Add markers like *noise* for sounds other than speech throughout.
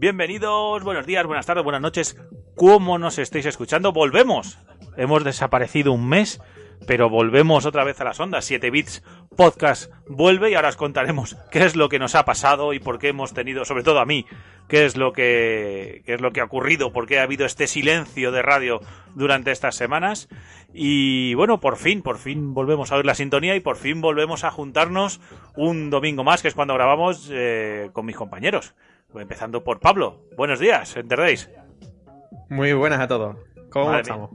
Bienvenidos, buenos días, buenas tardes, buenas noches. ¿Cómo nos estáis escuchando? Volvemos. Hemos desaparecido un mes, pero volvemos otra vez a las ondas. 7 bits podcast vuelve y ahora os contaremos qué es lo que nos ha pasado y por qué hemos tenido, sobre todo a mí, qué es lo que, qué es lo que ha ocurrido, por qué ha habido este silencio de radio durante estas semanas. Y bueno, por fin, por fin volvemos a oír la sintonía y por fin volvemos a juntarnos un domingo más, que es cuando grabamos eh, con mis compañeros. Empezando por Pablo. Buenos días, ¿entendéis? Muy buenas a todos. ¿Cómo Madre estamos?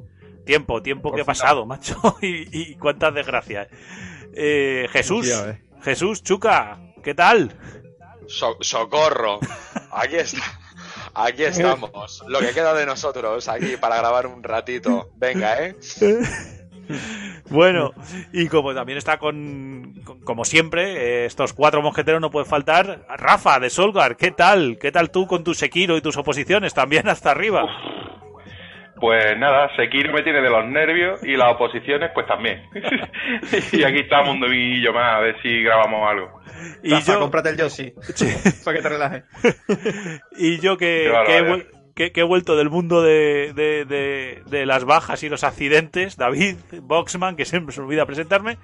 Tiempo, tiempo que ha pasado, macho. *laughs* Y, y cuántas desgracias. Eh, Jesús, eh. Jesús, Chuca, ¿qué tal? So- socorro. Aquí está. Aquí estamos. Lo que queda de nosotros aquí para grabar un ratito. Venga, ¿eh? *laughs* *laughs* Bueno, y como también está con, con- como siempre, eh, estos cuatro mosqueteros no puede faltar Rafa de Solgar. ¿Qué tal? ¿Qué tal tú con tu Sekiro y tus oposiciones? También hasta arriba. Pues nada, Sekiro me tiene de los nervios y las oposiciones pues también. *laughs* y aquí estamos un dominguillo más a ver si grabamos algo. Y Rafa, yo, cómprate el Yoshi. *laughs* para que te relajes. y yo que, he, que- he vuelto del mundo de, de- de- de las bajas y los accidentes, David Boxman, que siempre se olvida presentarme.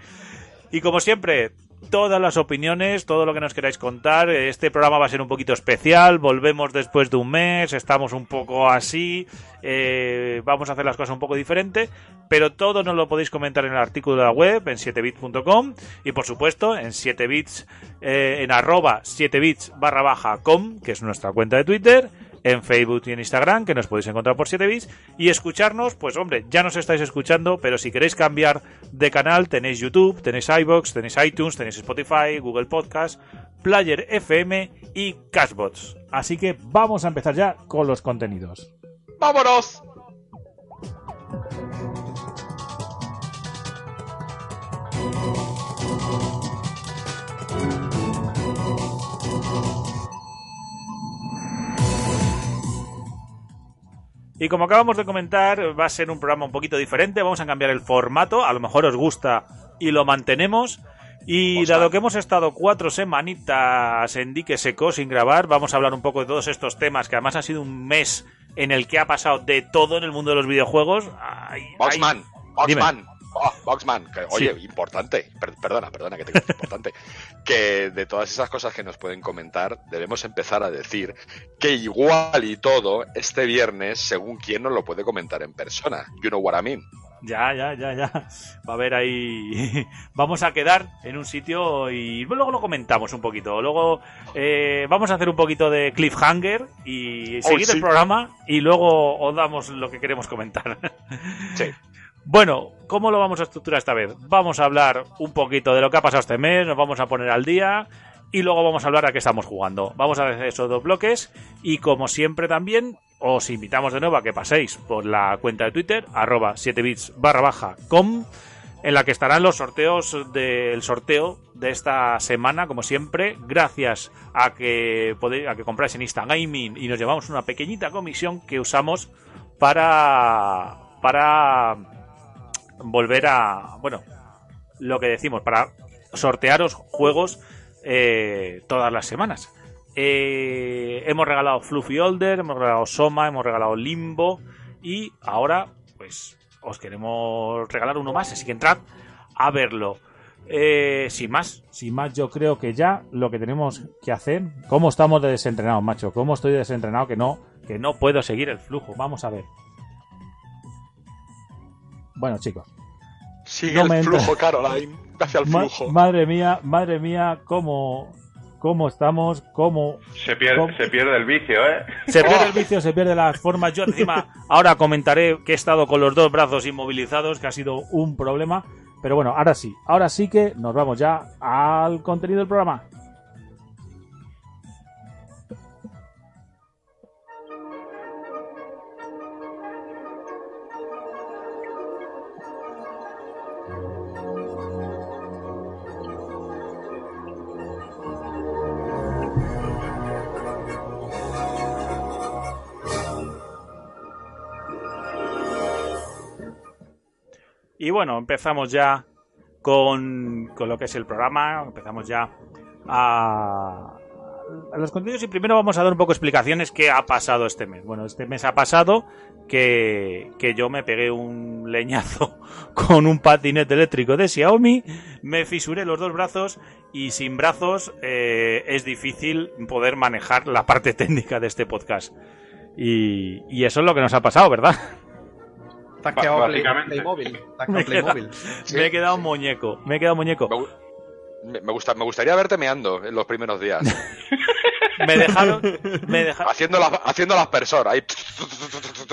Y como siempre, todas las opiniones, todo lo que nos queráis contar. Este programa va a ser un poquito especial. Volvemos después de un mes, estamos un poco así. eh, vamos a hacer las cosas un poco diferente. Pero todo nos lo podéis comentar en el artículo de la web, en 7bits.com. Y por supuesto, en 7bits, eh, en arroba 7bits barra baja com, que es nuestra cuenta de Twitter en Facebook y en Instagram, que nos podéis encontrar por 7 bits, y escucharnos, pues hombre, ya nos estáis escuchando, pero si queréis cambiar de canal, tenéis YouTube, tenéis iBox, tenéis iTunes, tenéis Spotify, Google Podcast, Player FM y Cashbots. Así que vamos a empezar ya con los contenidos. ¡Vámonos! Y como acabamos de comentar, va a ser un programa un poquito diferente, vamos a cambiar el formato, a lo mejor os gusta y lo mantenemos. Y dado que hemos estado cuatro semanitas en dique seco sin grabar, vamos a hablar un poco de todos estos temas, que además ha sido un mes en el que ha pasado de todo en el mundo de los videojuegos. Ay, ay. Boxman. Dime. Boxman. Oh, Boxman. Que, oye, importante. Per- perdona, perdona que te importante. que de todas esas cosas que nos pueden comentar, debemos empezar a decir que igual y todo, este viernes, según quién nos lo puede comentar en persona. You know what I mean. Ya, ya, ya, ya. Va a haber ahí. *laughs* Vamos a quedar en un sitio y luego lo comentamos un poquito. Luego eh, vamos a hacer un poquito de cliffhanger y seguir sí. el programa y luego os damos lo que queremos comentar. Sí. *laughs* Bueno, ¿cómo lo vamos a estructurar esta vez? Vamos a hablar un poquito de lo que ha pasado este mes, nos vamos a poner al día y luego vamos a hablar a qué estamos jugando. Vamos a hacer esos dos bloques y como siempre también os invitamos de nuevo a que paséis por la cuenta de Twitter, arroba 7bits barra baja com, en la que estarán los sorteos del sorteo de esta semana, como siempre, gracias a que podéis, a que compráis en Instagaming y nos llevamos una pequeñita comisión que usamos para para volver a bueno lo que decimos para sortearos juegos eh, todas las semanas Eh, hemos regalado Fluffy Older hemos regalado Soma hemos regalado Limbo y ahora pues os queremos regalar uno más así que entrad a verlo Eh, sin más Sin más, yo creo que ya lo que tenemos que hacer. ¿Cómo estamos de desentrenados, macho? ¿Cómo estoy de desentrenado que no? que no puedo seguir el flujo Vamos a ver. Bueno, chicos. Sigue No el entra. flujo, Caroline. Hacia el Ma- flujo. madre mía, madre mía, cómo, cómo estamos, cómo Se pierde, ¿Cómo? se pierde el vicio, ¿eh? se pierde el *laughs* vicio, se pierde las formas. Yo encima ahora comentaré que he estado con los dos brazos inmovilizados, que ha sido un problema. Pero bueno, ahora sí, ahora sí que nos vamos ya al contenido del programa. Y bueno, empezamos ya con, con lo que es el programa, empezamos ya a a los contenidos y primero vamos a dar un poco explicaciones qué ha pasado este mes. Bueno, este mes ha pasado que, que yo me pegué un leñazo *laughs* con un patinete eléctrico de Xiaomi, me fisuré los dos brazos y sin brazos eh, es difícil poder manejar la parte *laughs* técnica de este podcast. Y, y eso es lo que nos ha pasado, ¿verdad? Te has quedado Play- Básicamente. Playmobil. Te has *laughs* Me he quedado Playmobil. Me he quedado muñeco, me he quedado muñeco. Me, gu- me- me gusta, me gustaría verte meando en los primeros días. *laughs* Me dejaron, me dejaron, haciendo, las, haciendo las personas. Ahí,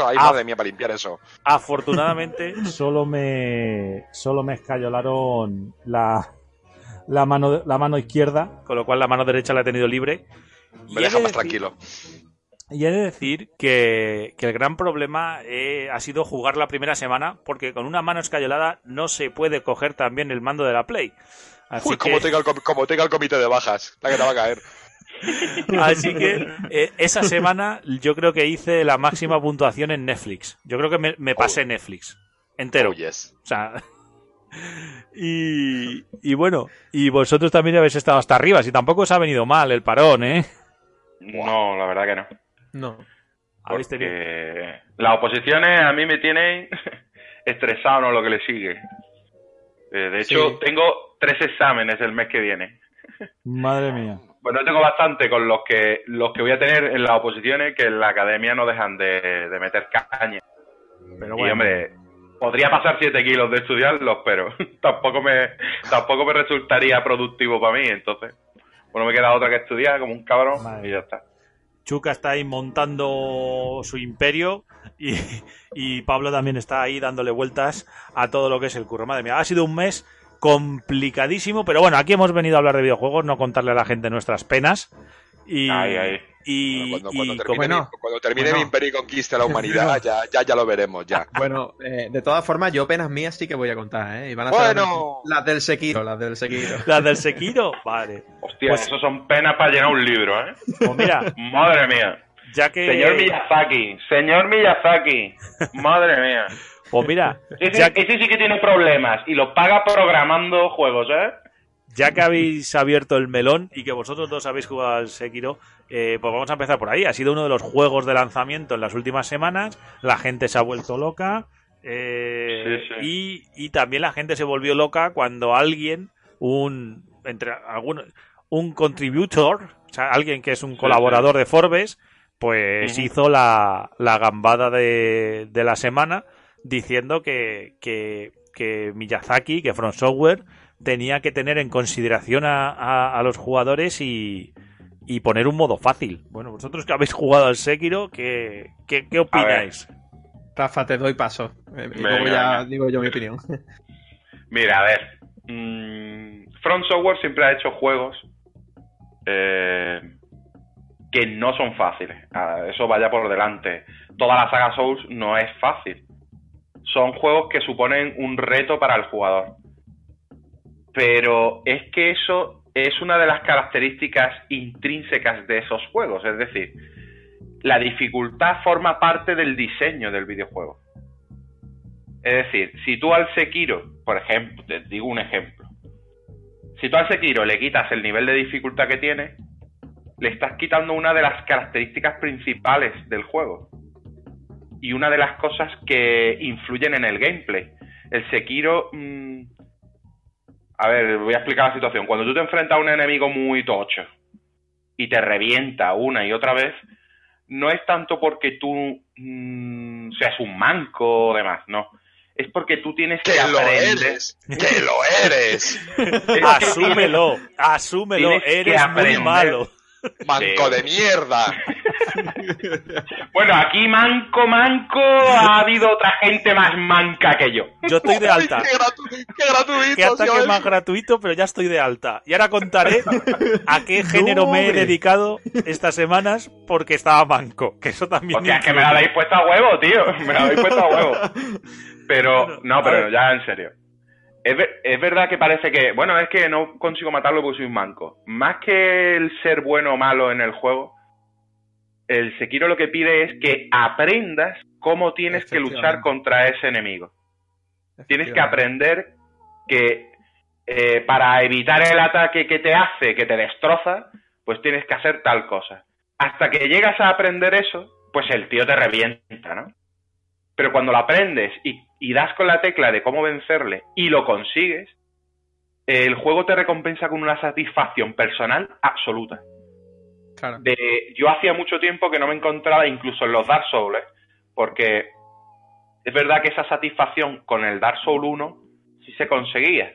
ahí Ah. madre mía, para limpiar eso. afortunadamente, *laughs* Solo me, solo me escayolaron la, la, mano, la mano izquierda. con lo cual la mano derecha la he tenido libre. Me deja de más decir- tranquilo. Y he de decir que, que el gran problema eh, ha sido jugar la primera semana, porque con una mano escayolada no se puede coger también el mando de la Play. Así Uy, que, como, tenga el, com- como tenga el comité de bajas, la que te va a caer. *laughs* así que eh, esa semana yo creo que hice la máxima puntuación en Netflix. Yo creo que me, me pasé Netflix entero. Oh, yes. O sea, *laughs* y, y bueno, y vosotros también habéis estado hasta arriba, si tampoco os ha venido mal el parón, ¿eh? No, la verdad que no. No. Tenido- Porque las oposiciones a mí me tienen *laughs* estresado no lo que le sigue. Eh, de hecho, Sí. tengo tres exámenes el mes que viene. Madre mía. Bueno, tengo bastante con los que los que voy a tener en las oposiciones que en la academia no dejan de, de meter caña. Pero Y hombre, podría pasar 7 kilos de estudiarlos, pero *laughs* tampoco me tampoco me resultaría productivo para mí, entonces. Bueno, me queda otra que estudiar como un cabrón Madre y ya está. Chuca está ahí montando su imperio y, Pablo también está ahí dándole vueltas a todo lo que es el curro. Madre mía, ha sido un mes complicadísimo, pero bueno, aquí hemos venido a hablar de videojuegos, no contarle a la gente nuestras penas. Y. y, Cuando, y cuando como- termine, bueno, mi, cuando termine bueno. mi imperio y conquiste la humanidad, *laughs* ya, ya, ya lo veremos, ya. Bueno, eh, de todas formas, yo penas mías sí que voy a contar, ¿eh? Y van a ser Bueno. las del Sekiro, las del Sekiro. *laughs* las del Sekiro, vale. Hostia, Pues- eso son penas para llenar un libro, ¿eh? Pues mira, *laughs* Madre mía. ya que Señor Miyazaki, señor Miyazaki. Madre mía. pues mira, Ese, ya que- ese sí que tiene problemas y lo paga programando juegos, ¿eh? ya que habéis abierto el melón y que vosotros dos habéis jugado al Sekiro, eh, pues vamos a empezar por ahí. Ha sido uno de los juegos de lanzamiento en las últimas semanas. La gente se ha vuelto loca. eh, Sí, Y, y también la gente se volvió loca cuando alguien, un entre algunos, un contributor, o sea, alguien que es un colaborador de Forbes, pues hizo la, la gambada de, de la semana diciendo que, que, que Miyazaki, que From Software, tenía que tener en consideración a, a- a los jugadores y, y poner un modo fácil. Bueno, vosotros que habéis jugado al Sekiro, ¿qué, qué, qué opináis? Rafa, te doy paso. Eh, y Venga, luego ya venga. digo yo mi opinión. *laughs* Mira, a ver. mm, Front Software siempre ha hecho juegos eh, que no son fáciles. Eso vaya por delante. Toda la saga Souls no es fácil. Son juegos que suponen un reto para el jugador. Pero es que eso es una de las características intrínsecas de esos juegos. Es decir, la dificultad forma parte del diseño del videojuego. Es decir, si tú al Sekiro, por ejemplo, te digo un ejemplo, si tú al Sekiro le quitas el nivel de dificultad que tiene, le estás quitando una de las características principales del juego y una de las cosas que influyen en el gameplay. El Sekiro, mm, a ver, voy a explicar la situación. Cuando tú te enfrentas a un enemigo muy tocho y te revienta una y otra vez, no es tanto porque tú mm, seas un manco o demás, no. Es porque tú tienes que, ¡Que lo aprender. eres! ¡Que lo eres! *laughs* Asúmelo, asúmelo, eres muy aprender. malo. ¡Manco Sí. de mierda! *laughs* Bueno, aquí manco, manco, ha habido otra gente más manca que yo. Yo estoy de *laughs* alta. ¡Qué, gratu- qué gratuito! Qué ataque ¿sabes? más gratuito, pero ya estoy de alta. Y ahora contaré a qué *laughs* género me he dedicado estas semanas porque estaba manco. Que eso también. Hostia, es que me la habéis puesto a huevo, tío. Me la habéis puesto a huevo. Pero, no, pero ya en serio. Es, ver- es verdad que parece que, bueno, es que no consigo matarlo porque soy un manco. Más que el ser bueno o malo en el juego, el Sekiro lo que pide es que aprendas cómo tienes que luchar contra ese enemigo. Tienes que aprender que eh, para evitar el ataque que te hace, que te destroza, pues tienes que hacer tal cosa. Hasta que llegas a aprender eso, pues el tío te revienta, ¿no? Pero cuando lo aprendes y, y das con la tecla de cómo vencerle y lo consigues, el juego te recompensa con una satisfacción personal absoluta. Claro. De, yo hacía mucho tiempo que no me encontraba incluso en los Dark Souls, porque es verdad que esa satisfacción con el Dark Souls 1 sí se conseguía.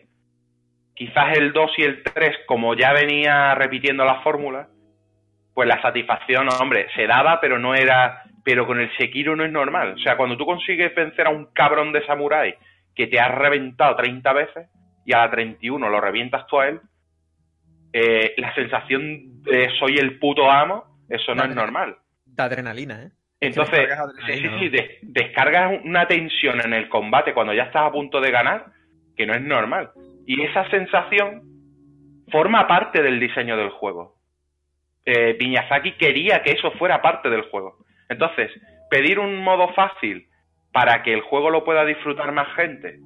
Quizás el 2 y el 3, como ya venía repitiendo la fórmula, pues la satisfacción, hombre, se daba, pero no era. Pero con el Sekiro no es normal. O sea, cuando tú consigues vencer a un cabrón de samurái que te ha reventado 30 veces y a la 31 lo revientas tú a él, eh, la sensación de soy el puto amo, eso no es normal. Da adrenalina, ¿eh? Entonces, descargas sí, sí, adrenalina, sí, des- descargas una tensión en el combate cuando ya estás a punto de ganar que no es normal. Y esa sensación forma parte del diseño del juego. Eh, Miyazaki quería que eso fuera parte del juego. Entonces, pedir un modo fácil para que el juego lo pueda disfrutar más gente,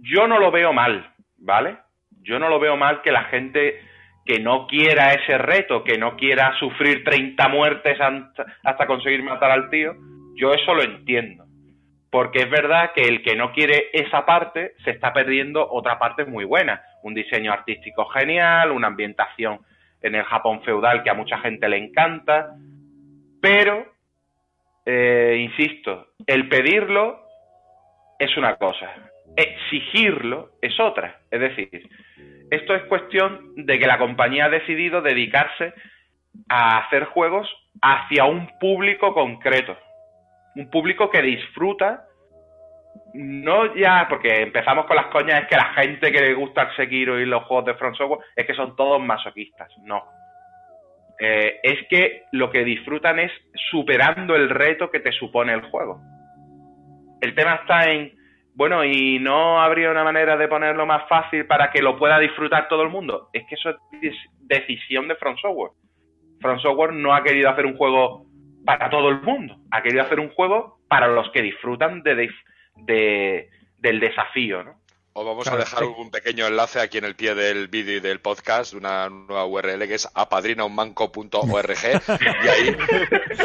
yo no lo veo mal, ¿vale? Yo no lo veo mal que la gente que no quiera ese reto, que no quiera sufrir 30 muertes hasta, conseguir matar al tío, yo eso lo entiendo. Porque es verdad que el que no quiere esa parte se está perdiendo otra parte muy buena. Un diseño artístico genial, una ambientación en el Japón feudal que a mucha gente le encanta. Pero, eh, insisto, el pedirlo es una cosa, exigirlo es otra. Es decir, esto es cuestión de que la compañía ha decidido dedicarse a hacer juegos hacia un público concreto. Un público que disfruta, no ya, porque empezamos con las coñas, es que la gente que le gusta el Sekiro y los juegos de From Software es que son todos masoquistas. No. Eh, es que lo que disfrutan es superando el reto que te supone el juego. El tema está en, bueno, ¿y no habría una manera de ponerlo más fácil para que lo pueda disfrutar todo el mundo? Es que eso es decisión de From Software. From Software no ha querido hacer un juego para todo el mundo. Ha querido hacer un juego para los que disfrutan de, de- del desafío, ¿no? Os vamos Claro, a dejar sí. un pequeño enlace aquí en el pie del vídeo y del podcast, una nueva URL que es apadrinaunmanco.org y ahí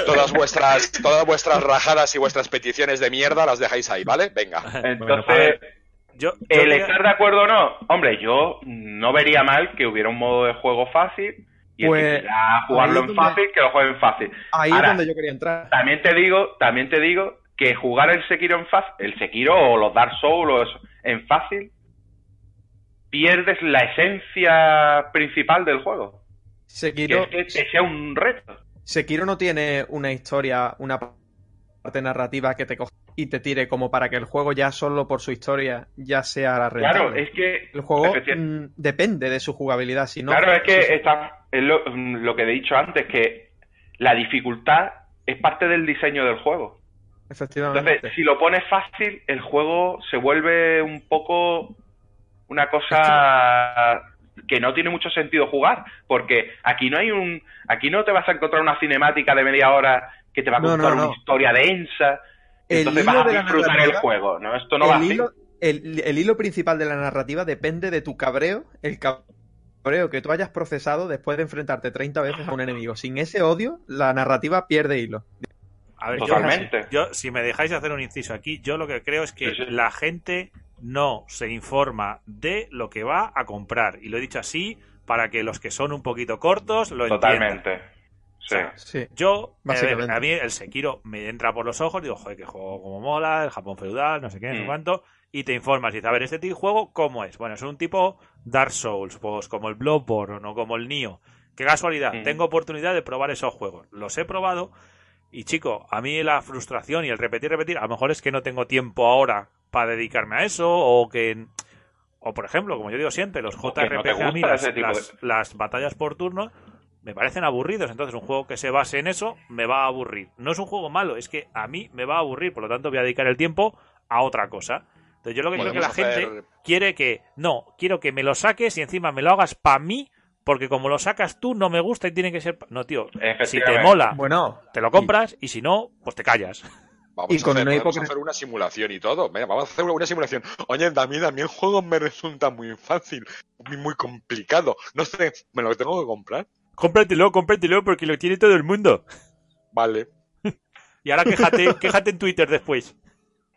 todas vuestras, todas vuestras rajadas y vuestras peticiones de mierda las dejáis ahí, ¿vale? Venga. Entonces, Yo, yo el estar de acuerdo o no, hombre, yo no vería mal que hubiera un modo de juego fácil y Pues, el que quiera jugarlo en donde- fácil, que lo juegue en fácil. Ahí Ahora, es donde yo quería entrar. También te digo, también te digo que jugar el Sekiro en fácil, el Sekiro o los Dark Souls o eso, en fácil, pierdes la esencia principal del juego. Que Sekiro, es que sea un reto. Sekiro no tiene una historia, una parte narrativa que te coja y te tire como para que el juego ya solo por su historia ya sea la Claro, rentable. es que El juego mm, depende de su jugabilidad, si no... claro, es que está, es lo, lo que he dicho antes, que la dificultad es parte del diseño del juego. Efectivamente. Entonces, si lo pones fácil, el juego se vuelve un poco una cosa que no tiene mucho sentido jugar, porque aquí no hay un, aquí no te vas a encontrar una cinemática de media hora que te va a contar no, no. una historia densa, El entonces vas a disfrutar el juego, ¿no? Esto no va así. hilo, el, el hilo principal de la narrativa depende de tu cabreo, el cabreo que tú hayas procesado después de enfrentarte 30 veces a un enemigo. Sin ese odio, la narrativa pierde hilo. A ver, Totalmente. Yo, si me dejáis hacer un inciso aquí, yo lo que creo es que Sí, sí. la gente no se informa de lo que va a comprar. Y lo he dicho así para que los que son un poquito cortos lo entiendan. Totalmente. Sí. sea, Sí. Yo, eh, a mí el Sekiro me entra por los ojos, digo, joder, que juego como mola, el Japón feudal, no sé qué, no sé Mm. cuánto, y te informas y dices, a ver, este tipo de juego, ¿cómo es? Bueno, es un tipo Dark Souls, pues como el Bloodborne o como el Nioh. Qué casualidad, Mm. tengo oportunidad de probar esos juegos. Los he probado y, chico, a mí la frustración y el repetir, repetir, a lo mejor es que no tengo tiempo ahora para dedicarme a eso o que... O, por ejemplo, como yo digo siempre, los no JRPG a mí, gusta las, batallas por turno, me parecen aburridos. Entonces, un juego que se base en eso me va a aburrir. No es un juego malo, es que a mí me va a aburrir. Por lo tanto, voy a dedicar el tiempo a otra cosa. Entonces, yo lo que creo que la hacer- gente quiere que. No, quiero que me lo saques y encima me lo hagas para mí. Porque como lo sacas tú, no me gusta y tiene que ser. No, tío. Si te mola, Bueno, te lo compras y si no, pues te callas. Vamos, Y a, con hacer, podemos hipocres- hacer una simulación y todo. Venga, vamos a hacer una simulación. Oye, a mí, a mí el juego me resulta muy fácil, muy, muy complicado. No sé, ¿me lo tengo que comprar? Cómpratelo, cómpratelo, porque lo tiene todo el mundo. Vale, *laughs* Y ahora quéjate, *laughs* quéjate en Twitter después.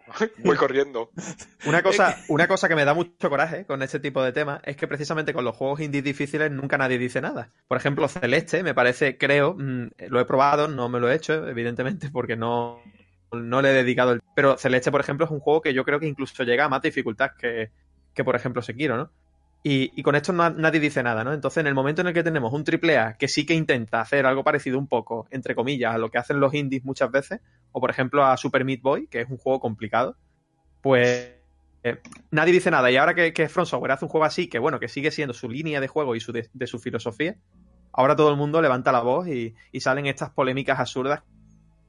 *laughs* voy corriendo. *laughs* Una cosa, *laughs* una cosa que me da mucho coraje con este tipo de temas es que precisamente con los juegos indies difíciles nunca nadie dice nada. Por ejemplo, Celeste, me parece, creo, mm, lo he probado, no me lo he hecho, evidentemente, porque no, no le he dedicado el... Pero Celeste, por ejemplo, es un juego que yo creo que incluso llega a más dificultad que, que por ejemplo, Sekiro, ¿no? Y, y con esto no- nadie dice nada, ¿no? Entonces, en el momento en el que tenemos un AAA que sí que intenta hacer algo parecido un poco, entre comillas, a lo que hacen los indies muchas veces, o por ejemplo a Super Meat Boy, que es un juego complicado, pues eh, nadie dice nada. Y ahora que, que From Software hace un juego así, que bueno, que sigue siendo su línea de juego y su de, de su filosofía, ahora todo el mundo levanta la voz y, y salen estas polémicas absurdas.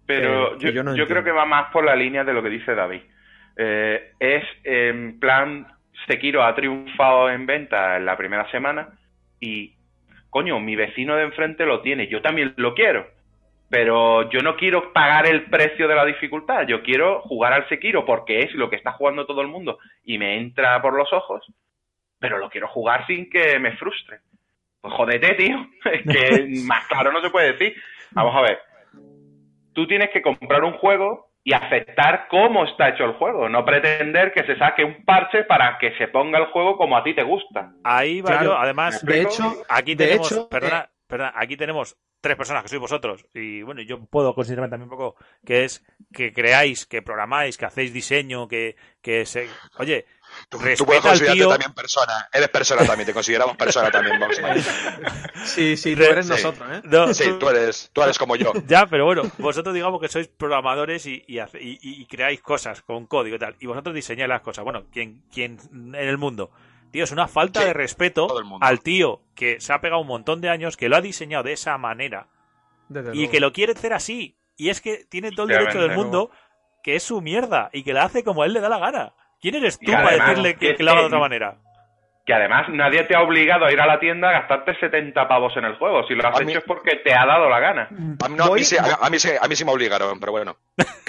Pero que- que yo, yo no yo creo que va más por la línea de lo que dice David. Eh, es en plan, Sekiro ha triunfado en venta en la primera semana y, coño, mi vecino de enfrente lo tiene, yo también lo quiero. Pero yo no quiero pagar el precio de la dificultad, yo quiero jugar al Sekiro porque es lo que está jugando todo el mundo y me entra por los ojos, pero lo quiero jugar sin que me frustre. Pues jodete, tío, *laughs* es que *laughs* más claro no se puede decir. Vamos a ver, tú tienes que comprar un juego y aceptar cómo está hecho el juego, no pretender que se saque un parche para que se ponga el juego como a ti te gusta. Ahí va Claro. yo, además, De hecho, aquí de tenemos, hecho, perdona, perdona, aquí tenemos tres personas que sois vosotros y bueno, yo puedo considerarme también un poco que es que creáis, que programáis, que hacéis diseño, que, que se, oye, Tú, puedes considerarte tío. también persona. Eres persona también, te consideramos persona también, Boxman. sí, sí, tú Re- eres sí. nosotros, ¿eh? no, Sí, tú eres, tú eres como yo. *laughs* Ya, pero bueno, vosotros digamos que sois programadores y, y, hace- y- y creáis cosas con código y tal. Y vosotros diseñáis las cosas. Bueno, quien, quien en el mundo. Tío, es una falta Sí, de respeto al tío que se ha pegado un montón de años, que lo ha diseñado de esa manera Desde y luego. que lo quiere hacer así. Y es que tiene todo el derecho del mundo que es su mierda y que la hace como a él le da la gana. ¿Quién eres tú Y para además, decirle que, que que lo haga de otra manera? Que además nadie te ha obligado a ir a la tienda a gastarte 70 pavos en el juego. Si lo has A hecho mí- es porque te ha dado la gana. A mí, no, a, Voy- mí sí, a, a mí sí, a mí sí me obligaron, pero bueno. *laughs*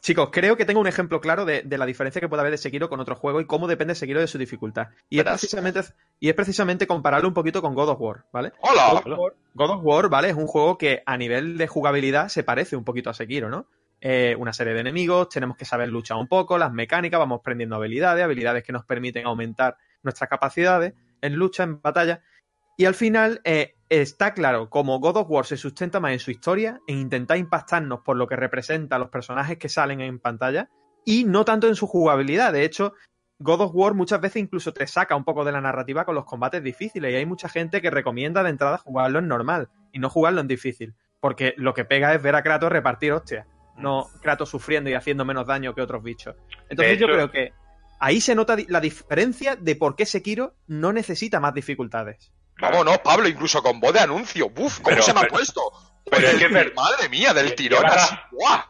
Chicos, creo que tengo un ejemplo claro de, de la diferencia que puede haber de Sekiro con otro juego y cómo depende Sekiro de su dificultad. Y es, precisamente, y es precisamente compararlo un poquito con God of War, ¿vale? ¡Hola! God of, War, God of War, ¿vale? Es un juego que a nivel de jugabilidad se parece un poquito a Sekiro, ¿no? Eh, una serie de enemigos, tenemos que saber luchar un poco, las mecánicas, vamos aprendiendo habilidades, habilidades que nos permiten aumentar nuestras capacidades en lucha, en batalla. Y al final eh, está claro, como God of War se sustenta más en su historia, en intentar impactarnos por lo que representa los personajes que salen en pantalla, y no tanto en su jugabilidad. De hecho, God of War muchas veces incluso te saca un poco de la narrativa con los combates difíciles, y hay mucha gente que recomienda de entrada jugarlo en normal y no jugarlo en difícil, porque lo que pega es ver a Kratos repartir hostias, no Kratos sufriendo y haciendo menos daño que otros bichos. Entonces yo creo que ahí se nota la diferencia de por qué Sekiro no necesita más dificultades. Vámonos, Pablo, incluso con voz de anuncio. ¡Buf! ¿Cómo Pero- se me ha puesto? pero es que Madre mía, del Lleva tirón ra- así. ¡Buah!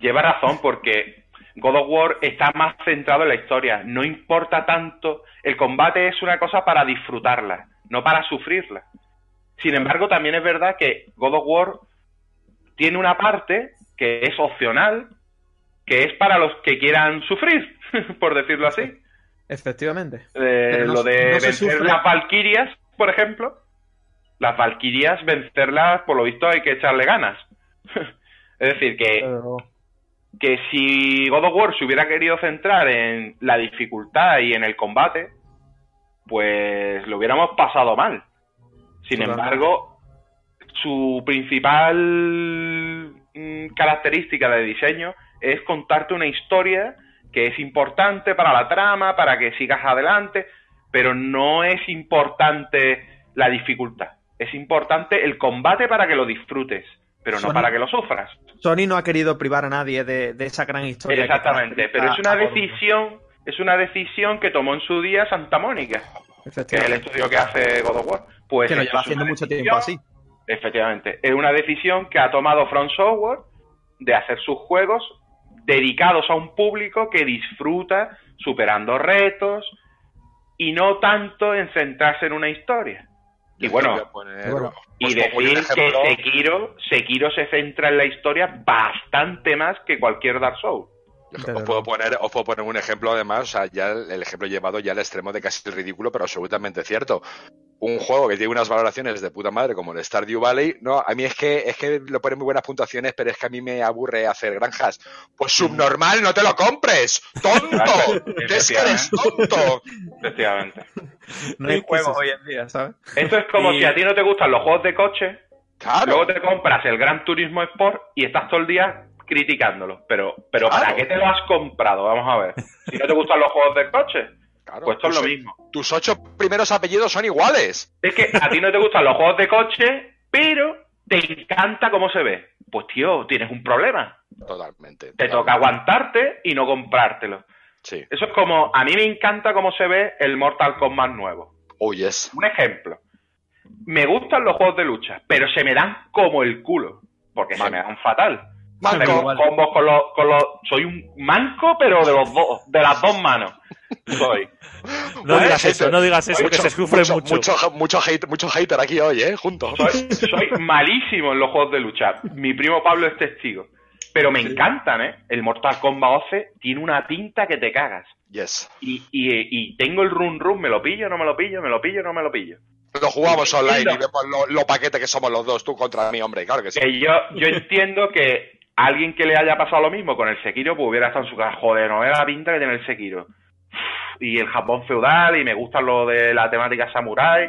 Lleva razón porque God of War está más centrado en la historia. No importa tanto. El combate es una cosa para disfrutarla, no para sufrirla. Sin embargo, también es verdad que God of War tiene una parte que es opcional, que es para los que quieran sufrir, *laughs* por decirlo así. Efectivamente. Eh, no- lo de no vencer las Valquirias, por ejemplo. Las Valquirias, vencerlas, por lo visto, hay que echarle ganas. *laughs* es decir, que, Pero- que si God of War se hubiera querido centrar en la dificultad y en el combate, pues lo hubiéramos pasado mal. Sin Totalmente. embargo, su principal característica de diseño es contarte una historia que es importante para la trama, para que sigas adelante, pero no es importante la dificultad. Es importante el combate para que lo disfrutes, pero no para que lo sufras. Sony no ha querido privar a nadie de, de esa gran historia. Exactamente, pero es una decisión, es una decisión que tomó en su día Santa Mónica, que es el estudio que hace God of War. Pues Que lo lleva haciendo mucho tiempo así. Efectivamente, es una decisión que ha tomado From Software de hacer sus juegos dedicados a un público que disfruta superando retos y no tanto en centrarse en una historia. Y bueno, poner- y un decir que. Sekiro, Sekiro se centra en la historia bastante más que cualquier Dark Souls. Os, puedo poner, os puedo poner un ejemplo además, o sea, ya el, el ejemplo llevado ya al extremo de casi el ridículo, pero absolutamente cierto. Un juego que tiene unas valoraciones de puta madre como el Stardew Valley, no, a mí es que es que lo ponen muy buenas puntuaciones, pero es que a mí me aburre hacer granjas. Pues subnormal, no te lo compres, tonto, es que eres tonto. Efectivamente. No hay juegos eso- hoy en día, ¿sabes? Esto es como Y- si a ti no te gustan los juegos de coche, Claro, luego te compras el Gran Turismo Sport y estás todo el día criticándolo. Pero, pero ¿para qué te lo has comprado? Vamos a ver. Si no te gustan los juegos de coche, claro. pues esto es lo Tus- mismo. Tus ocho primeros apellidos son iguales. Es que a ti no te gustan los juegos de coche, pero te encanta cómo se ve. Pues tío, tienes un problema. Totalmente. Te totalmente. toca aguantarte y no comprártelo. Sí. Eso es como, a mí me encanta cómo se ve el Mortal Kombat nuevo. Oh, yes. Un ejemplo. Me gustan los juegos de lucha, pero se me dan como el culo. Porque se me dan fatal. Manco. Combos con los, con los... Soy un manco, pero de los dos, de las dos manos. Soy. *laughs* No ¿Vale? digas eso, no digas eso, que Mucho- se sufre mucho. Mucho, mucho, hate- mucho hater aquí hoy, ¿eh? Juntos. Soy, soy malísimo en los juegos de lucha. Mi primo Pablo es testigo. Pero me encantan, ¿eh? El Mortal Kombat 11 tiene una tinta que te cagas. Yes. Y, y, y tengo el run run, me lo pillo, no me lo pillo, me lo pillo, no me lo pillo. Lo jugamos online y vemos lo, lo paquete que somos los dos, tú contra mí, hombre, claro que sí. Que yo, yo entiendo que alguien que le haya pasado lo mismo con el Sekiro, pues hubiera estado en su casa, joder, no ve la pinta que tiene el Sekiro. Y el Japón feudal, y me gusta lo de la temática samurai.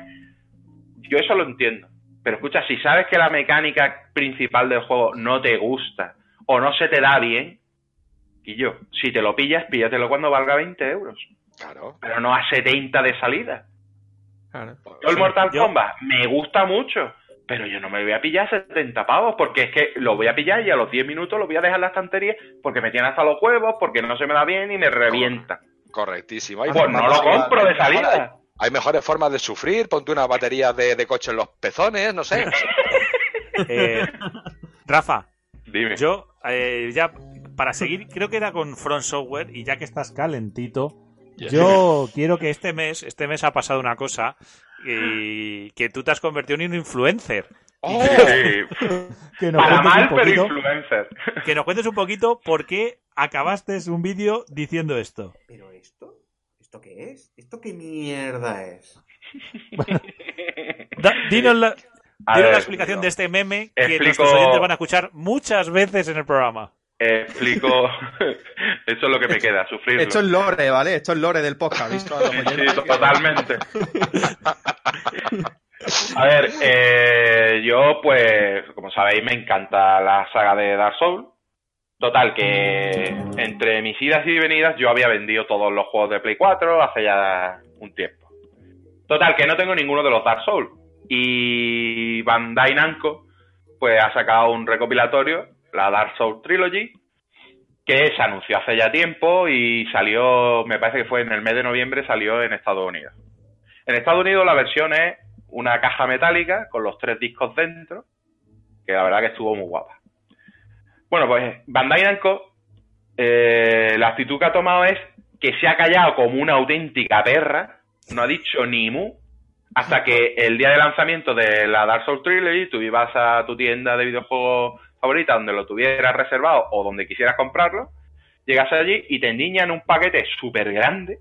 Yo eso lo entiendo. Pero escucha, si sabes que la mecánica principal del juego no te gusta o no se te da bien, y yo, si te lo pillas, píllatelo cuando valga 20 euros. Claro. Pero no a 70 de salida. Claro. Yo el Sí, Mortal yo- Kombat me gusta mucho, pero yo no me voy a pillar 70 pavos, porque es que lo voy a pillar y a los 10 minutos lo voy a dejar en la estantería porque me tiene hasta los huevos, porque no se me da bien y me revienta. Correctísimo. Hay Pues no lo compro de salida. Hay mejores formas de sufrir, ponte una batería de, de coche en los pezones, no sé. *laughs* Eh, Rafa, Dime. yo eh, ya para seguir, creo que era con Front Software y ya que estás calentito, yo quiero que este mes, este mes ha pasado una cosa y que tú te has convertido en un influencer. ¡Oh! Sí. *laughs* que nos Para cuentes mal, un pero poquito, influencer. Que nos cuentes un poquito por qué acabaste un vídeo diciendo esto. ¿Pero esto? ¿Esto qué es? ¿Esto qué mierda es? *laughs* Da- dinos la, A dinos ver, la explicación de este meme que Explico- nuestros oyentes van a escuchar muchas veces en el programa. Explico. *laughs* Eso es lo que me queda, sufrirlo. Esto es lore, ¿vale? Esto es lore del podcast. ¿visto? A Sí, totalmente. *laughs* A ver, eh, yo pues, como sabéis, me encanta la saga de Dark Souls. Total, que entre mis idas y venidas yo había vendido todos los juegos de Play 4 hace ya un tiempo. Total, que no tengo ninguno de los Dark Souls. Y Bandai Namco pues ha sacado un recopilatorio, la Dark Souls Trilogy, que se anunció hace ya tiempo y salió, me parece que fue en el mes de noviembre, salió en Estados Unidos. En Estados Unidos la versión es una caja metálica con los tres discos dentro, que la verdad que estuvo muy guapa. Bueno, pues Bandai Namco, eh, la actitud que ha tomado es que se ha callado como una auténtica perra, no ha dicho ni mu, hasta que el día de lanzamiento de la Dark Souls Trilogy tú ibas a tu tienda de videojuegos favorita donde lo tuvieras reservado o donde quisieras comprarlo, llegas allí y te endiñan un paquete súper grande.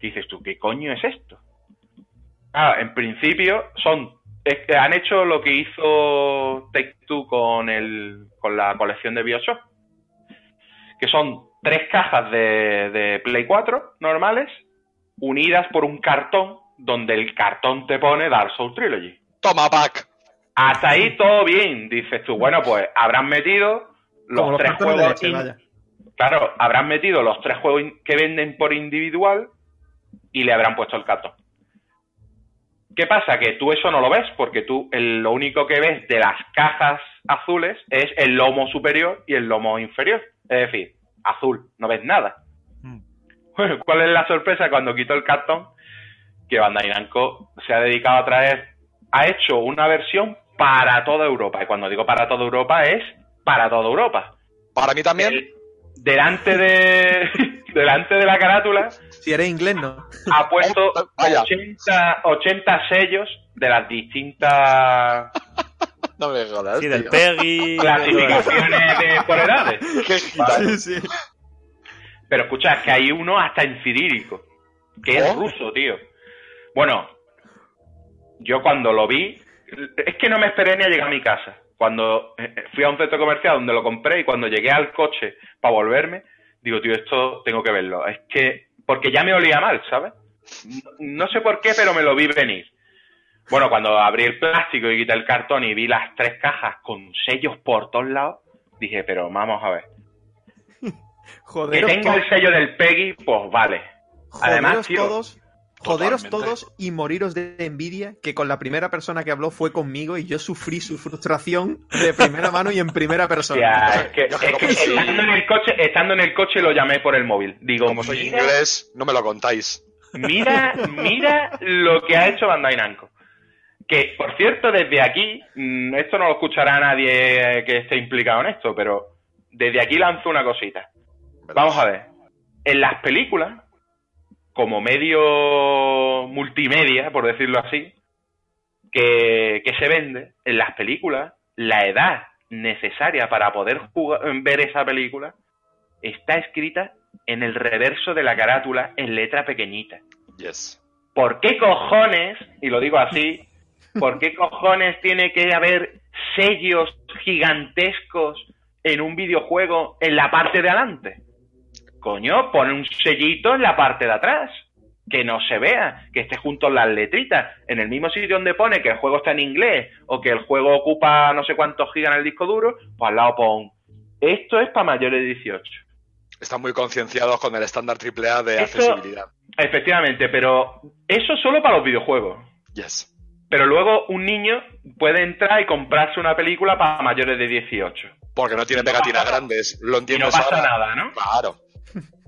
Dices tú, ¿qué coño es esto? En principio son es que han hecho lo que hizo Take Two con el con la colección de Bioshock, que son tres cajas de, de Play 4 normales unidas por un cartón donde el cartón te pone Dark Souls Trilogy. Toma, pack. Hasta ahí todo bien, dices tú. Bueno, pues habrán metido los, Como tres juegos. leche, in- vaya. Claro, habrán metido los tres juegos que venden por individual y le habrán puesto el cartón. ¿Qué pasa? Que tú eso no lo ves, porque tú el- lo único que ves de las cajas azules es el lomo superior y el lomo inferior. Es decir, azul, no ves nada. Mm. Bueno, ¿cuál es la sorpresa cuando quito el cartón? Que Bandai Namco se ha dedicado a traer, ha hecho una versión para toda Europa. Y cuando digo para toda Europa es para toda Europa. Para mí también. El- delante de *laughs* delante de la carátula Si eres inglés, no. ha puesto *laughs* Vaya. 80, 80 sellos de las distintas *laughs* No me jodas. Sí, del tío. Peggy. clasificaciones de por edades. Qué gitano. sí. Pero escucha, es que hay uno hasta en cirílico, que es ¿Oh? ruso, tío. Bueno, yo cuando lo vi, es que no me esperé ni a llegar a mi casa. Cuando eh, fui a un centro comercial donde lo compré y cuando llegué al coche para volverme, digo, tío, esto tengo que verlo. Es que, porque ya me olía mal, ¿sabes? No sé por qué, pero me lo vi venir. Bueno, cuando abrí el plástico y quité el cartón y vi las tres cajas con sellos por todos lados, dije, pero vamos a ver. *laughs* Que Joderos, tenga el sello del Peggy, pues vale. Además, tío, todos. Joderos totalmente. todos y moriros de envidia que con la primera persona que habló fue conmigo y yo sufrí su frustración de primera mano y en primera *laughs* persona. Es que, es estando en el coche, estando en el coche lo llamé por el móvil. Digo, Como soy mira, inglés, no me lo contáis. mira, mira lo que ha hecho Bandai Namco. Que, por cierto, desde aquí, mm, esto no lo escuchará nadie que esté implicado en esto, pero desde aquí lanzo una cosita. Vamos a ver. En las películas, como medio multimedia, por decirlo así, que, que se vende, en las películas, la edad necesaria para poder jugar- ver esa película está escrita en el reverso de la carátula en letra pequeñita. Yes. ¿Por qué cojones, y lo digo así, por qué cojones tiene que haber sellos gigantescos en un videojuego en la parte de adelante? Coño, pone un sellito en la parte de atrás. Que no se vea, que esté junto a las letritas, en el mismo sitio donde pone que el juego está en inglés o que el juego ocupa no sé cuántos gigas en el disco duro, pues al lado pon. Esto es para mayores de 18. Están muy concienciados con el estándar AAA de Esto- accesibilidad. Efectivamente, pero eso solo para los videojuegos. Yes. Pero luego un niño puede entrar y comprarse una película para mayores de 18. Porque no tiene pegatinas grandes. Lo Y no pasa ahora. nada, ¿no? Claro.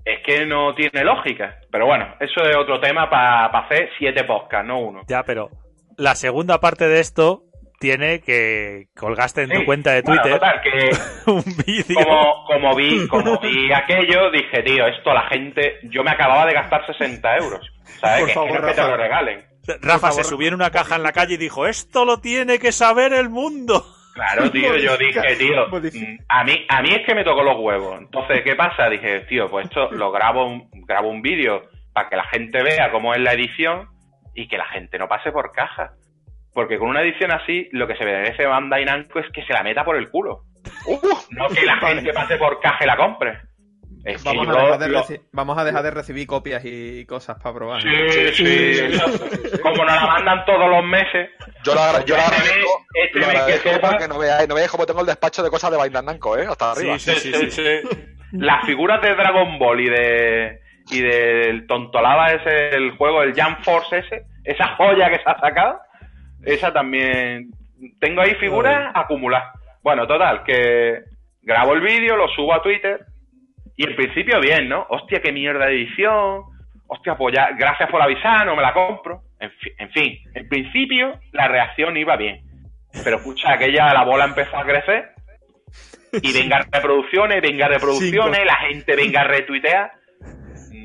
Es que no tiene lógica. Pero bueno, eso es otro tema para hacer siete podcasts, no uno. Ya, pero la segunda parte de esto tiene que colgaste en tu cuenta de Bueno, Twitter total, que *laughs* un vídeo. como, como vi, como vi aquello, dije, tío, esto la gente, yo me acababa de gastar 60 euros. ¿Sabes? Por que, que no te lo regalen. Rafa se subió en una caja en la calle y dijo, esto lo tiene que saber el mundo. Claro, *laughs* tío, yo dije, tío, mm, a mí, a mí es que me tocó los huevos. Entonces, ¿qué pasa? Dije, tío, pues esto lo *laughs* grabo un, grabo un vídeo para que la gente vea cómo es la edición y que la gente no pase por caja. Porque con una edición así, lo que se merece Bandai Namco es que se la meta por el culo. *laughs* Uh, No que la gente pase por caja y la compre. Es Vamos, a dejar de lo- reci- vamos a dejar de recibir copias y cosas para probar. Sí, sí, eso- Como nos la mandan todos los meses. yo agra- yo Este agradezco. este lo mes que agradezco sepa- porque no veáis, no veáis cómo tengo el despacho de cosas de Bandai Namco, ¿eh? Hasta arriba. Sí, sí, sí, sí. *laughs* Las figuras de Dragon Ball y de y del Tontolaba ese, el juego, el Jump Force ese, esa joya que se ha sacado, esa también. Tengo ahí figuras acumuladas. Bueno, total, que grabo el vídeo, lo subo a Twitter y en principio bien, ¿no? Hostia, qué mierda de edición. Hostia, pues ya, gracias por avisar, no me la compro. En, fi- en fin, en principio la reacción iba bien. Pero escucha, aquella la bola empezó a crecer y venga reproducciones, venga reproducciones, la gente venga a retuitear.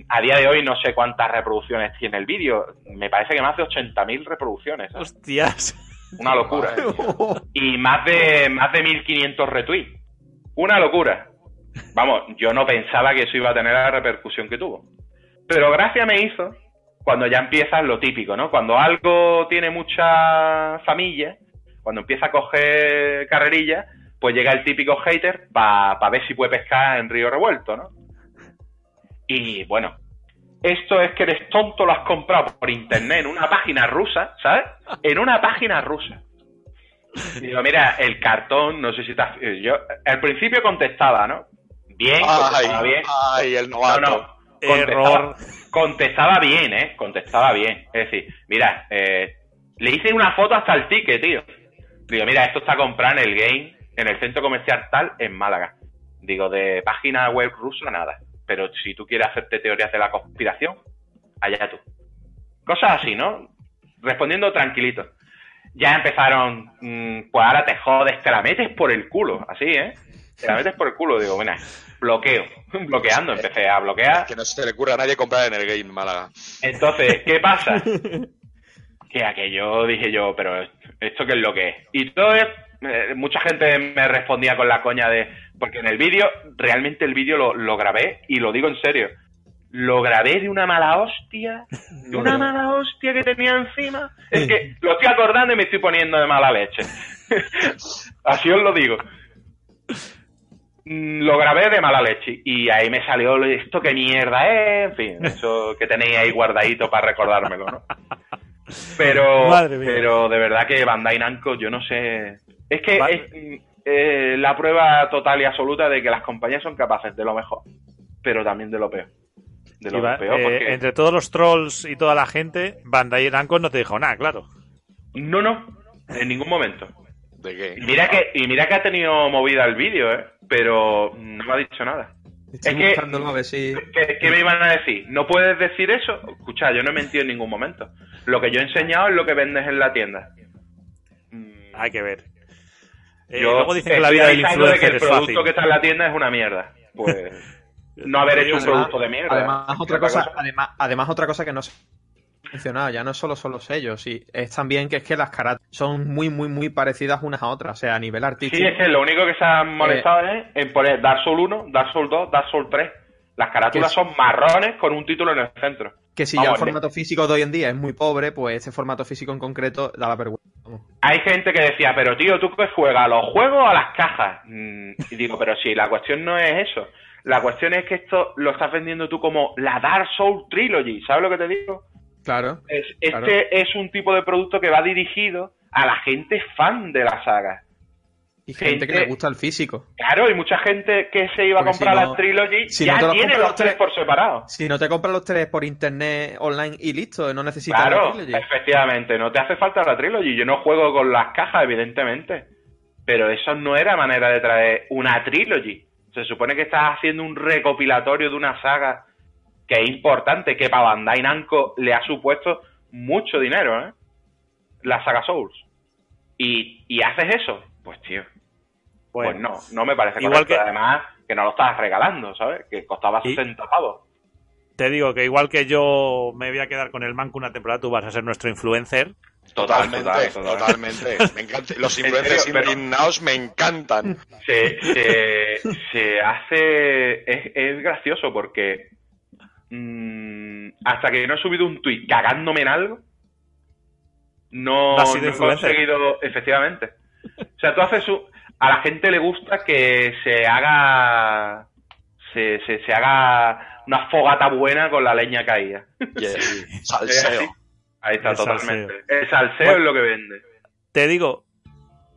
A día de hoy no sé cuántas reproducciones tiene el vídeo. Me parece que más de 80.000 reproducciones. ¿sabes? Hostias. Una locura. *laughs* Y más de, más de 1.500 retweets. Una locura. Vamos, yo no pensaba que eso iba a tener la repercusión que tuvo. Pero gracia me hizo cuando ya empiezas lo típico, ¿no? Cuando algo tiene mucha familia, cuando empieza a coger carrerilla, pues llega el típico hater para ver si puede pescar en río revuelto, ¿no? Y bueno, esto es que eres tonto, lo has comprado por internet en una página rusa, ¿sabes? En una página rusa. Y digo, mira, el cartón, no sé si te Yo al principio contestaba, ¿no? Bien, Ay, bien. ay, el No, novato. no. Contestaba, Error. contestaba bien, ¿eh? Contestaba bien. Es decir, mira, eh, le hice una foto hasta el ticket, tío. Digo, mira, esto está comprado en el game, en el centro comercial tal, en Málaga. Digo, de página web rusa, nada. Pero si tú quieres hacerte teorías de la conspiración, allá tú. Cosas así, ¿no? Respondiendo tranquilito. Ya empezaron, mm, pues ahora te jodes, te la metes por el culo, así, ¿eh? Te la metes por el culo, digo, mira, bloqueo, *laughs* bloqueando, empecé a bloquear. Que no se le ocurra a nadie comprar en el game Málaga. Entonces, ¿qué pasa? *laughs* Que aquello dije yo, pero ¿esto qué es lo que es? Y todo es- eh, mucha gente me respondía con la coña de. Porque en el vídeo, realmente el vídeo lo, lo grabé y lo digo en serio. Lo grabé de una mala hostia, de una mala hostia que tenía encima. Es *laughs* que lo estoy acordando y me estoy poniendo de mala leche. Así os lo digo. Mm, Lo grabé de mala leche y ahí me salió esto que mierda es, en fin, eso que tenéis ahí guardadito para recordármelo, ¿no? *laughs* Pero, pero de verdad que Bandai Namco, yo no sé. Es que es eh, la prueba total y absoluta de que las compañías son capaces de lo mejor, pero también de lo peor. De lo va- peor, eh, porque. Entre todos los trolls y toda la gente, Bandai Namco no te dijo nada, claro. No, no, en ningún momento. ¿De qué? Y mira que, y mira que ha tenido movida el vídeo, ¿eh? Pero no me ha dicho nada. Estoy Es que- buscándolo a ver si. ¿Qué, qué me iban a decir? ¿No puedes decir eso? Escucha, yo no he mentido en ningún momento. Lo que yo he enseñado es lo que vendes en la tienda. Mm, Hay que ver. Eh, yo luego dicen que la vida del avisando de que influencer el es producto fácil. que está en la tienda es una mierda. Pues *laughs* no haber hecho un Además- producto de mierda. Además, otra cosa, además, además, otra cosa que no se mencionado, ya no solo son los sellos, y es también que es que las caras son muy, muy, muy parecidas unas a otras, o sea, a nivel artístico. Sí, es que lo único que se han molestado es en poner Dark Souls 1, Dark Souls 2, Dark Souls 3. Las carátulas son marrones con un título en el centro. Que si ya Vamos, el formato físico de hoy en día es muy pobre, pues este formato físico en concreto da la vergüenza. Vamos. Hay gente que decía, pero tío, ¿tú qué juegas? ¿A los juegos o a las cajas? Mm, y digo, pero si la cuestión no es eso. La cuestión es que esto lo estás vendiendo tú como la Dark Souls Trilogy. ¿Sabes lo que te digo? Claro. Es, este Claro. es un tipo de producto que va dirigido a la gente fan de la saga. Y gente que le gusta el físico. Claro, y mucha gente que se iba a si comprar no- la Trilogy si ya no los tiene los los tres tres- por separado. Si no te compras los tres por internet online y listo, no necesitas Claro, la trilogy. efectivamente, no te hace falta la Trilogy. Yo no juego con las cajas, evidentemente. Pero eso no era manera de traer una Trilogy. Se supone que estás haciendo un recopilatorio de una saga que es importante, que para Bandai Namco le ha supuesto mucho dinero, ¿eh? La saga Souls. Y, y haces eso, pues tío, Bueno, pues no, no me parece igual correcto. que- Además, que no lo estás regalando, ¿sabes? Que costaba Y- 60 pavos. te digo que igual que yo me voy a quedar con el manco una temporada, tú vas a ser nuestro influencer. Totalmente, Total, total. totalmente. Me encanta. Los *laughs* En influencers indignados me encantan. se, se, se hace. Es, es gracioso porque. Mm, hasta que no he subido un tuit cagándome en algo. No, No he conseguido. Efectivamente. O sea, tú haces. un- a la gente le gusta que se haga. Se, se, se haga una fogata buena con la leña caída. Y el *laughs* Es salseo. así. Ahí está, El totalmente. salseo. El salseo Bueno. es lo que vende. Te digo,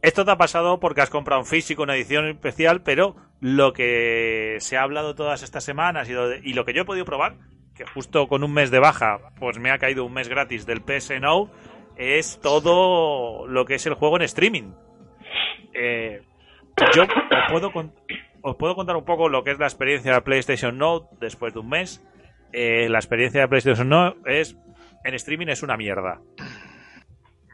esto te ha pasado porque has comprado un físico, una edición especial, pero lo que se ha hablado todas estas semanas y lo, que yo he podido probar, que justo con un mes de baja, pues me ha caído un mes gratis del PS Now, es todo lo que es el juego en streaming. Eh, yo os puedo, contar un poco lo que es la experiencia de PlayStation Now después de un mes. Eh, la experiencia de PlayStation Now es en streaming es una mierda.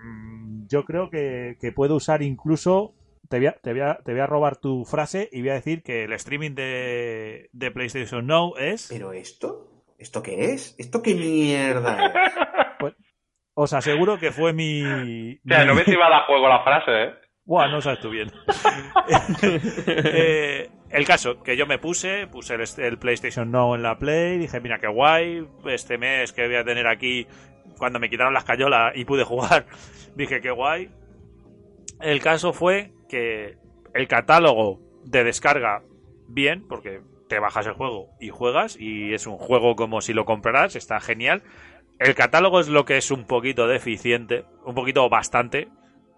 Mm, Yo creo que puedo usar incluso. Te voy, a, te, voy a, te voy a robar tu frase y voy a decir que el streaming de, de PlayStation Now es ¿Pero esto? ¿Esto qué es? ¿Esto qué mierda es? *laughs* os aseguro que fue mi. O sea, mi- no me *laughs* si va a dar juego la frase, ¿eh? Buah, no sabes tú bien. *laughs* Eh, el caso, que yo me puse, puse el, el PlayStation Now en la Play, dije, mira qué guay, este mes que voy a tener aquí, cuando me quitaron las cayolas y pude jugar, dije qué guay. El caso fue que el catálogo de descarga, bien, porque te bajas el juego y juegas, y es un juego como si lo compraras, está genial. El catálogo es lo que es un poquito deficiente, un poquito bastante.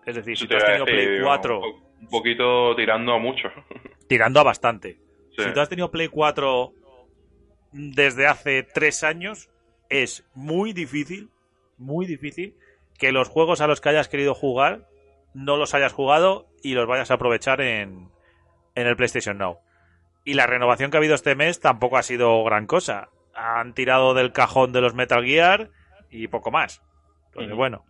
Es decir, si tú has tenido Play digo, 4 Un un poquito tirando a mucho. *laughs* tirando a bastante. Sí. Si tú has tenido Play 4 desde hace tres años, es muy difícil, muy difícil que los juegos a los que hayas querido jugar no los hayas jugado y los vayas a aprovechar en, en el PlayStation Now. Y la renovación que ha habido este mes tampoco ha sido gran cosa. Han tirado del cajón de los Metal Gear y poco más. Entonces, bueno,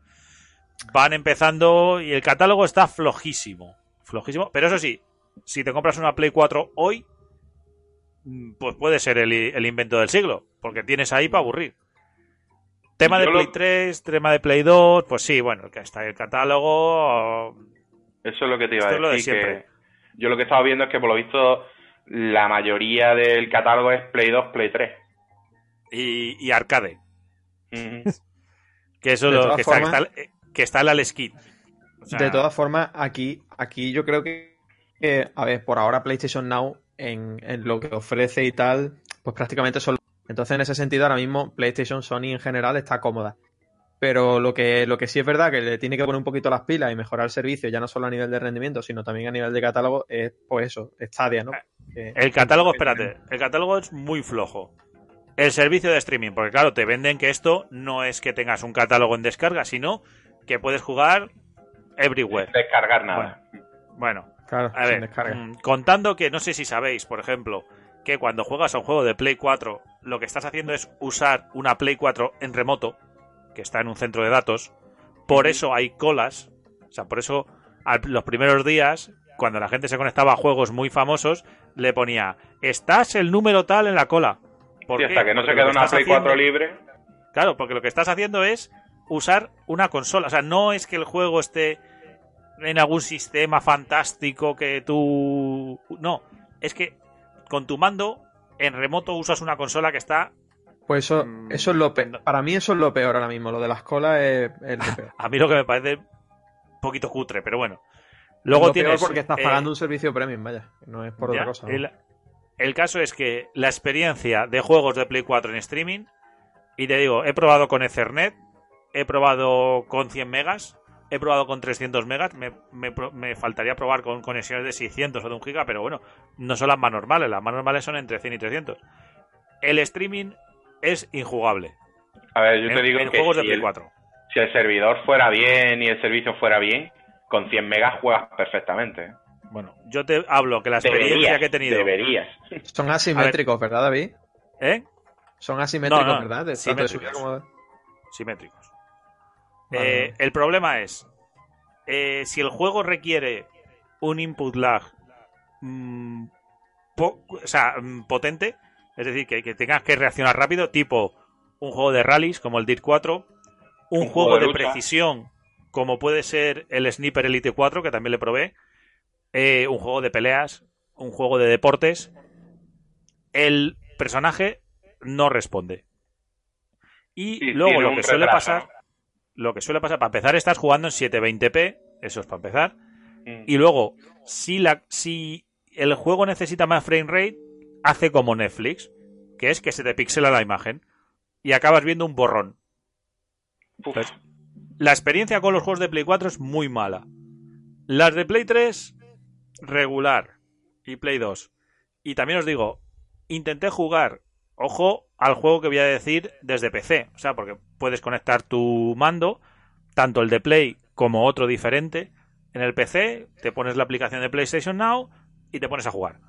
van empezando y el catálogo está flojísimo. Flojísimo. Pero eso sí, si te compras una Play 4 hoy, mm, pues puede ser el, el invento del siglo, porque tienes ahí para aburrir. Tema de Yo lo- Play 3, tema de Play 2, pues sí, bueno, que está el catálogo. Eso es lo que te iba Esto a es lo de decir. que yo lo que estaba viendo es que por lo visto la mayoría del catálogo es Play 2, Play 3. Y, y arcade. *laughs* Que eso es lo que está, que está, que está el Alex Kidd. O sea, De todas formas, aquí, aquí yo creo que, que, a ver, por ahora PlayStation Now, en, en lo que ofrece y tal, pues prácticamente solo. Entonces, en ese sentido, ahora mismo PlayStation Sony en general está cómoda. Pero lo que, lo que sí es verdad que le tiene que poner un poquito las pilas y mejorar el servicio, ya no solo a nivel de rendimiento, sino también a nivel de catálogo, es pues eso, Stadia, ¿no? Que- El catálogo, espérate, el catálogo es muy flojo. El servicio de streaming, porque claro, te venden que esto no es que tengas un catálogo en descarga, sino que puedes jugar everywhere. Descargar nada. Bueno, Claro, a sin ver, mm, contando que no sé si sabéis, por ejemplo, que cuando juegas a un juego de Play 4, lo que estás haciendo es usar una Play 4 en remoto, que está en un centro de datos. Por eso hay colas. O sea, por eso al- los primeros días, cuando la gente se conectaba a juegos muy famosos, le ponía, estás el número tal en la cola. ¿Por Sí, qué? hasta que no Porque se queda una Play 4 haciendo- libre. Claro, porque lo que estás haciendo es usar una consola. O sea, no es que el juego esté en algún sistema fantástico que tú... No, es que con tu mando en remoto usas una consola que está... Pues eso, mm, eso es lo peor. Para mí eso es lo peor ahora mismo. Lo de las colas es, es lo peor. *laughs* A mí lo que me parece un poquito cutre, pero bueno. Luego lo peor tienes... porque estás eh, pagando un servicio premium, vaya. No es por ya, otra cosa. ¿no? el, el caso es que la experiencia de juegos de Play 4 en streaming, y te digo, he probado con Ethernet, he probado con 100 megas, he probado con 300 megas, me, me me faltaría probar con conexiones de 600 o de 1 giga, pero bueno, no son las más normales, las más normales son entre 100 y 300. El streaming es injugable. A ver, yo en, te digo en que juegos de si Play el, 4. si el servidor fuera bien y el servicio fuera bien, con 100 megas juegas perfectamente. ¿eh? Bueno, yo te hablo que la experiencia Deberías, que he tenido... deberías. *laughs* Son asimétricos, ¿verdad, David? ¿Eh? Son asimétricos, No, no, ¿verdad? De de simétricos. como de- simétricos. Vale, Eh, el problema es, eh, si el juego requiere un input lag mm, po- o sea, mm, potente, es decir, que, que tengas que reaccionar rápido, tipo un juego de rallies como el Dirt 4, un, Un juego, de precisión como puede ser el Sniper Elite 4, que también le probé, eh, un juego de peleas, un juego de deportes, el personaje no responde. Y Sí, luego lo que suele pasar, lo que suele pasar, para empezar, estás jugando en 720p, eso es para empezar, Mm. y luego, si, la, si el juego necesita más frame rate, hace como Netflix, que es que se te pixela la imagen y acabas viendo un borrón. La experiencia con los juegos de Play 4 es muy mala. Las de Play 3, regular. Y Play 2. Y también os digo, intenté jugar, ojo al juego que voy a decir desde PC. O sea, porque puedes conectar tu mando, tanto el de Play como otro diferente. En el PC te pones la aplicación de PlayStation Now y te pones a jugar.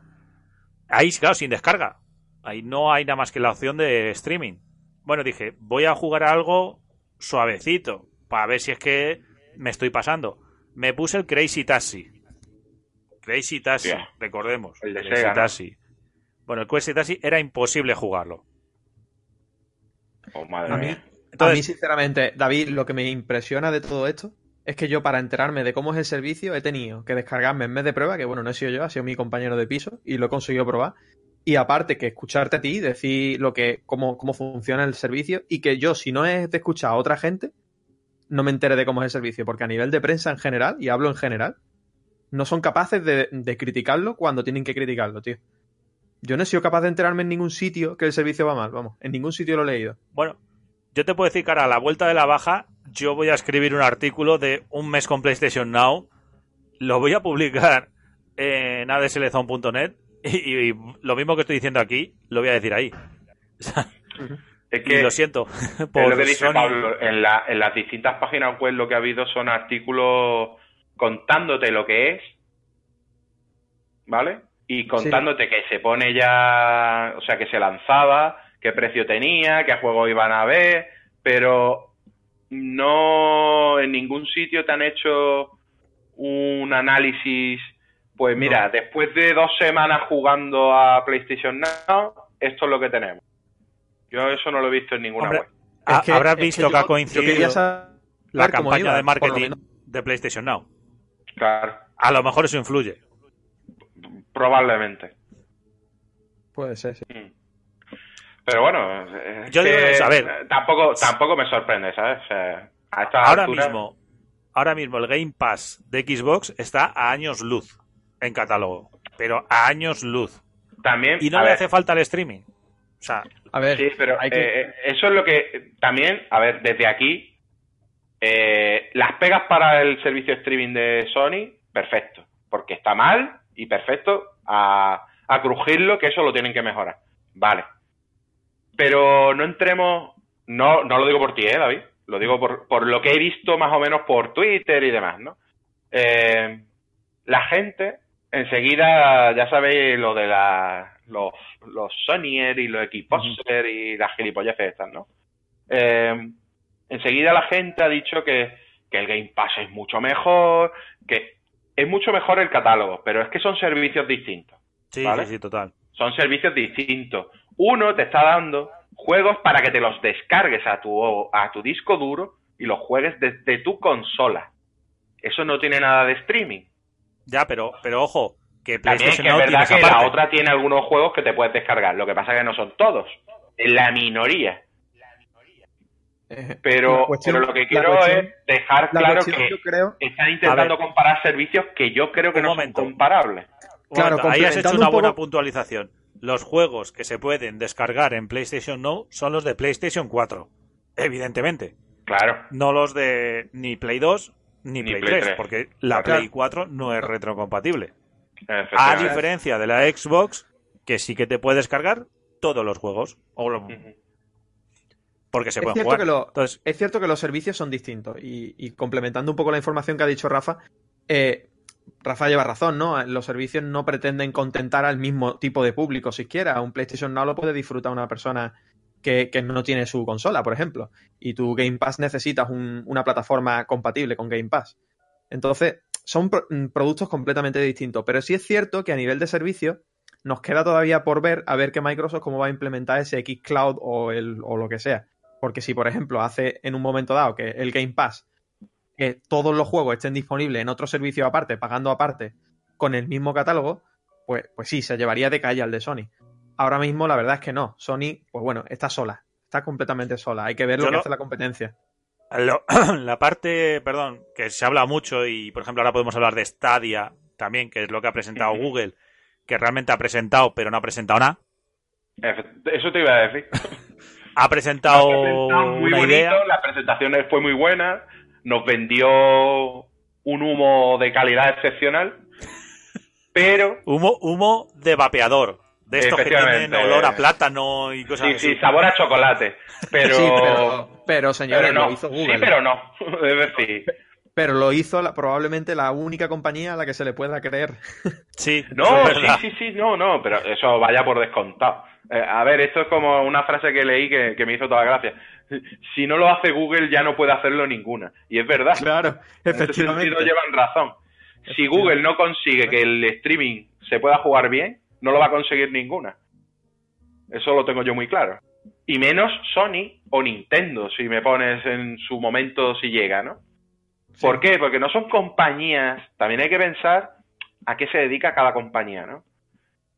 Ahí, claro, sin descarga. Ahí no hay nada más que la opción de streaming. Bueno, dije, voy a jugar a algo suavecito, para ver si es que me estoy pasando. Me puse el Crazy Taxi. Crazy Taxi, recordemos. El de Crazy Sega, ¿no? Taxi. Bueno, el Crazy Taxi era imposible jugarlo. oh, madre A mí, mía. a mí, sinceramente, David, lo que me impresiona de todo esto es que yo, para enterarme de cómo es el servicio, he tenido que descargarme en mes de prueba, que bueno, no he sido yo, ha sido mi compañero de piso y lo he conseguido probar. Y aparte que escucharte a ti, decir lo que, cómo, cómo funciona el servicio, y que yo, si no es de a otra gente, no me entere de cómo es el servicio, porque a nivel de prensa en general, y hablo en general, no son capaces de, de criticarlo cuando tienen que criticarlo, tío. Yo no he sido capaz de enterarme en ningún sitio que el servicio va mal, vamos, en ningún sitio lo he leído. bueno, yo te puedo decir que ahora a la vuelta de la baja, yo voy a escribir un artículo de un mes con PlayStation Now. Lo voy a publicar en adslezone.net y, y lo mismo que estoy diciendo aquí, lo voy a decir ahí. *laughs* Es Y que lo siento. es *laughs* por lo que dice Sony. Pablo, en, la- en las distintas páginas web lo que ha habido son artículos contándote lo que es, ¿vale? Y contándote que se pone ya, o sea, que se lanzaba, qué precio tenía, qué juegos iban a ver, pero no en ningún sitio te han hecho un análisis. Pues mira, después de dos semanas jugando a PlayStation Now, esto es lo que tenemos. Yo eso no lo he visto en ninguna Hombre, web. Es que- Habrás es que visto yo- que ha coincidido saber la campaña iba, de marketing de PlayStation Now. Claro. A lo mejor eso influye. Probablemente. Puede ser, sí. Mm. Pero bueno, es Yo digo eso, a ver. Tampoco, tampoco me sorprende, ¿sabes? O sea, a Ahora mismo, ahora mismo el Game Pass de Xbox está a años luz en catálogo. Pero a años luz. También. Y no le ver, hace falta el streaming. O sea, A ver, Sí, pero hay que- eh, eh, eso es lo que también, a ver, desde aquí, eh, las pegas para el servicio de streaming de Sony, perfecto, porque está mal y perfecto a, a crujirlo, que eso lo tienen que mejorar. Vale. Pero no entremos, no, no lo digo por ti, ¿eh, David? Lo digo por, por lo que he visto más o menos por Twitter y demás, ¿no? Eh, la gente, enseguida, ya sabéis lo de la, los, los Sonyer y los Xboxer y las gilipolleces estas, ¿no? Eh, enseguida la gente ha dicho que, que el Game Pass es mucho mejor, que es mucho mejor el catálogo, pero es que son servicios distintos. sí, ¿Vale? sí, sí, total. Son servicios distintos. Uno te está dando juegos para que te los descargues a tu, a tu disco duro y los juegues desde tu consola. Eso no tiene nada de streaming. Ya, pero, pero ojo, que También PlayStation que es verdad que la otra tiene algunos juegos que te puedes descargar. Lo que pasa es que no son todos. Es la minoría. eh, Pero, la cuestión- pero lo que quiero cuestión- es dejar la claro cuestión, que creo, están intentando ver. comparar servicios que yo creo que no momento. son comparables. Claro, ahí has hecho una un buena poco- puntualización. Los juegos que se pueden descargar en PlayStation Now son los de PlayStation 4. Evidentemente. Claro. No los de ni Play 2 ni, Ni Play, Play 3, 3. porque la Claro. Play 4 no es retrocompatible. A diferencia de la Xbox, que sí que te puede descargar todos los juegos. O lo- Ujú. porque se Es pueden cierto jugar. que lo- Entonces, es cierto que los servicios son distintos y, y complementando un poco la información que ha dicho Rafa, eh, Rafa lleva razón, ¿no? Los servicios no pretenden contentar al mismo tipo de público siquiera. Un PlayStation Now lo puede disfrutar una persona que, no tiene su consola, por ejemplo. Y tu Game Pass necesitas un- una plataforma compatible con Game Pass. Entonces, son mm, productos completamente distintos. Pero sí es cierto que a nivel de servicio nos queda todavía por ver a ver que Microsoft cómo va a implementar ese X Cloud o, el, o lo que sea. Porque si, por ejemplo, hace en un momento dado que el Game Pass, que todos los juegos estén disponibles en otro servicio aparte, pagando aparte, con el mismo catálogo, pues, pues sí, se llevaría de calle al de Sony. Ahora mismo la verdad es que no. Sony, pues bueno, está sola. Está completamente sola. Hay que ver lo Yo que lo- hace la competencia. lo- *clears throat* la parte, perdón, que se habla mucho y, por ejemplo, ahora podemos hablar de Stadia también, que es lo que ha presentado. Google, que realmente ha presentado, pero no ha presentado nada. Eso te iba a decir. *laughs* Ha presentado Lo *laughs* ha presentado muy una bonito, idea. la presentación fue muy buena, nos vendió un humo de calidad excepcional, pero Humo, humo de vapeador. De estos que tienen olor a plátano y cosas sí, así. sí, sabor a chocolate, pero, Sí, pero, pero señores, pero no, lo hizo Google. sí, pero no, *laughs* es decir, Pero lo hizo la- probablemente la única compañía a la que se le pueda creer. *laughs* Sí, no, sí, sí, sí, no, no, pero eso vaya por descontado. Eh, a ver, esto es como una frase que leí que, que me hizo toda gracia. Si no lo hace Google, ya no puede hacerlo ninguna. Y es verdad. Claro, En ese efectivamente. sentido llevan razón. Si Google no consigue que el streaming se pueda jugar bien, no lo va a conseguir ninguna. Eso lo tengo yo muy claro. Y menos Sony o Nintendo, si me pones en su momento si llega, ¿no? ¿Por qué? Porque no son compañías, también hay que pensar a qué se dedica cada compañía, ¿no?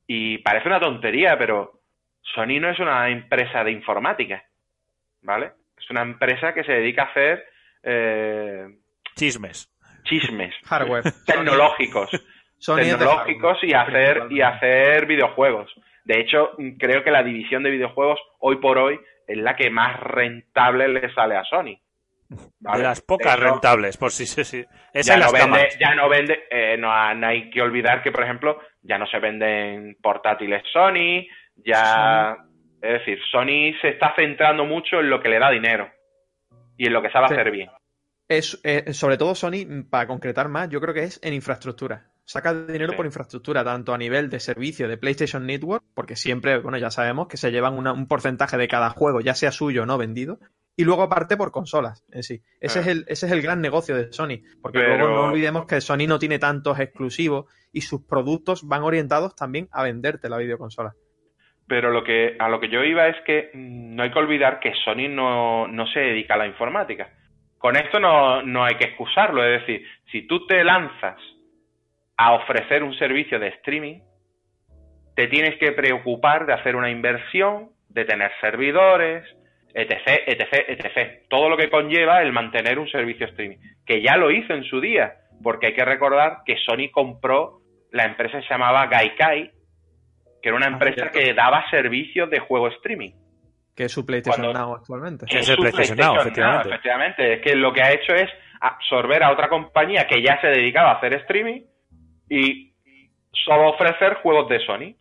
Y parece una tontería, pero Sony no es una empresa de informática, ¿vale? Es una empresa que se dedica a hacer eh, Chismes. chismes *laughs* Hardware. tecnológicos, *laughs* tecnológicos y hacer y hacer videojuegos. De hecho, creo que la división de videojuegos hoy por hoy es la que más rentable le sale a Sony. ¿vale? De las pocas De hecho, rentables, por si sí, sí. Esa ya no vende, ya no vende, eh, no hay que olvidar que, por ejemplo, ya no se venden portátiles Sony, ya, es decir, Sony se está centrando mucho en lo que le da dinero y en lo que sabe Sí. hacer bien. Es, eh, sobre todo Sony, mm, para concretar más, yo creo que es en infraestructura. Saca dinero Sí. por infraestructura, tanto a nivel de servicio de PlayStation Network, porque siempre, bueno, ya sabemos que se llevan una- un porcentaje de cada juego, ya sea suyo o no vendido, y luego aparte por consolas en sí. Ese, Ah. es, el, ese es el gran negocio de Sony, porque Pero- luego no olvidemos que Sony no tiene tantos exclusivos y sus productos van orientados también a venderte la videoconsola. Pero lo que, a lo que yo iba es que mm, no hay que olvidar que Sony no, no se dedica a la informática. Con esto no, no hay que excusarlo, es decir, si tú te lanzas a ofrecer un servicio de streaming, te tienes que preocupar de hacer una inversión, de tener servidores, etc, etc, etc. Todo lo que conlleva el mantener un servicio streaming, que ya lo hizo en su día, porque hay que recordar que Sony compró la empresa que se llamaba Gaikai, que era una empresa que daba servicios de juego streaming. Que es su PlayStation Cuando- Now actualmente. Que es su el PlayStation Now, efectivamente. efectivamente. Es que lo que ha hecho es absorber a otra compañía que ya se dedicaba a hacer streaming y solo ofrecer juegos de Sony.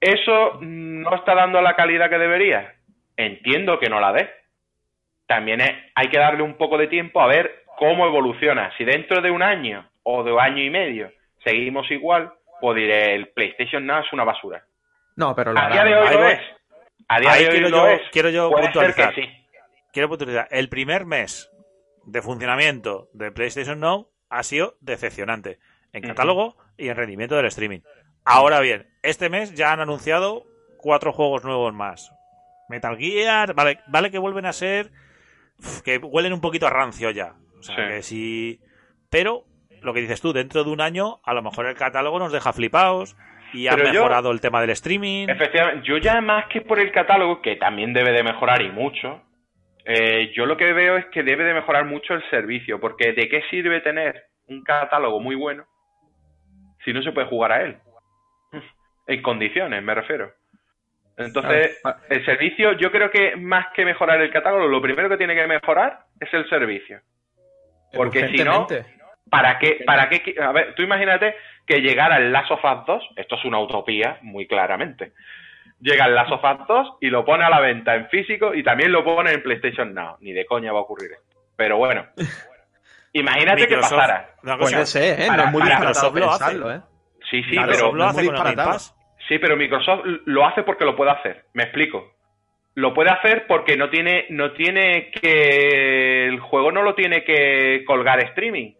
¿Eso no está dando la calidad que debería? Entiendo que no la dé. También es- hay que darle un poco de tiempo a ver cómo evoluciona. Si dentro de un año o de año y medio seguimos igual, pues diré, el PlayStation Now es una basura. No, pero lo A día de ¿no? hoy Ahí lo es. A día de hoy quiero lo yo- es. quiero yo Puede ser puntualizar. que sí. Quiero puntualizar. El primer mes de funcionamiento de PlayStation Now ha sido decepcionante en catálogo y en rendimiento del streaming. Ahora bien, este mes ya han anunciado cuatro juegos nuevos más. Metal Gear, vale, vale que vuelven a ser que huelen un poquito a rancio ya. O sea, Sí. que sí, pero lo que dices tú, dentro de un año a lo mejor el catálogo nos deja flipados y ha Pero yo- mejorado el tema del streaming. Efectivamente, yo ya más que por el catálogo, que también debe de mejorar y mucho, eh, yo lo que veo es que debe de mejorar mucho el servicio, porque ¿de qué sirve tener un catálogo muy bueno si no se puede jugar a él? *laughs* En condiciones, me refiero. Entonces, Ah, el servicio, yo creo que más que mejorar el catálogo, lo primero que tiene que mejorar es el servicio. Porque si no. ¿Para qué, ¿Para qué? A ver, tú imagínate que llegara el Last of Us 2, esto es una utopía, muy claramente. Llega el Last of Us 2 y lo pone a la venta en físico y también lo pone en PlayStation Now. Ni de coña va a ocurrir esto. Pero bueno, *laughs* imagínate que pasara. cosa, Puede ser, ¿eh? para- no es muy Microsoft lo hace. pensarlo, ¿eh? Sí, sí, pero, lo hace muy con sí, pero Microsoft lo hace porque lo puede hacer. Me explico. Lo puede hacer porque no tiene, no tiene que. El juego no lo tiene que colgar streaming.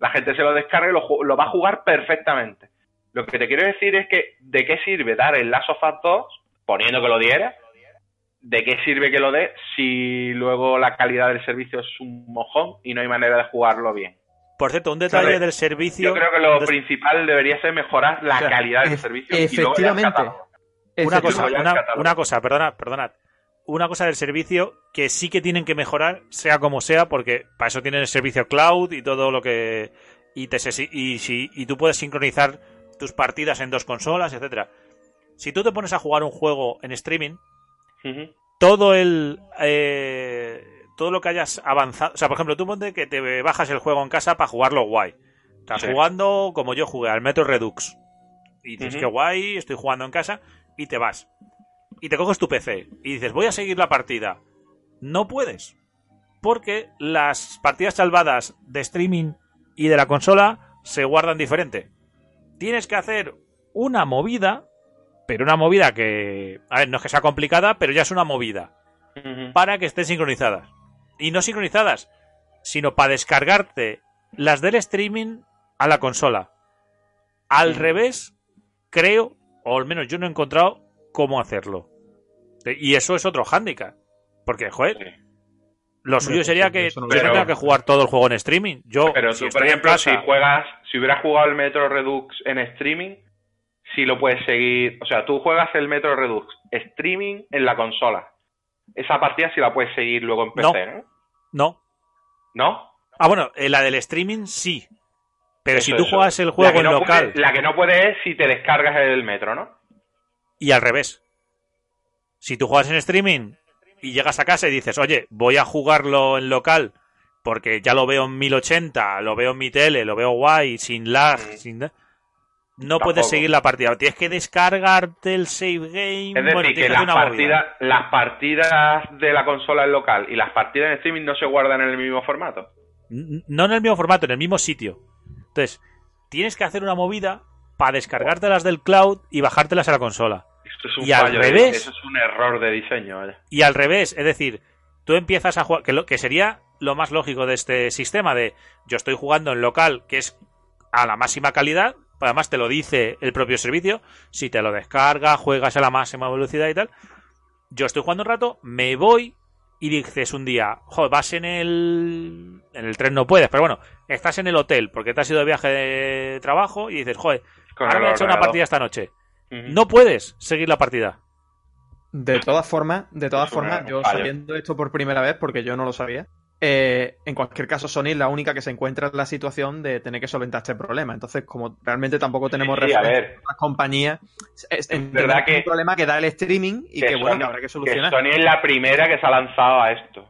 La gente se lo descarga y lo, ju- lo va a jugar perfectamente. Lo que te quiero decir es que, ¿de qué sirve dar el Last of Us 2, poniendo que lo diera? ¿De qué sirve que lo dé si luego la calidad del servicio es un mojón y no hay manera de jugarlo bien? Por cierto, un detalle ¿Sabes? del servicio. Yo creo que lo de- principal debería ser mejorar la O sea, calidad del servicio. y luego ya el efectivamente. catálogo. una cosa, una, una cosa, perdona, perdonad. Una cosa del servicio que sí que tienen que mejorar, sea como sea, porque para eso tienen el servicio cloud y todo lo que. Y, te, y, si, y tú puedes sincronizar tus partidas en dos consolas, etcétera. Si tú te pones a jugar un juego en streaming, todo el. eh, todo lo que hayas avanzado. O sea, por ejemplo, tú ponte que te bajas el juego en casa para jugarlo guay. Estás Sí. jugando como yo jugué, al Metro Redux. Y dices, Ujú. qué guay, estoy jugando en casa. Y te vas. Y te coges tu PC. Y dices, voy a seguir la partida. No puedes. Porque las partidas salvadas de streaming y de la consola se guardan diferente. Tienes que hacer una movida. Pero una movida que. A ver, no es que sea complicada, pero ya es una movida para que estén sincronizadas. Y no sincronizadas, sino para descargarte las del streaming a la consola. Al revés, creo, o al menos yo no he encontrado cómo hacerlo. Y eso es otro hándicap. Porque, joder, Sí. lo suyo Hombre, sería pues, que yo no tenga que jugar todo el juego en streaming. Yo, Pero si tú, por ejemplo, casa- si juegas, si hubieras jugado el Metro Redux en streaming, sí lo puedes seguir. O sea, tú juegas el Metro Redux streaming en la consola. Esa partida sí la puedes seguir luego en PC, ¿no? No. ¿No? Ah, bueno, eh, la del streaming sí. Pero Eso, si tú eso. juegas el juego en no local puede- la que no puede es si te descargas el Metro, ¿no? Y al revés. Si tú juegas en streaming y llegas a casa y dices, oye, voy a jugarlo en local porque ya lo veo en 1080, lo veo en mi tele, lo veo guay, sin lag, sin... No Tampoco. puedes seguir la partida. Tienes que descargarte el save game. Es decir, bueno, que tienes las las partidas de la consola en local y las partidas en streaming no se guardan en el mismo formato. No en el mismo formato, en el mismo sitio. Entonces, tienes que hacer una movida para descargártelas del cloud y bajártelas a la consola. Esto es un Y al fallo, de- revés. eso es un error de diseño. vaya. Y al revés, es decir, tú empiezas a jugar, que, lo, que sería lo más lógico de este sistema de yo estoy jugando en local, que es a la máxima calidad, además te lo dice el propio servicio, si te lo descarga, juegas a la máxima velocidad y tal, yo estoy jugando un rato, me voy y dices un día, joder, vas en el. En el tren no puedes, pero bueno, estás en el hotel porque te has ido de viaje de trabajo y dices, joder, ahora echar una partida esta noche. No puedes seguir la partida. De todas formas, de todas formas, yo sabiendo esto por primera vez, porque yo no lo sabía, eh, en cualquier caso Sony es la única que se encuentra en la situación de tener que solventar este problema. Entonces, como realmente tampoco tenemos Sí, a referencia de otras compañías, es, verdad que un problema que da el streaming y que, que bueno, Sony- que habrá que Que solucionar. Sony es la primera que se ha lanzado a esto.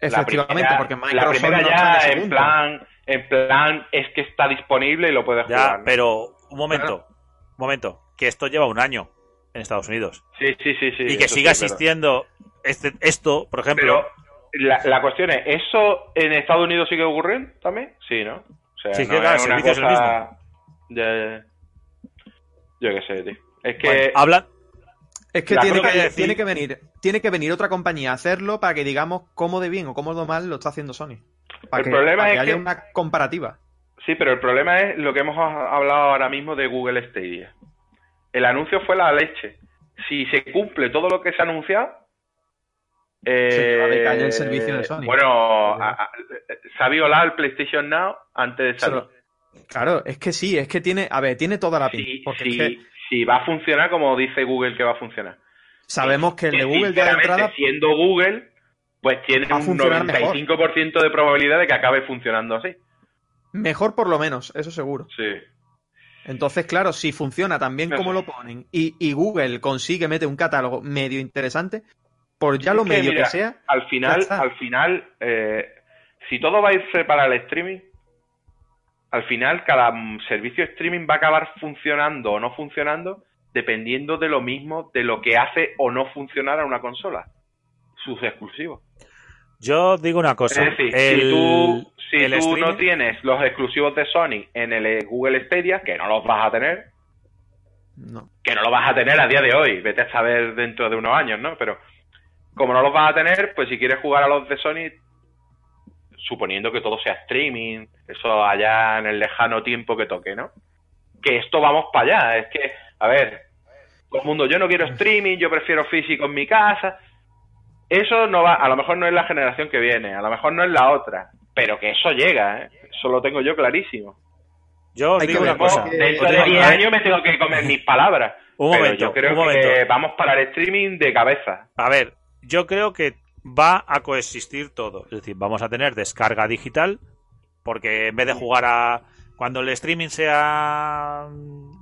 La Efectivamente, primera- porque la Microsoft primera no ya en plan, en plan es que está disponible y lo puedes Ya, jugar. ¿no? pero un momento, un momento, que esto lleva un año en Estados Unidos. Sí, sí, sí, sí. y que siga sí, existiendo este, esto, por ejemplo. Pero la, la cuestión es, ¿eso en Estados Unidos sigue ocurriendo también? Sí, ¿no? O sea, Sí, no que claro, es el servicio es el. Ya, ya. Yo qué sé, tío. Es que... bueno, hablan, Es que tiene que, es decir- tiene que venir, tiene que venir otra compañía a hacerlo para que digamos cómo de bien o cómo de mal lo está haciendo Sony. Para El que, problema para que es haya que- una comparativa. Sí, pero el problema es lo que hemos hablado ahora mismo de Google Stadia. El anuncio fue la leche. Si se cumple todo lo que se ha anunciado, eh, Se lleva de calle el servicio de Sony. Bueno, se ha violado el PlayStation Now antes de salir. Claro, es que sí, es que tiene, a ver, tiene toda la pinta. Si, porque si- es que va a funcionar como dice Google que va a funcionar. sabemos que el de Google ya de entrada siendo Google, pues tiene un funcionar 95% de probabilidad de que acabe funcionando así. mejor por lo menos, eso seguro. Sí. Entonces, claro, si funciona tan bien como lo ponen y, y Google consigue meter un catálogo medio interesante, por ya Es lo que, medio mira, que sea, Al final, al final, eh, si todo va a irse para el streaming, al final cada servicio streaming va a acabar funcionando o no funcionando dependiendo de lo mismo de lo que hace o no funcionar a una consola. Sus exclusivos. Yo digo una cosa. Es decir, el- si tú, si el tú no tienes los exclusivos de Sony en el eh, Google Stadia, que no los vas a tener, no. que no lo vas a tener a día de hoy, vete a saber dentro de unos años, ¿no? Pero como no los vas a tener, pues si quieres jugar a los de Sony, suponiendo que todo sea streaming, eso allá en el lejano tiempo que toque, ¿no? Que esto vamos para allá, es que, a ver, todo el mundo, yo no quiero streaming, yo prefiero físico en mi casa. Eso no va, a lo mejor no es la generación que viene, a lo mejor no es la otra, pero que eso llega, ¿eh? Eso lo tengo yo clarísimo. yo os digo una cosa. Dentro os de digo- 10 a ver, años me tengo que comer mis palabras. *laughs* Un Pero momento, yo creo un momento. que vamos para el streaming de cabeza. A ver, yo creo que va a coexistir todo. Es decir, vamos a tener descarga digital, porque en vez de jugar a. Cuando el streaming sea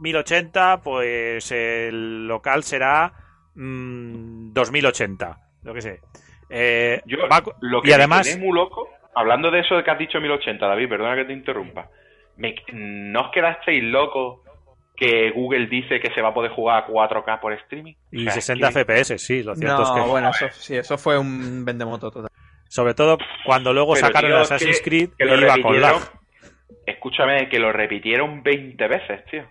1080, pues el local será mm, 2080. Lo que sé. Eh, Yo, va lo y que me además, tiene muy loco, hablando de eso de que has dicho 1080, David, perdona que te interrumpa. Me- ¿No os quedasteis locos que Google dice que se va a poder jugar a 4K por streaming? y O sea, 60 que- FPS, sí, lo cierto No, es que. bueno, eso, sí, eso fue un vendemoto total. Sobre todo cuando luego Pero, sacaron tío, el es que- Assassin's Creed que y lo iba con lag. Escúchame, que lo repitieron 20 veces, tío.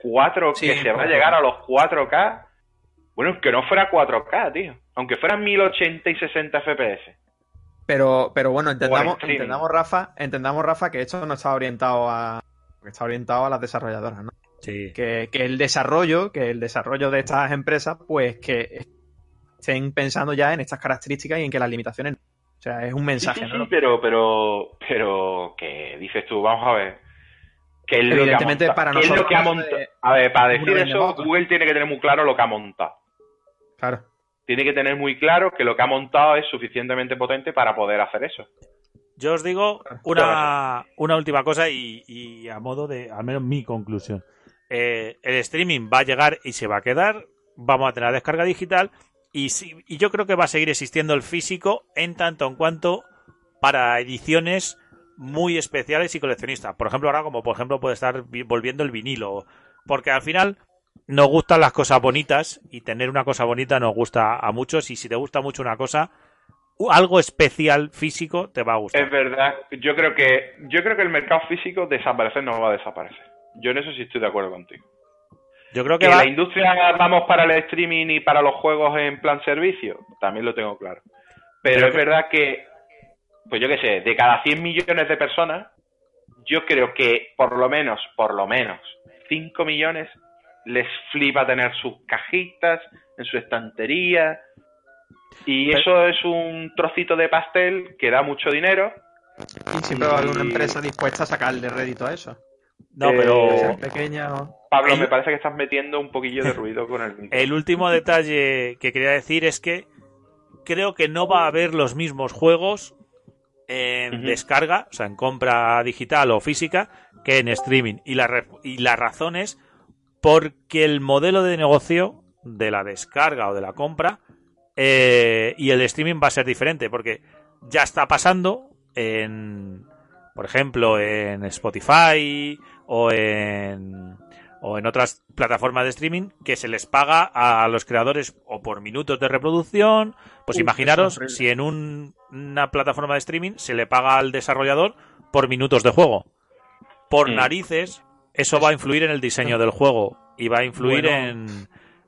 4, Sí, que se va a llegar a los 4K. Bueno, que no fuera 4K, tío. Aunque fueran 1080 y 60 FPS. Pero, pero bueno, entendamos, entendamos, Rafa, entendamos, Rafa, que esto no está orientado a. que Está orientado a las desarrolladoras, ¿no? Sí. Que, que el desarrollo, que el desarrollo de estas empresas, pues que estén pensando ya en estas características y en que las limitaciones. no. O sea, es un mensaje, sí, sí, ¿no? pero, pero, pero, ¿qué dices tú? Vamos a ver. ¿Qué es lo que ha Evidentemente, para ¿Qué es lo que ha nosotros, montado? eh, A ver, para decir eso. Google tiene que tener muy claro lo que ha montado. Claro. Tiene que tener muy claro que lo que ha montado es suficientemente potente para poder hacer eso. Yo os digo una, una última cosa y, y a modo de, al menos mi conclusión. Eh, el streaming va a llegar y se va a quedar. Vamos a tener la descarga digital. Y, y yo creo que va a seguir existiendo el físico en tanto en cuanto para ediciones muy especiales y coleccionistas. Por ejemplo, ahora como por ejemplo puede estar vi- volviendo el vinilo. Porque al final nos gustan las cosas bonitas y tener una cosa bonita nos gusta a muchos. Y si te gusta mucho una cosa, algo especial físico te va a gustar. Es verdad, yo creo que yo creo que el mercado físico desaparecer no va a desaparecer. Yo en eso sí estoy de acuerdo contigo. Yo creo que Que va. la industria vamos para el streaming y para los juegos en plan servicio, también lo tengo claro. Pero Pero es que- verdad que, pues yo qué sé, de cada 100 millones de personas, yo creo que por lo menos, por lo menos, 5 millones les flipa tener sus cajitas en su estantería, Y eso es un trocito de pastel que da mucho dinero. Y siempre va a haber una empresa dispuesta a sacarle rédito a eso. No, Eh, pero pequeñas o- Pablo, me parece que estás metiendo un poquillo de ruido con el el último detalle que quería decir es que creo que no va a haber los mismos juegos en descarga, o sea, en compra digital o física, que en streaming. Y la, re- y la razón es porque el modelo de negocio de la descarga o de la compra eh, y el streaming va a ser diferente, porque ya está pasando en, por ejemplo, en Spotify o en, o en otras plataformas de streaming que se les paga a los creadores o por minutos de reproducción. Pues Uf, imaginaros si en un- una plataforma de streaming se le paga al desarrollador por minutos de juego. Por Mm. narices, eso va a influir en el diseño del juego y va a influir Bueno. en,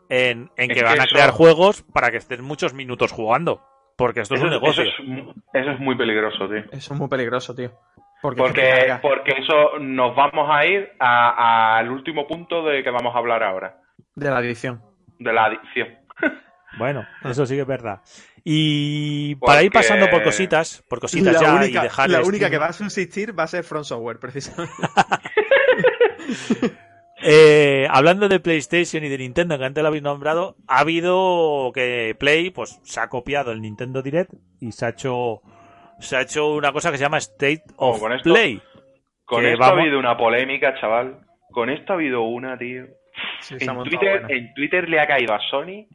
en, en Es que que van a eso- crear juegos para que estén muchos minutos jugando. Porque esto es eso, un negocio. eso es, eso es muy peligroso, tío. Eso es muy peligroso, tío. Porque, es Porque, eso nos vamos a ir a- al último punto de que vamos a hablar ahora, de la adicción. de la adicción. *laughs* Bueno, eso sí que es verdad. Y para ir pasando por cositas, por cositas la ya única, y dejar la única que va a subsistir va a ser Front Software, precisamente. *laughs* Eh, hablando de PlayStation y de Nintendo, que antes lo habéis nombrado, ha habido que Play pues se ha copiado el Nintendo Direct y se ha hecho se ha hecho una cosa que se llama State of con esto- Play. Con Que esto vamos- ha habido una polémica, chaval. Con esto ha habido una, tío. Sí, En Twitter, en Twitter le ha caído a Sony.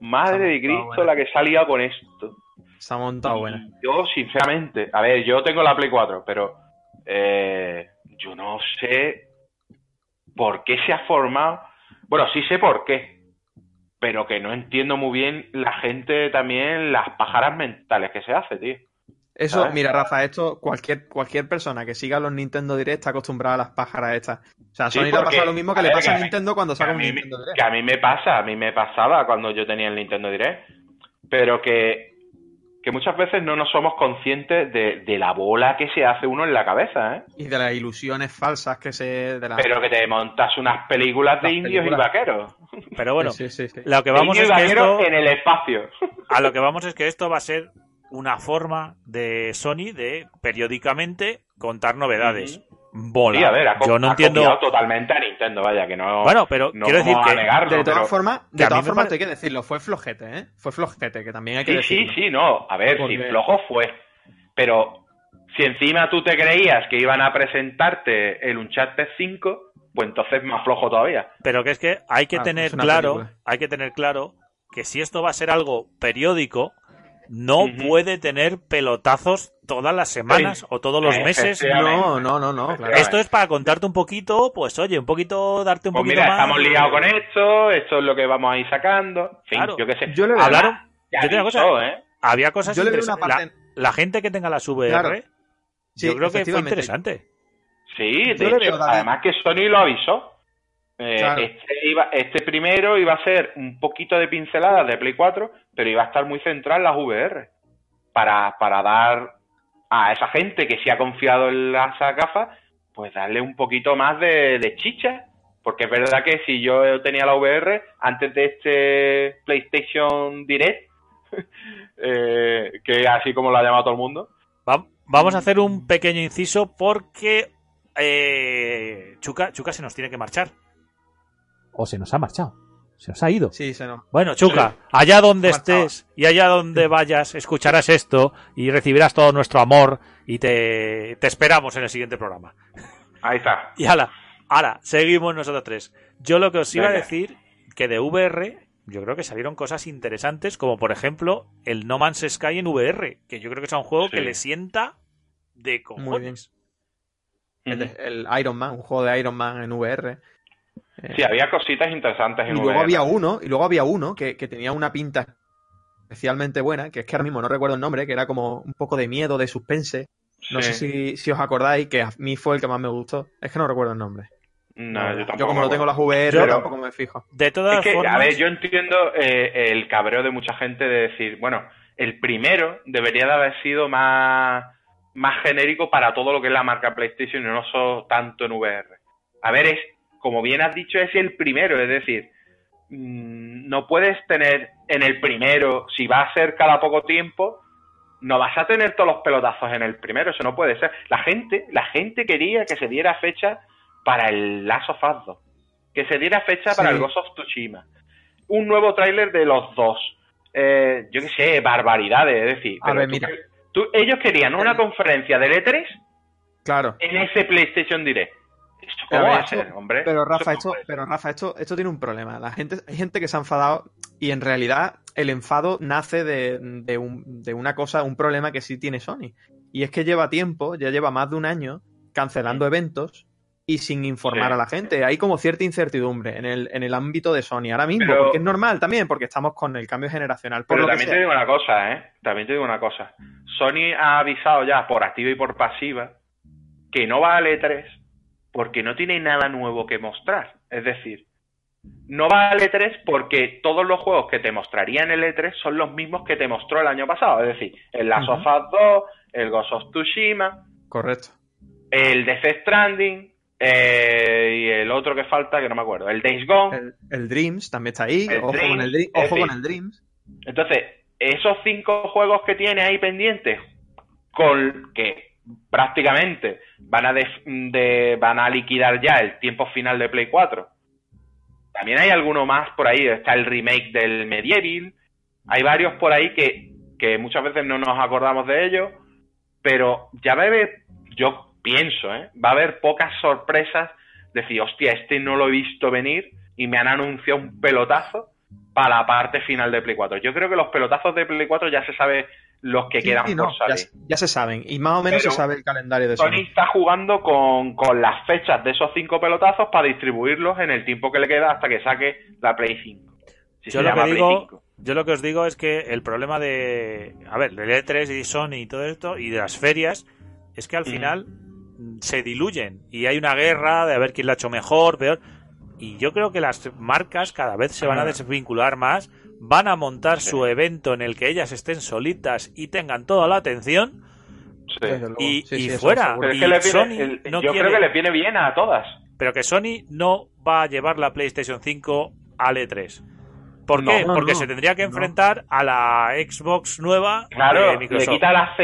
Madre de Cristo, buena. la que se ha liado con esto. Se ha montado buena. Yo, sinceramente, a ver, yo tengo la Play 4, pero eh, yo no sé por qué se ha formado. Bueno, sí sé por qué, pero que no entiendo muy bien la gente también, las pájaras mentales que se hace, tío. Eso, ¿sabes? mira, Rafa, esto cualquier, cualquier persona que siga los Nintendo Direct está acostumbrada a las pájaras estas. O sea, a Sí, Sony le porque, pasa lo mismo que le pasa que a mí- Nintendo cuando saca un mí, Nintendo Direct. que a mí me pasa, a mí me pasaba cuando yo tenía el Nintendo Direct, pero que, que muchas veces no nos somos conscientes de, de la bola que se hace uno en la cabeza, ¿eh? Y de las ilusiones falsas que se... De la... Pero que te montas unas películas de Las indios películas. y vaqueros. Pero bueno, Sí, sí, sí. lo que vamos indios es que esto, en el espacio. *laughs* a lo que vamos es que esto va a ser una forma de Sony de periódicamente contar novedades. Bola. Sí, a ver, ha, Yo no ha entiendo. totalmente a Nintendo, vaya, que no, Bueno, pero no quiero decir que negarlo, De todas formas, de todas formas pare- hay que decirlo, fue flojete, ¿eh? Fue flojete, que también hay que Sí, sí, decirlo. sí, no. A ver, Porque- si flojo fue. Pero si encima tú te creías que iban a presentarte el Uncharted 5, pues entonces más flojo todavía. Pero que es que hay que Ah, tener claro, película. hay que tener claro que si esto va a ser algo periódico, no puede tener pelotazos todas las semanas Sí. o todos los meses. No, no, no, no, claro. Esto es para contarte un poquito, pues oye, un poquito, darte un Pues poquito mira, más. estamos liados con esto, esto es lo que vamos a ir sacando. En fin, Claro. yo qué sé. Yo le veo- Hablaron, Ya yo avisó, cosa, ¿eh? había cosas Yo le veo una interesantes. parte... La, la gente que tenga las VR, Claro. Sí, yo creo que fue interesante. Sí, de veo, hecho, además que Sony lo avisó. Eh, Claro. este, iba, este primero iba a ser un poquito de pinceladas de Play 4, pero iba a estar muy central en las VR. Para, para dar a esa gente que se ha confiado en las gafas, pues darle un poquito más de, de chicha. Porque es verdad que si yo tenía la VR antes de este PlayStation Direct, *laughs* eh, que así como lo ha llamado todo el mundo, Va- vamos a hacer un pequeño inciso porque eh, Chuca, Chuca se nos tiene que marchar. O se nos ha marchado. Se nos ha ido. Sí, se no. Bueno, Chuca, allá donde estés y allá donde vayas, escucharás esto y recibirás todo nuestro amor y te, te esperamos en el siguiente programa. ahí está. *laughs* Y ala, ahora, seguimos nosotros tres. Yo lo que os iba a decir, que de VR, yo creo que salieron cosas interesantes, como por ejemplo el No Man's Sky en VR, que yo creo que es un juego Sí. que le sienta de Muy bien. cojones. El, el Iron Man, un juego de Iron Man en VR. Eh, Sí, había cositas interesantes y en luego VR. había uno, y luego había uno que, que tenía una pinta especialmente buena, que es que ahora mismo no recuerdo el nombre, que era como un poco de miedo, de suspense. No Sí. sé si, si os acordáis, que a mí fue el que más me gustó. Es que no recuerdo el nombre. No, yo, tampoco Yo como no tengo las VR, Yo- tampoco me fijo. De todas Es que, formas, a ver, yo entiendo eh, el cabreo de mucha gente de decir, bueno, el primero debería de haber sido más, más genérico para todo lo que es la marca PlayStation y no solo tanto en VR. A ver, es, como bien has dicho, es el primero, es decir, mm, no puedes tener en el primero, si va a ser cada poco tiempo, no vas a tener todos los pelotazos en el primero, eso no puede ser. La gente, la gente quería que se diera fecha para el Last of Us 2, que se diera fecha para el Ghost of Tsushima, un nuevo tráiler de los dos, eh, yo qué sé, barbaridades, es decir, A pero ver, tú- mira. tú- ellos querían una conferencia del E3 Claro. en ese PlayStation Direct. ¿Esto Pero, cómo a va a ser, esto- hombre? pero Rafa, esto, pero Rafa, esto, esto tiene un problema. La gente, hay gente que se ha enfadado y en realidad el enfado nace de, de un- de una cosa, un problema que sí tiene Sony. Y es que lleva tiempo, ya lleva más de un año, cancelando eventos y sin informar Sí. a la gente. Hay como cierta incertidumbre en el, en el ámbito de Sony ahora mismo, Pero- porque es normal también, porque estamos con el cambio generacional. Por Pero lo también te digo una cosa, ¿eh? También te digo una cosa. Sony ha avisado ya por activa y por pasiva que no va al E3 porque no tiene nada nuevo que mostrar. Es decir, no va al E3 porque todos los juegos que te mostraría en el E3 son los mismos que te mostró el año pasado. Es decir, el Last of Us 2, el Ghost of Tsushima, Correcto. el Death Stranding eh, y el otro que falta, que no me acuerdo, el Days Gone. El, el Dreams también está ahí. El Ojo, Dreams, con el, ojo decir, con el Dreams. Entonces, esos cinco juegos que tiene ahí pendientes, con que prácticamente van a, de- van a liquidar ya el tiempo final de Play 4. También hay alguno más por ahí, está el remake del Medieval, hay varios por ahí que, que muchas veces no nos acordamos de ellos, pero ya va a haber, yo pienso, ¿eh? va a haber pocas sorpresas, decir, hostia, este no lo he visto venir y me han anunciado un pelotazo para la parte final de Play 4. Yo creo que los pelotazos de Play 4 ya se sabe los que Sí, quedan sí, por no, salir. ya se saben. Y más o menos Pero se sabe el calendario de Sony Sony. está jugando con, con las fechas de esos cinco pelotazos para distribuirlos en el tiempo que le queda hasta que saque la Play 5. Si Yo se lo, llama que Play digo, 5. yo lo que os digo es que el problema de, a ver, del E3 y Sony y todo esto y de las ferias es que al Mm. final mm, se diluyen y hay una guerra de a ver quién lo ha hecho mejor, peor. Y yo creo que las marcas cada vez se van a desvincular más, van a montar Sí. su evento en el que ellas estén solitas y tengan toda la atención Sí. Y, Sí, y sí, eso fuera. Pero es que le Sony viene, el- no yo quiere- creo que le viene bien a todas. pero que Sony no va a llevar la PlayStation 5 al E3. ¿Por No, qué? no, Porque no, se tendría que no. enfrentar a la Xbox nueva Claro, de le Microsoft. quita la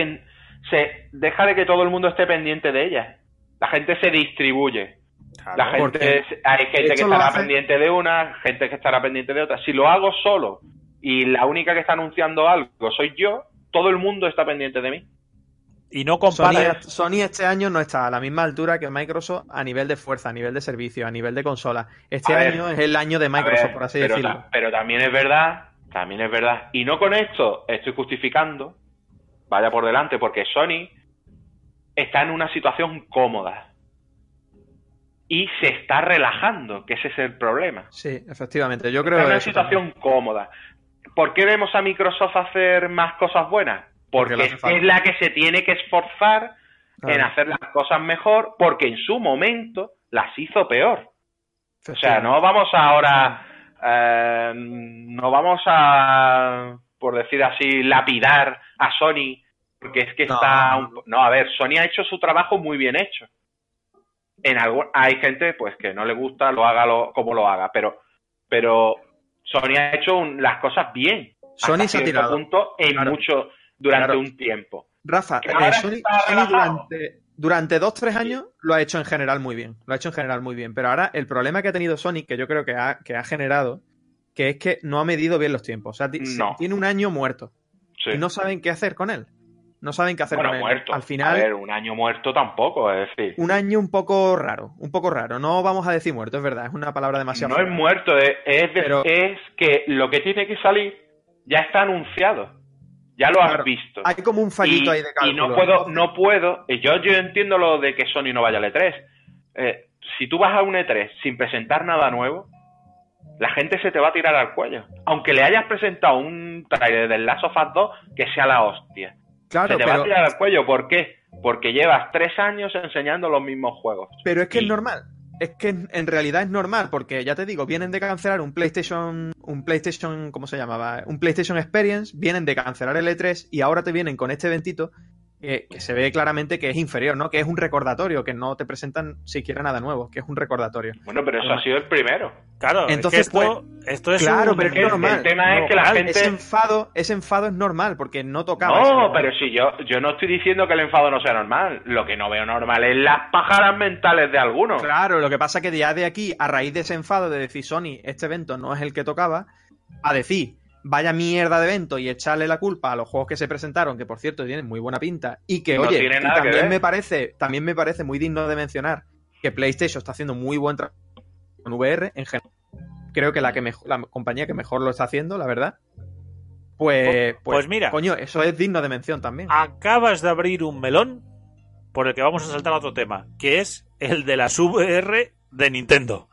se deja de que todo el mundo esté pendiente de ella. La gente se distribuye. Claro. La gente, hay gente que estará hace- pendiente de una, gente que estará pendiente de otra. Si lo hago solo y la única que está anunciando algo soy yo, todo el mundo está pendiente de mí. Y no compara. Sony este año no está a la misma altura que Microsoft a nivel de fuerza, a nivel de servicio, a nivel de consola. Este A ver, año es el año de Microsoft, ver, por así pero, decirlo. ta- pero también es verdad, también es verdad. Y no con esto estoy justificando, vaya por delante, porque Sony está en una situación cómoda. Y se está relajando, que ese es el problema. Sí, efectivamente. Yo creo en una situación cómoda. ¿Por qué vemos a Microsoft hacer más cosas buenas? Porque es la que se tiene que esforzar en hacer las cosas mejor, porque en su momento las hizo peor. O sea, no vamos ahora, eh, no vamos a, por decir así, lapidar a Sony, porque es que No. está... un- no, a ver, Sony ha hecho su trabajo muy bien hecho. En algún, hay gente pues que no le gusta, lo haga lo, como lo haga, pero, pero Sony ha hecho un- las cosas bien. Sony se ha tirado. punto en Claro. mucho, durante Claro. un tiempo. Rafa, eh, Sony, durante, durante dos, tres años lo ha hecho en general muy bien. Lo ha hecho en general muy bien. Pero ahora el problema que ha tenido Sony, que yo creo que ha, que ha generado, que es que no ha medido bien los tiempos. O sea, No. tiene un año muerto. Sí. Y no saben qué hacer con él. No saben qué hacer bueno, con él. muerto. Al final, A ver, un año muerto tampoco, es decir. un año un poco raro. Un poco raro. No vamos a decir muerto, es verdad. Es una palabra demasiado. No es muerto, es, es, Pero- es que lo que tiene que salir ya está anunciado. Ya lo has Claro, visto. Hay como un fallito y, ahí de y cálculo. no puedo, no puedo. y Yo, yo entiendo lo de que Sony no vaya al E3. Eh, si tú vas a un E3 sin presentar nada nuevo, la gente se te va a tirar al cuello. Aunque le hayas presentado un trailer del Last of Us 2 que sea la hostia. Claro, se te va pero, a tirar al cuello. ¿Por qué? Porque llevas tres años enseñando los mismos juegos. pero es que es normal. Es que en en realidad es normal, porque ya te digo, vienen de cancelar un PlayStation, un PlayStation, ¿cómo se llamaba? Un PlayStation Experience, vienen de cancelar el E3 y ahora te vienen con este eventito que, que se ve claramente que es inferior, ¿no? Que es un recordatorio, que no te presentan siquiera nada nuevo, que es un recordatorio. Bueno, pero eso ha sido el primero. Claro, Entonces, pues, es que esto, esto es claro, un- pero es que es normal. El tema es que la gente... Ese enfado, ese enfado es normal, porque no tocaba. No, pero si yo, yo no estoy diciendo que el enfado no sea normal. Lo que no veo normal es las pájaras mentales de algunos. Claro, lo que pasa es que ya de aquí, a raíz de ese enfado de decir Sony, este evento no es el que tocaba, a decir, vaya mierda de evento y echarle la culpa a los juegos que se presentaron, que por cierto tienen muy buena pinta, y que, No oye, que también me parece, también me parece muy digno de mencionar que PlayStation está haciendo muy buen trabajo con VR en general. Creo que la que mejor, la compañía que mejor lo está haciendo, la verdad. Pues, pues, pues mira. coño, eso es digno de mención también. acabas de abrir un melón por el que vamos a saltar a otro tema, que es el de las VR de Nintendo.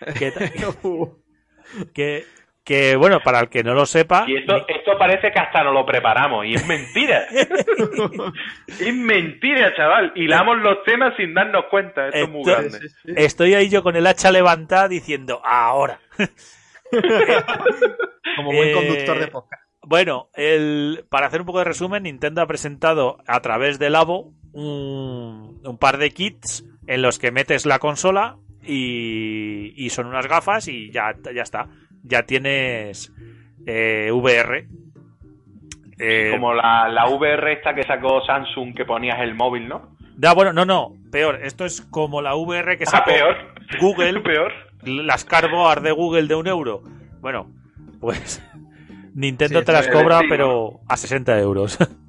*laughs* que, que, que, bueno, para el que no lo sepa, Y esto, esto parece que hasta no lo preparamos. Y es mentira. *laughs* es mentira, chaval. Hilamos los temas sin darnos cuenta. Esto es muy grande. estoy ahí yo con el hacha levantada diciendo, ahora. *laughs* Como buen Eh, conductor de podcast. Bueno, el, para hacer un poco de resumen, Nintendo ha presentado a través de Labo un, un par de kits en los que metes la consola y, y son unas gafas y ya, ya está. Ya tienes eh, VR. Eh, Como la, la VR esta que sacó Samsung que ponías el móvil, ¿no? da, bueno, no, no, peor. Esto es como la VR que Ah, sacó peor. Google, *laughs* peor. las Cardboard de Google de un euro. Bueno, pues *laughs* Nintendo Sí, te las cobra, pero a 60 euros. *laughs*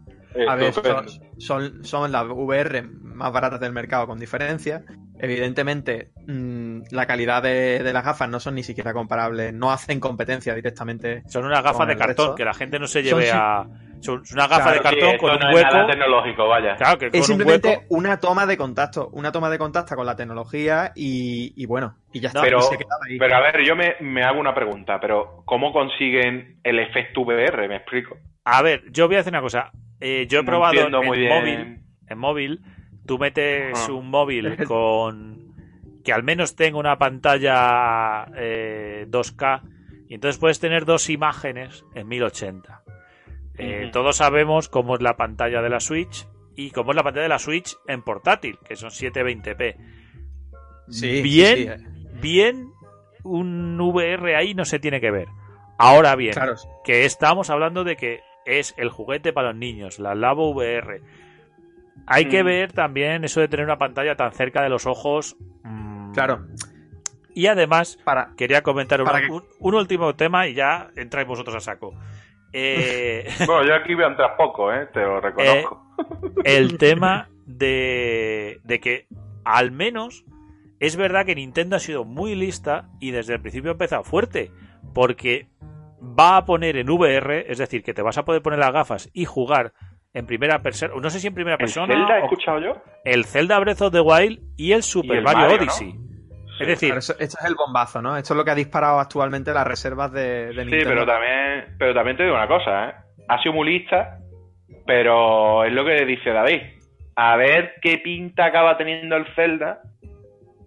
A ver, son, son, son las VR más baratas del mercado con diferencia. Evidentemente, mm, la calidad de, de las gafas no son ni siquiera comparables. No hacen competencia directamente. Son unas gafas de cartón, resto. que la gente no se lleve a. Son son una gafa Claro, de cartón Sí, con un es nada hueco. tecnológico, vaya. Claro, que con Es un simplemente hueco. una toma de contacto. Una toma de contacto con la tecnología y, y bueno, y ya está. Pero, se ahí. pero a ver, yo me, me hago una pregunta, pero ¿cómo consiguen el efecto VR? Me explico. A ver, yo voy a decir una cosa. Eh, yo he No probado en entiendo muy bien. móvil. En móvil, tú metes Ajá. un móvil *laughs* con. que al menos tenga una pantalla eh, 2K. Y entonces puedes tener dos imágenes en 1080. Eh. Todos sabemos cómo es la pantalla de la Switch y cómo es la pantalla de la Switch en portátil, que son 720p. Sí, bien, sí, sí. bien, un VR ahí no se tiene que ver. Ahora bien, Claro. que estamos hablando de que es el juguete para los niños, la Labo VR. Hay que Mm. ver también eso de tener una pantalla tan cerca de los ojos. mm, Claro. Y además, Para, quería comentar una- Para que- un, un último tema y ya entráis vosotros a saco. Eh, *laughs* Bueno, yo aquí voy a entrar poco, ¿eh? Te lo reconozco. el tema de, de que al menos es verdad que Nintendo ha sido muy lista y desde el principio ha empezado fuerte porque va a poner en VR, es decir, que te vas a poder poner las gafas y jugar en primera persona, no sé si en primera ¿El persona, Zelda he escuchado yo? el Zelda Breath of the Wild y el Super el Mario, Mario, ¿no? Odyssey. Es decir, esto es el bombazo, ¿no? Esto es lo que ha disparado actualmente las reservas de, de Sí, Nintendo. pero también, pero también te digo una cosa, ¿eh? Ha sido muy lista, pero es lo que dice David. A ver qué pinta acaba teniendo el Zelda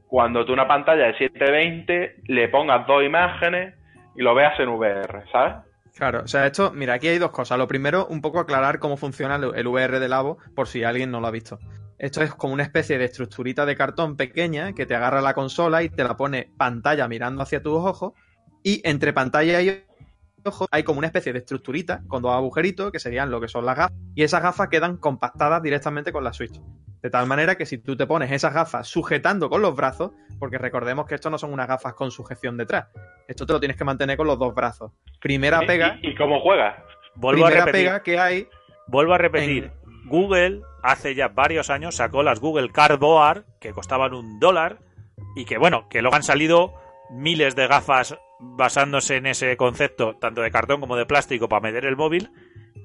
cuando tú una pantalla de 720 le pongas dos imágenes y lo veas en VR, ¿sabes? Claro, o sea, esto, mira, aquí hay dos cosas. Lo primero, un poco aclarar cómo funciona el, VR de Labo, por si alguien no lo ha visto. Esto es como una especie de estructurita de cartón pequeña que te agarra la consola y te la pone pantalla mirando hacia tus ojos. Y entre pantalla y ojos hay como una especie de estructurita con dos agujeritos que serían lo que son las gafas. Y esas gafas quedan compactadas directamente con la Switch. De tal manera que si tú te pones esas gafas sujetando con los brazos, porque recordemos que esto no son unas gafas con sujeción detrás, esto te lo tienes que mantener con los dos brazos. Primera pega, ¿Y, y cómo juegas? vuelvo a primera repetir, pega que hay. vuelvo a repetir. Google hace ya varios años sacó las Google Cardboard que costaban un dólar y que bueno, que luego han salido miles de gafas basándose en ese concepto, tanto de cartón como de plástico, para meter el móvil.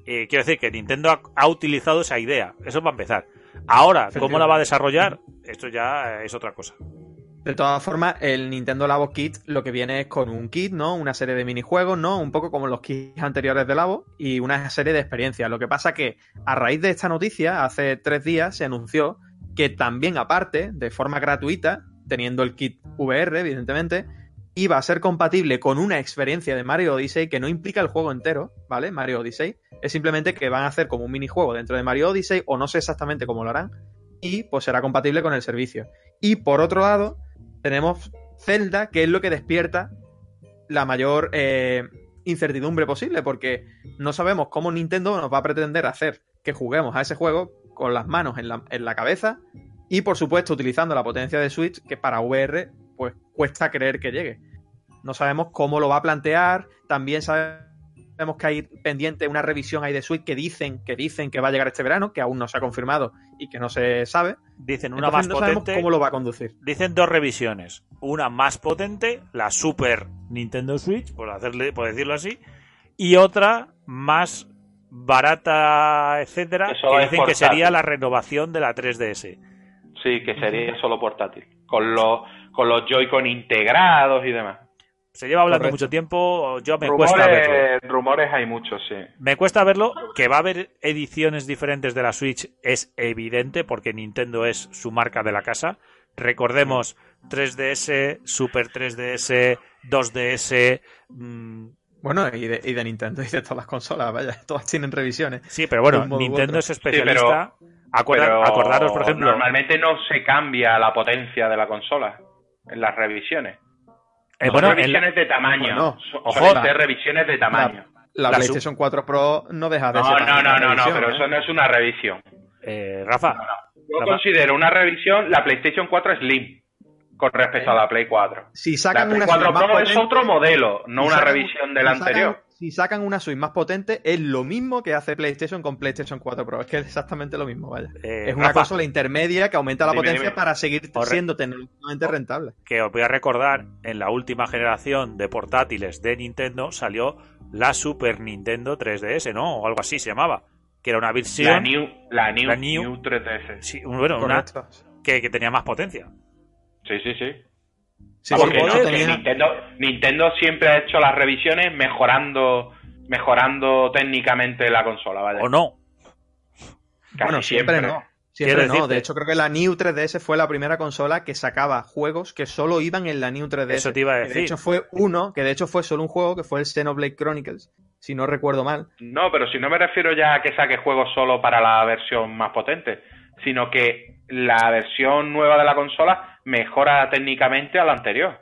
Eh, quiero decir que Nintendo ha, ha utilizado esa idea. Eso va a empezar. Ahora, ¿cómo la va a desarrollar? Esto ya es otra cosa. De todas formas, el Nintendo Labo Kit lo que viene es con un kit, ¿no? Una serie de minijuegos, ¿no? Un poco como los kits anteriores de Labo y una serie de experiencias. Lo que pasa que a raíz de esta noticia, hace tres días, se anunció que también aparte, de forma gratuita, teniendo el kit VR, evidentemente, iba a ser compatible con una experiencia de Mario Odyssey que no implica el juego entero, ¿vale? Mario Odyssey. Es simplemente que van a hacer como un minijuego dentro de Mario Odyssey, o no sé exactamente cómo lo harán, y pues será compatible con el servicio. Y por otro lado, tenemos Zelda, que es lo que despierta la mayor eh, incertidumbre posible, porque no sabemos cómo Nintendo nos va a pretender hacer que juguemos a ese juego con las manos en la, en la cabeza y por supuesto utilizando la potencia de Switch que para VR pues cuesta creer que llegue. No sabemos cómo lo va a plantear, también sabemos que hay pendiente una revisión ahí de Switch que dicen que dicen que va a llegar este verano, que aún no se ha confirmado y que no se sabe. Dicen una Entonces, más no sabemos potente. cómo lo va a conducir. Dicen dos revisiones. Una más potente, la Super Nintendo Switch. por, hacerle, por decirlo así, y otra más barata, etcétera, Eso que dicen que sería la renovación de la 3DS. Sí, que sería solo portátil. Con los, con los Joy-Con integrados y demás. Se lleva hablando Correcto. mucho tiempo, yo me cuesta verlo. rumores, hay muchos, sí. Me cuesta verlo, que va a haber ediciones diferentes de la Switch es evidente porque Nintendo es su marca de la casa. Recordemos 3DS, Super 3DS, 2DS, mm, Bueno, y de, y de Nintendo y de todas las consolas, vaya, todas tienen revisiones. sí, pero bueno, Nintendo es especialista. Pero acordaros, por ejemplo, Normalmente no se cambia la potencia de la consola en las revisiones. eh, Son bueno, en la- revisiones de tamaño. Son- ojo, la- revisiones de tamaño. La, La PlayStation 4 Pro no deja de No, ser. no, no, no, no, pero ¿eh? eso no es una revisión. eh, Rafa, Yo Rafa. considero una revisión la PlayStation 4 Slim con respecto a la Play 4. Si La sacan Play una 4 Switch más Pro es otro modelo, no si una sacan- revisión del si sacan- anterior. Si sacan una Switch más potente, es lo mismo que hace PlayStation con PlayStation 4 Pro. Es que es exactamente lo mismo, vaya. eh, es una Rafa, consola intermedia que aumenta la Dime, potencia dime. para seguir Corre- siendo tecnológicamente rentable. que os voy a recordar, en la última generación de portátiles de Nintendo salió la Super Nintendo 3DS, ¿no? O algo así se llamaba. Que era una La versión New, la New, La New- New 3DS. sí, bueno, una que, que tenía más potencia. Sí, sí, sí. Sí, Porque no, tenía- Nintendo, Nintendo siempre ha hecho las revisiones mejorando mejorando técnicamente la consola, ¿vale? ¿O no? Casi Bueno, siempre, no. Siempre Quiero no. De hecho, creo que la New 3DS fue la primera consola que sacaba juegos que solo iban en la New 3DS. Eso te iba a Que decir. de hecho, fue uno, que de hecho fue solo un juego, que fue el Xenoblade Chronicles, si no recuerdo mal. No, pero si no me refiero ya a que saque juegos solo para la versión más potente, sino que la versión nueva de la consola mejora técnicamente a la anterior.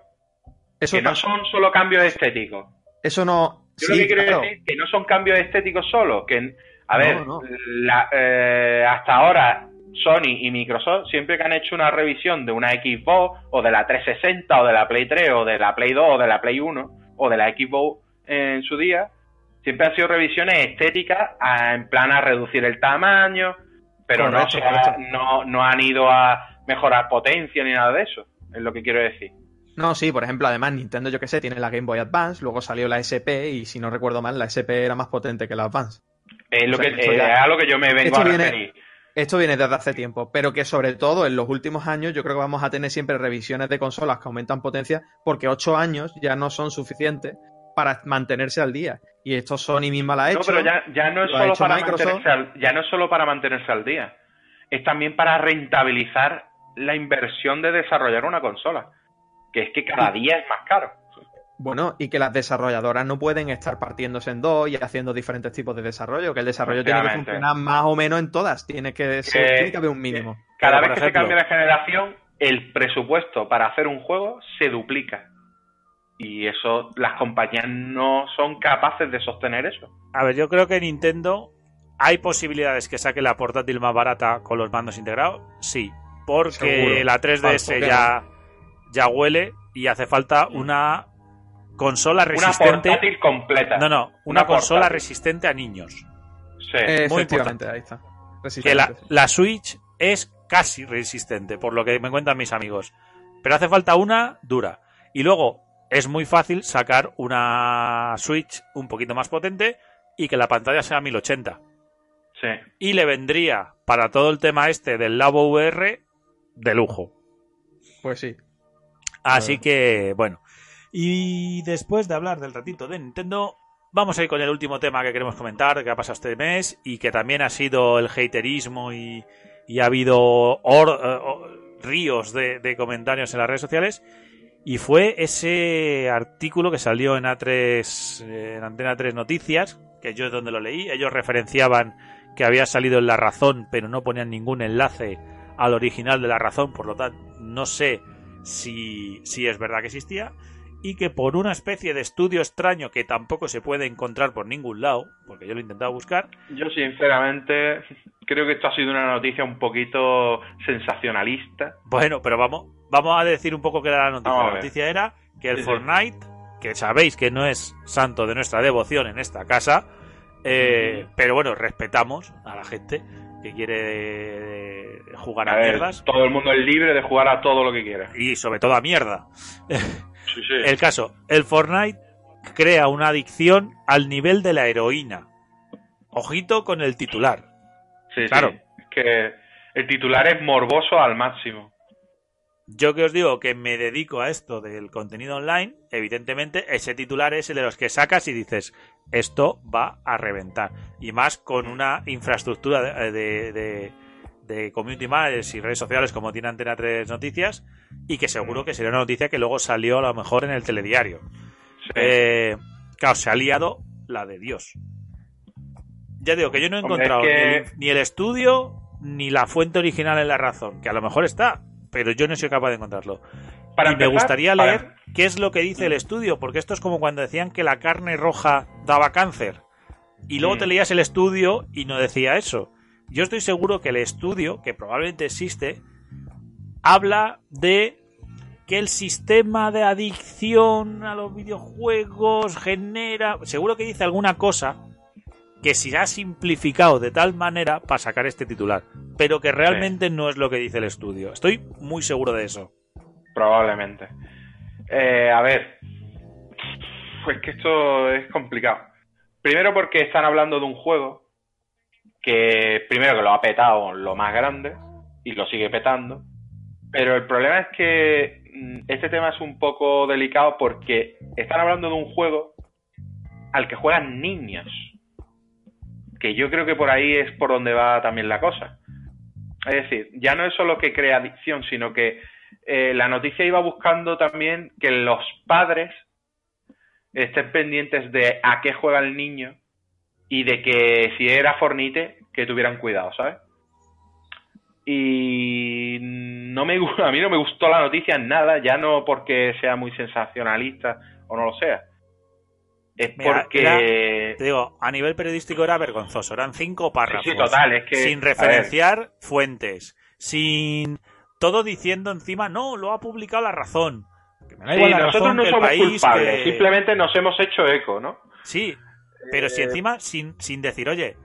Eso que no son solo cambios estéticos. Eso no. Yo lo que quiero claro. decir que no son cambios estéticos solo, que a No, ver, no. la- eh, hasta ahora Sony y Microsoft siempre que han hecho una revisión de una Xbox o de la 360 o de la Play 3 o de la Play 2 o de la Play 1 o de la Xbox en su día, siempre han sido revisiones estéticas a- en plan a reducir el tamaño, pero no, Correcto, no, no han ido a mejorar potencia ni nada de eso, es lo que quiero decir. No, sí, por ejemplo, además Nintendo, yo que sé, tiene la Game Boy Advance, luego salió la SP y si no recuerdo mal, la SP era más potente que la Advance. Es lo O sea, que, eh, ya- es a lo que yo me vengo esto a viene- referir. Esto viene desde hace tiempo, pero que sobre todo en los últimos años yo creo que vamos a tener siempre revisiones de consolas que aumentan potencia porque ocho años ya no son suficientes para mantenerse al día. Y esto Sony misma la ha hecho. No, pero ya, ya no es solo para Microsoft. mantenerse al, ya no es solo para mantenerse al día, es también para rentabilizar la inversión de desarrollar una consola, que es que cada día es más caro. Bueno, y que las desarrolladoras no pueden estar partiéndose en dos y haciendo diferentes tipos de desarrollo, que el desarrollo tiene que funcionar más o menos en todas, tiene que, ser, Que- tiene que haber un mínimo. Cada Pero, vez que ejemplo- se cambia de generación, el presupuesto para hacer un juego se duplica. Y eso, las compañías no son capaces de sostener eso. A ver, yo creo que Nintendo hay posibilidades que saque la portátil más barata con los mandos integrados, sí, porque Seguro. la 3DS ya, ya huele y hace falta una consola Una resistente. portátil completa. No, no, una, Una consola portátil. resistente a niños. Sí. Eh, muy efectivamente, ahí está. Que la, la Switch es casi resistente, por lo que me cuentan mis amigos. Pero hace falta una dura. Y luego es muy fácil sacar una Switch un poquito más potente y que la pantalla sea 1080. sí. y le vendría para todo el tema este del Labo VR de lujo. Pues sí. Así Ah. que, bueno, Y después de hablar del ratito de Nintendo, vamos a ir con el último tema que queremos comentar, que ha pasado este mes y que también ha sido el haterismo y, y ha habido or- eh, ríos de, de comentarios en las redes sociales. Y fue ese artículo que salió en A3, eh, en Antena 3 Noticias, que yo es donde lo leí. Ellos referenciaban que había salido en La Razón, pero no ponían ningún enlace al original de La Razón, por lo tanto, no sé si, si es verdad que existía. Y que por una especie de estudio extraño que tampoco se puede encontrar por ningún lado, porque yo lo he intentado buscar, Yo, sinceramente, creo que esto ha sido una noticia un poquito sensacionalista. Bueno, pero vamos, vamos a decir un poco qué era la noticia. La noticia era que el Sí, sí. Fortnite, que sabéis que no es santo de nuestra devoción en esta casa, eh, pero bueno, respetamos a la gente que quiere eh, jugar a, A ver, mierdas todo el mundo es libre de jugar a todo lo que quiera. y sobre todo a mierda. *laughs* Sí, sí. El caso, el Fortnite crea una adicción al nivel de la heroína. Ojito con el titular. Sí, sí. claro. Es que el titular es morboso al máximo. Yo que os digo que me dedico a esto del contenido online, evidentemente ese titular es el de los que sacas y dices, esto va a reventar. Y más con una infraestructura de, de, de- de community managers y redes sociales como tiene Antena 3 Noticias y que seguro que sería una noticia que luego salió a lo mejor en el telediario. Sí. Eh, claro, se ha liado la de Dios. Ya digo que yo no he Hombre, encontrado es que- ni, el, ni el estudio ni la fuente original en la razón, que a lo mejor está, pero yo no soy capaz de encontrarlo. Para y me gustaría para- leer qué es lo que dice el estudio, porque esto es como cuando decían que la carne roja daba cáncer. Y luego te leías el estudio y no decía eso. Yo estoy seguro que el estudio, que probablemente existe, habla de que el sistema de adicción a los videojuegos genera... Seguro que dice alguna cosa que se ha simplificado de tal manera para sacar este titular, pero que realmente no es lo que dice el estudio. Estoy muy seguro de eso. Probablemente. Eh, a ver. Pues que esto es complicado. Primero porque están hablando de un juego que primero que lo ha petado lo más grande y lo sigue petando. Pero el problema es que mm, este tema es un poco delicado porque están hablando de un juego al que juegan niños. Que yo creo que por ahí es por donde va también la cosa. Es decir, ya no es solo que crea adicción, sino que eh, la noticia iba buscando también que los padres estén pendientes de a qué juega el niño y de que si era fornite, que tuvieran cuidado, ¿sabes? Y no me *laughs* a mí no me gustó la noticia en nada, ya no porque sea muy sensacionalista o no lo sea. Es Mira, porque Te digo, a nivel periodístico era vergonzoso. Eran cinco párrafos. Sí, sí, total, es que sin referenciar fuentes. Sin todo diciendo encima, no, lo ha publicado la razón. Que me da sí, igual la nosotros razón no somos país, culpables, que- simplemente nos hemos hecho eco, ¿no? Sí, pero si Eh, encima, sin, sin decir, oye,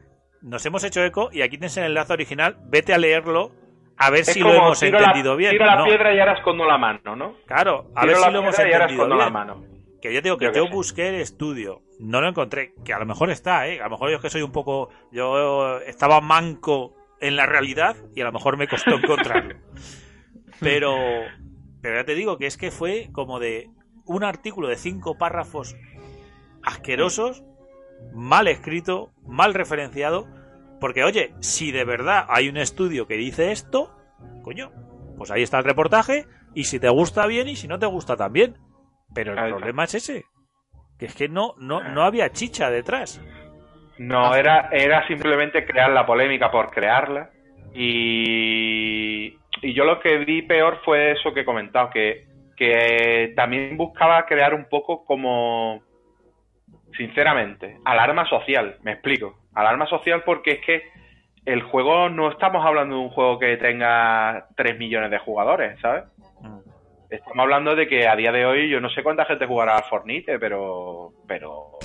nos hemos hecho eco y aquí tienes el enlace original, vete a leerlo a ver Es si lo hemos entendido la, bien. Tiro la No, piedra y ahora escondo la mano, ¿no? Claro, a Tiro ver si lo hemos entendido la bien. mano. Que yo digo que Yo yo, qué sé. busqué el estudio, no lo encontré, que a lo mejor está, ¿eh? A lo mejor yo es que soy un poco... Yo estaba manco en la realidad y a lo mejor me costó *laughs* encontrarlo. Pero, pero ya te digo que es que fue como de un artículo de cinco párrafos asquerosos, mal escrito, mal referenciado, porque oye, si de verdad hay un estudio que dice esto, coño, pues ahí está el reportaje y si te gusta bien y si no te gusta también. Pero el problema es ese, que es que no, no, no había chicha detrás. No, era, era simplemente crear la polémica por crearla. Y, y yo lo que vi peor fue eso que he comentado, que, que también buscaba crear un poco como, sinceramente, alarma social, me explico. Alarma social porque es que el juego, no estamos hablando de un juego que tenga 3 millones de jugadores, ¿sabes? Mm. Estamos hablando de que a día de hoy yo no sé cuánta gente jugará al Fortnite, pero... pero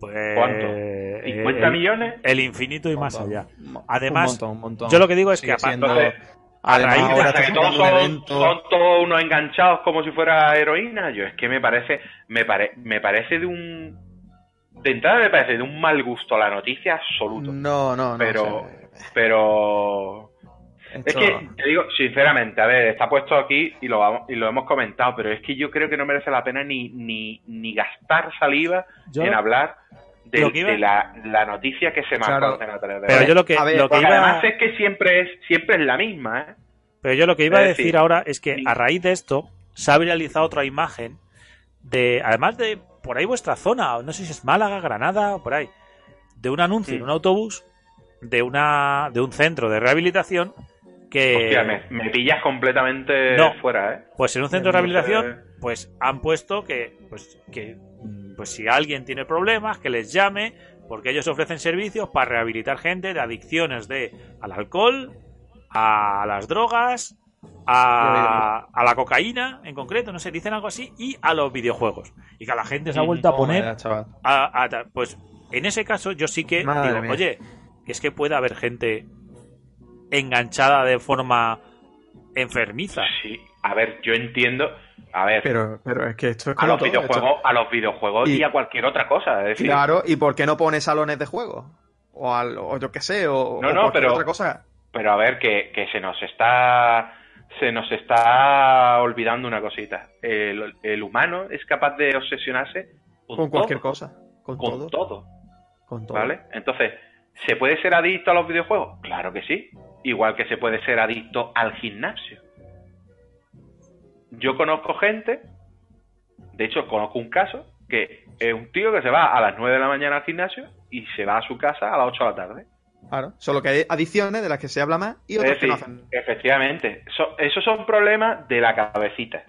Pues, ¿Cuánto? eh, ¿50 el- millones? El infinito y más allá. Además, un montón, un montón. yo lo que digo es que aparte- siendo- Entonces, además, raíz ahora que todos son, evento. son todos unos enganchados como si fuera heroína. Yo es que me parece, me, pare- me parece de un, de entrada me parece de un mal gusto la noticia absoluto. No, no, no. Pero- o sea, Pero es que te digo sinceramente, a ver, está puesto aquí y lo vamos, y lo hemos comentado, pero es que yo creo que no merece la pena ni ni, ni gastar saliva Yo- en hablar de, Lo que iba- de la, la noticia que se marcó Claro. en Antena 3 de pero verdad. yo lo que, A ver, lo que iba, además es que siempre es siempre es la misma, ¿eh? pero yo lo que iba a decir decir, ahora es que sí. a raíz de esto se ha viralizado otra imagen de, además de por ahí vuestra zona, no sé si es Málaga, Granada o por ahí, de un anuncio en un autobús de una de un centro de rehabilitación que Hostia, me, me pillas completamente No. fuera, ¿eh? pues en un centro de rehabilitación pues han puesto que pues que pues si alguien tiene problemas que les llame porque ellos ofrecen servicios para rehabilitar gente de adicciones de al alcohol a las drogas a, a la cocaína en concreto no sé dicen algo así y a los videojuegos y que la gente se ha vuelto a poner a- a- pues en ese caso yo sí que Madre digo, mía. oye, que es que puede haber gente enganchada de forma enfermiza. Sí. A ver, yo entiendo. A ver, Pero, pero es que esto es a los todo, videojuegos, a los videojuegos y, Y- a cualquier otra cosa. Es decir, Claro, ¿y por qué no pone salones de juego? O, al, o yo qué sé, o, No, o no, cualquier pero- otra cosa. pero a ver, que, que se nos está. Se nos está olvidando una cosita. El, el humano es capaz de obsesionarse con, Con cualquier todo, cosa. Con, Con todo. todo. Con todo. ¿Vale? Entonces, ¿se puede ser adicto a los videojuegos? Claro que sí. Igual que se puede ser adicto al gimnasio. Yo conozco gente, de hecho conozco un caso, que es un tío que se va a las 9 de la mañana al gimnasio y se va a su casa a las 8 de la tarde. Claro. Solo que hay adicciones de las que se habla más y Es otras que no hacen. efectivamente, so- esos son problemas de la cabecita.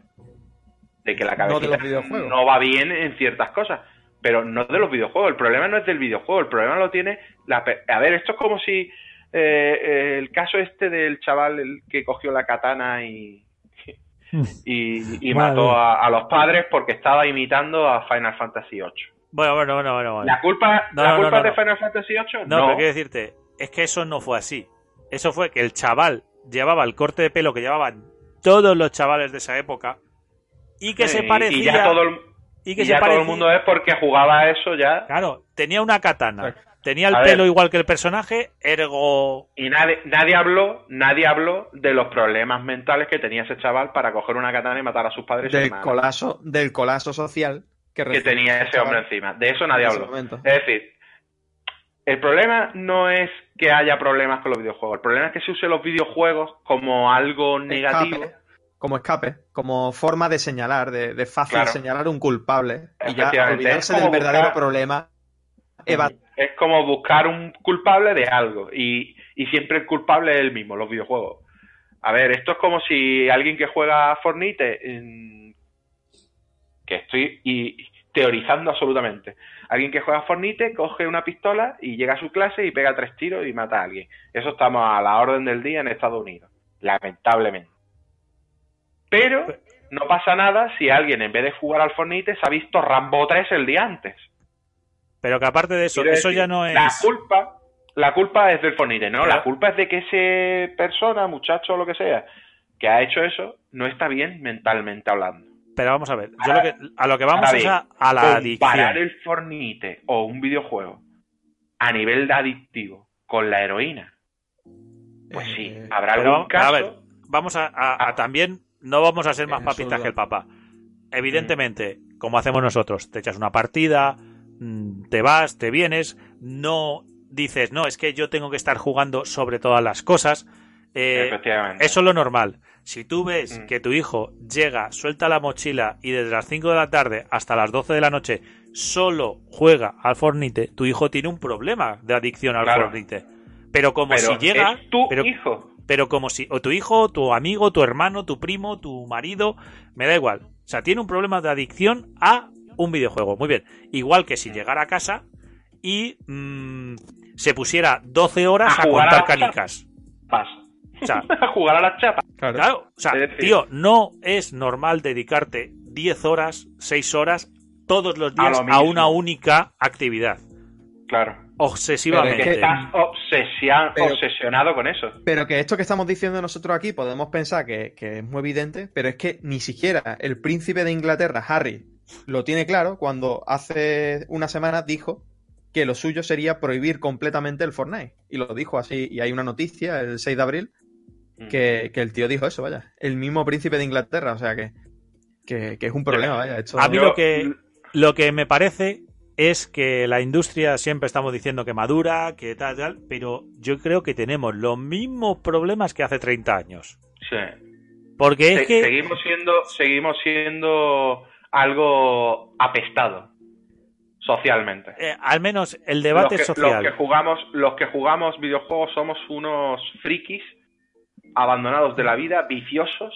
De que la cabecita no va bien en ciertas cosas. Pero no de los videojuegos. El problema no es del videojuego. El problema lo tiene la... A ver, esto es como si eh, el caso este del chaval el que cogió la katana y... *laughs* Y, mató a, a los padres porque estaba imitando a Final Fantasy VIII. Bueno, bueno, bueno, bueno. bueno. ¿La culpa, No, la no, culpa no, de no. Final Fantasy VIII? No, pero quiero decirte, es que eso no fue así. Eso fue que el chaval llevaba el corte de pelo que llevaban todos los chavales de esa época y que se parecía Y ya todo el, y que y se ya todo parecía- el mundo es porque jugaba a eso ya. Claro, tenía una katana, Exacto. Tenía el A pelo ver. igual que el personaje, ergo Y nadie, nadie habló, nadie habló de los problemas mentales que tenía ese chaval para coger una katana y matar a sus padres Del colapso, del colapso social que, que tenía ese hombre encima. De eso nadie habló. momento. Es decir, el problema no es que haya problemas con los videojuegos. El problema es que se use los videojuegos como algo negativo. Escape, como escape, como forma de señalar, de, de fácil Claro. señalar un culpable y ya olvidarse del verdadero buscar- problema. Eva- Es como buscar un culpable de algo. Y, y siempre el culpable es el mismo, los videojuegos. A ver, esto es como si alguien que juega a Fornite, en- que estoy y, teorizando absolutamente. Alguien que juega a Fornite coge una pistola y llega a su clase y pega tres tiros y mata a alguien. Eso estamos a la orden del día en Estados Unidos, lamentablemente. Pero no pasa nada si alguien en vez de jugar al Fornite se ha visto Rambo 3 el día antes. Pero que aparte de eso, Quiero eso decir, ya no es. La culpa, la culpa es del Fornite, ¿no? La culpa es de que ese persona, muchacho o lo que sea, que ha hecho eso, no está bien mentalmente hablando. Pero vamos a ver, yo lo que, a lo que vamos es a, a la Comparar adicción. el Fornite o un videojuego a nivel de adictivo con la heroína, pues sí, Eh, habrá Pero, algún caso. a ver, vamos a, a- a también, no vamos a ser más duda. que el papá. Evidentemente, como hacemos nosotros, te echas una partida, te vas, te vienes, no dices, no, es que yo tengo que estar jugando sobre todas las cosas. Eh, efectivamente. eso es lo normal. Si tú ves Mm. que tu hijo llega, suelta la mochila y desde las 5 de la tarde hasta las 12 de la noche solo juega al Fornite, tu hijo tiene un problema de adicción al Claro. Fornite. Pero como Pero si llega, es tu pero, hijo. pero como si, o tu hijo, tu amigo, tu hermano, tu primo, tu marido, me da igual. O sea, tiene un problema de adicción a un videojuego. Muy bien. Igual que si llegara a casa y mm, se pusiera 12 horas A a, contar la canicas. Pasa. O sea, *laughs* a jugar a las chapas. claro. Claro, o sea, tío, no es normal dedicarte 10 horas, 6 horas todos los A días lo a, una única actividad. Claro. Obsesivamente. que Estás obsesia- Pero- obsesionado con eso. Pero que esto que estamos diciendo nosotros aquí podemos pensar que, que es muy evidente, pero es que ni siquiera el príncipe de Inglaterra, Harry, lo tiene claro cuando hace una semana dijo que lo suyo sería prohibir completamente el Fortnite. Y lo dijo así, y hay una noticia el 6 de abril que, que el tío dijo eso, vaya. El mismo príncipe de Inglaterra, o sea que, que, que es un problema, vaya. Esto, A mí lo que, lo que me parece es que la industria siempre estamos diciendo que madura, que tal, tal, pero yo creo que tenemos los mismos problemas que hace 30 años. Sí. Porque es Se- que... seguimos siendo seguimos siendo algo apestado socialmente. eh, al menos el debate los que, social. Los que jugamos, los que jugamos videojuegos somos unos frikis abandonados de la vida, viciosos.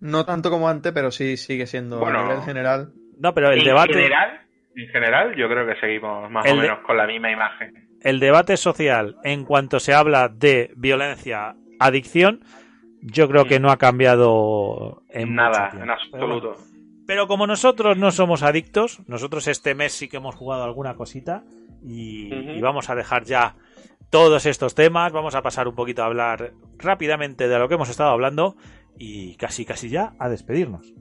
No tanto como antes, pero sí sigue siendo Bueno. a nivel general. No, pero el en debate, general, en general, yo creo que seguimos más El o de- menos con la misma imagen. el debate social en cuanto se habla de violencia, adicción, yo creo que no ha cambiado en Nada, en absoluto. Pero, como nosotros no somos adictos, nosotros este mes sí que hemos jugado alguna cosita y vamos a dejar ya todos estos temas, vamos a pasar un poquito a hablar rápidamente de lo que hemos estado hablando y casi casi ya A despedirnos.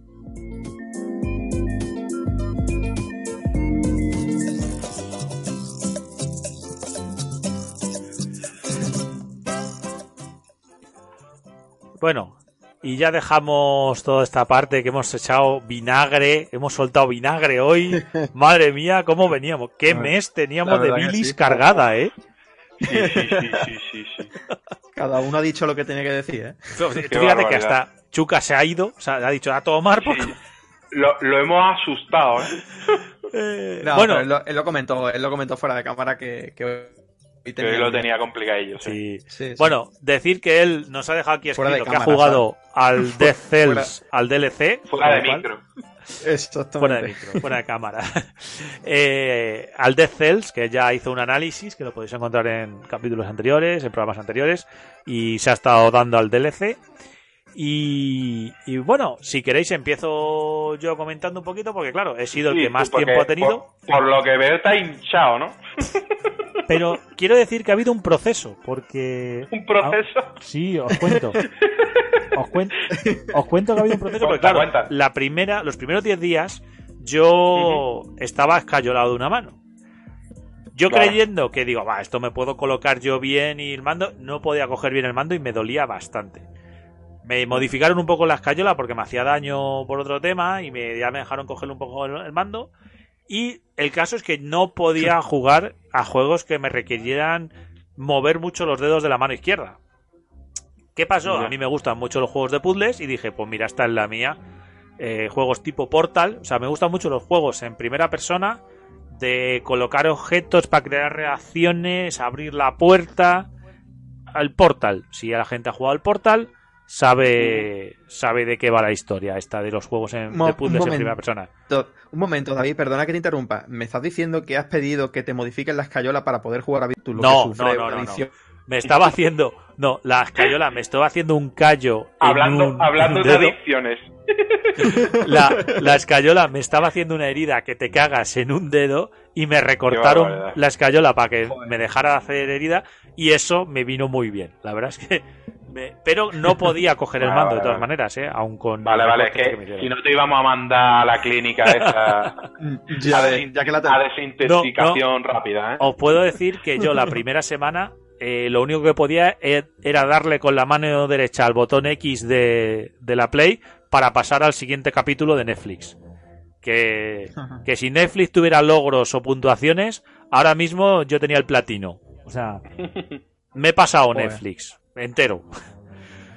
Bueno, y ya dejamos toda esta parte que hemos echado vinagre, hemos soltado vinagre hoy. *laughs* Madre mía, cómo veníamos. Qué mes teníamos de bilis sí. cargada, ¿eh? Sí, sí, sí, sí, sí, sí. *laughs* Cada uno ha dicho lo que tenía que decir, ¿eh? Fíjate que hasta Chuca se ha ido, o sea, ha dicho a tomar por... Sí. Lo, lo hemos asustado, ¿eh? *laughs* Eh, No, bueno, pero él lo, él lo comentó, él lo comentó fuera de cámara que, que hoy Que hoy lo tenía complicadillo, sí. sí. Sí, sí. Bueno, decir que él nos ha dejado aquí Fuera de escrito que ha cámara, jugado al Death *laughs* Fuera- Cells, al DLC. Fuera de cual- micro. Exactamente. Fuera de micro, fuera de cámara. *laughs* Eh, al Death Cells, que ya hizo un análisis, que lo podéis encontrar en capítulos anteriores, en programas anteriores, y se ha estado dando al DLC. Y, y bueno, si queréis empiezo yo comentando un poquito, porque claro, he sido el Sí, que más porque tiempo ha tenido. Por, por lo que veo está hinchado, ¿no? *laughs* Pero quiero decir que ha habido un proceso, porque... Un proceso. Sí, os cuento. Os, cuen- os cuento que ha habido un proceso. Porque, claro, cuenta. la primera, los primeros 10 días yo estaba escayolado de una mano. Yo Claro. creyendo que digo, va, esto me puedo colocar yo bien y el mando, no podía coger bien el mando y me dolía bastante. Me modificaron un poco la escayola porque me hacía daño por otro tema y me, ya me dejaron coger un poco el, el mando. Y el caso es que no podía jugar a juegos que me requirieran mover mucho los dedos de la mano izquierda. ¿Qué pasó? A mí me gustan mucho los juegos de puzzles y dije, pues mira, esta es la mía. Eh, juegos tipo Portal, o sea, me gustan mucho los juegos en primera persona de colocar objetos para crear reacciones, abrir la puerta. Al Portal, si la gente ha jugado al Portal, sabe sabe de qué va la historia esta de los juegos en, Mo- de puzzles en primera persona. Un momento, David, perdona que te interrumpa. ¿Me estás diciendo que has pedido que te modifiquen la escayola para poder jugar a Virtus? No, no, no, no? Me estaba haciendo, no, la escayola, me estaba haciendo un callo. en Hablando, un- hablando un de adicciones. *laughs* La, la escayola me estaba haciendo una herida que te cagas en un dedo y me recortaron la escayola para que me dejara hacer herida y eso me vino muy bien. La verdad es que... pero no podía coger el Vale, *laughs* mando de todas maneras, ¿eh? Aún con... Vale, vale, es que si no te íbamos a mandar a la clínica *laughs* esa Ya, a, de- ya que la a desintoxicación rápida, ¿eh? Os puedo decir que yo la primera semana eh, lo único que podía e- era darle con la mano derecha al botón X de, de la Play para pasar al siguiente capítulo de Netflix. Que, que si Netflix tuviera logros o puntuaciones, ahora mismo yo tenía el platino. O sea, *laughs* me he pasado Joder. Netflix entero.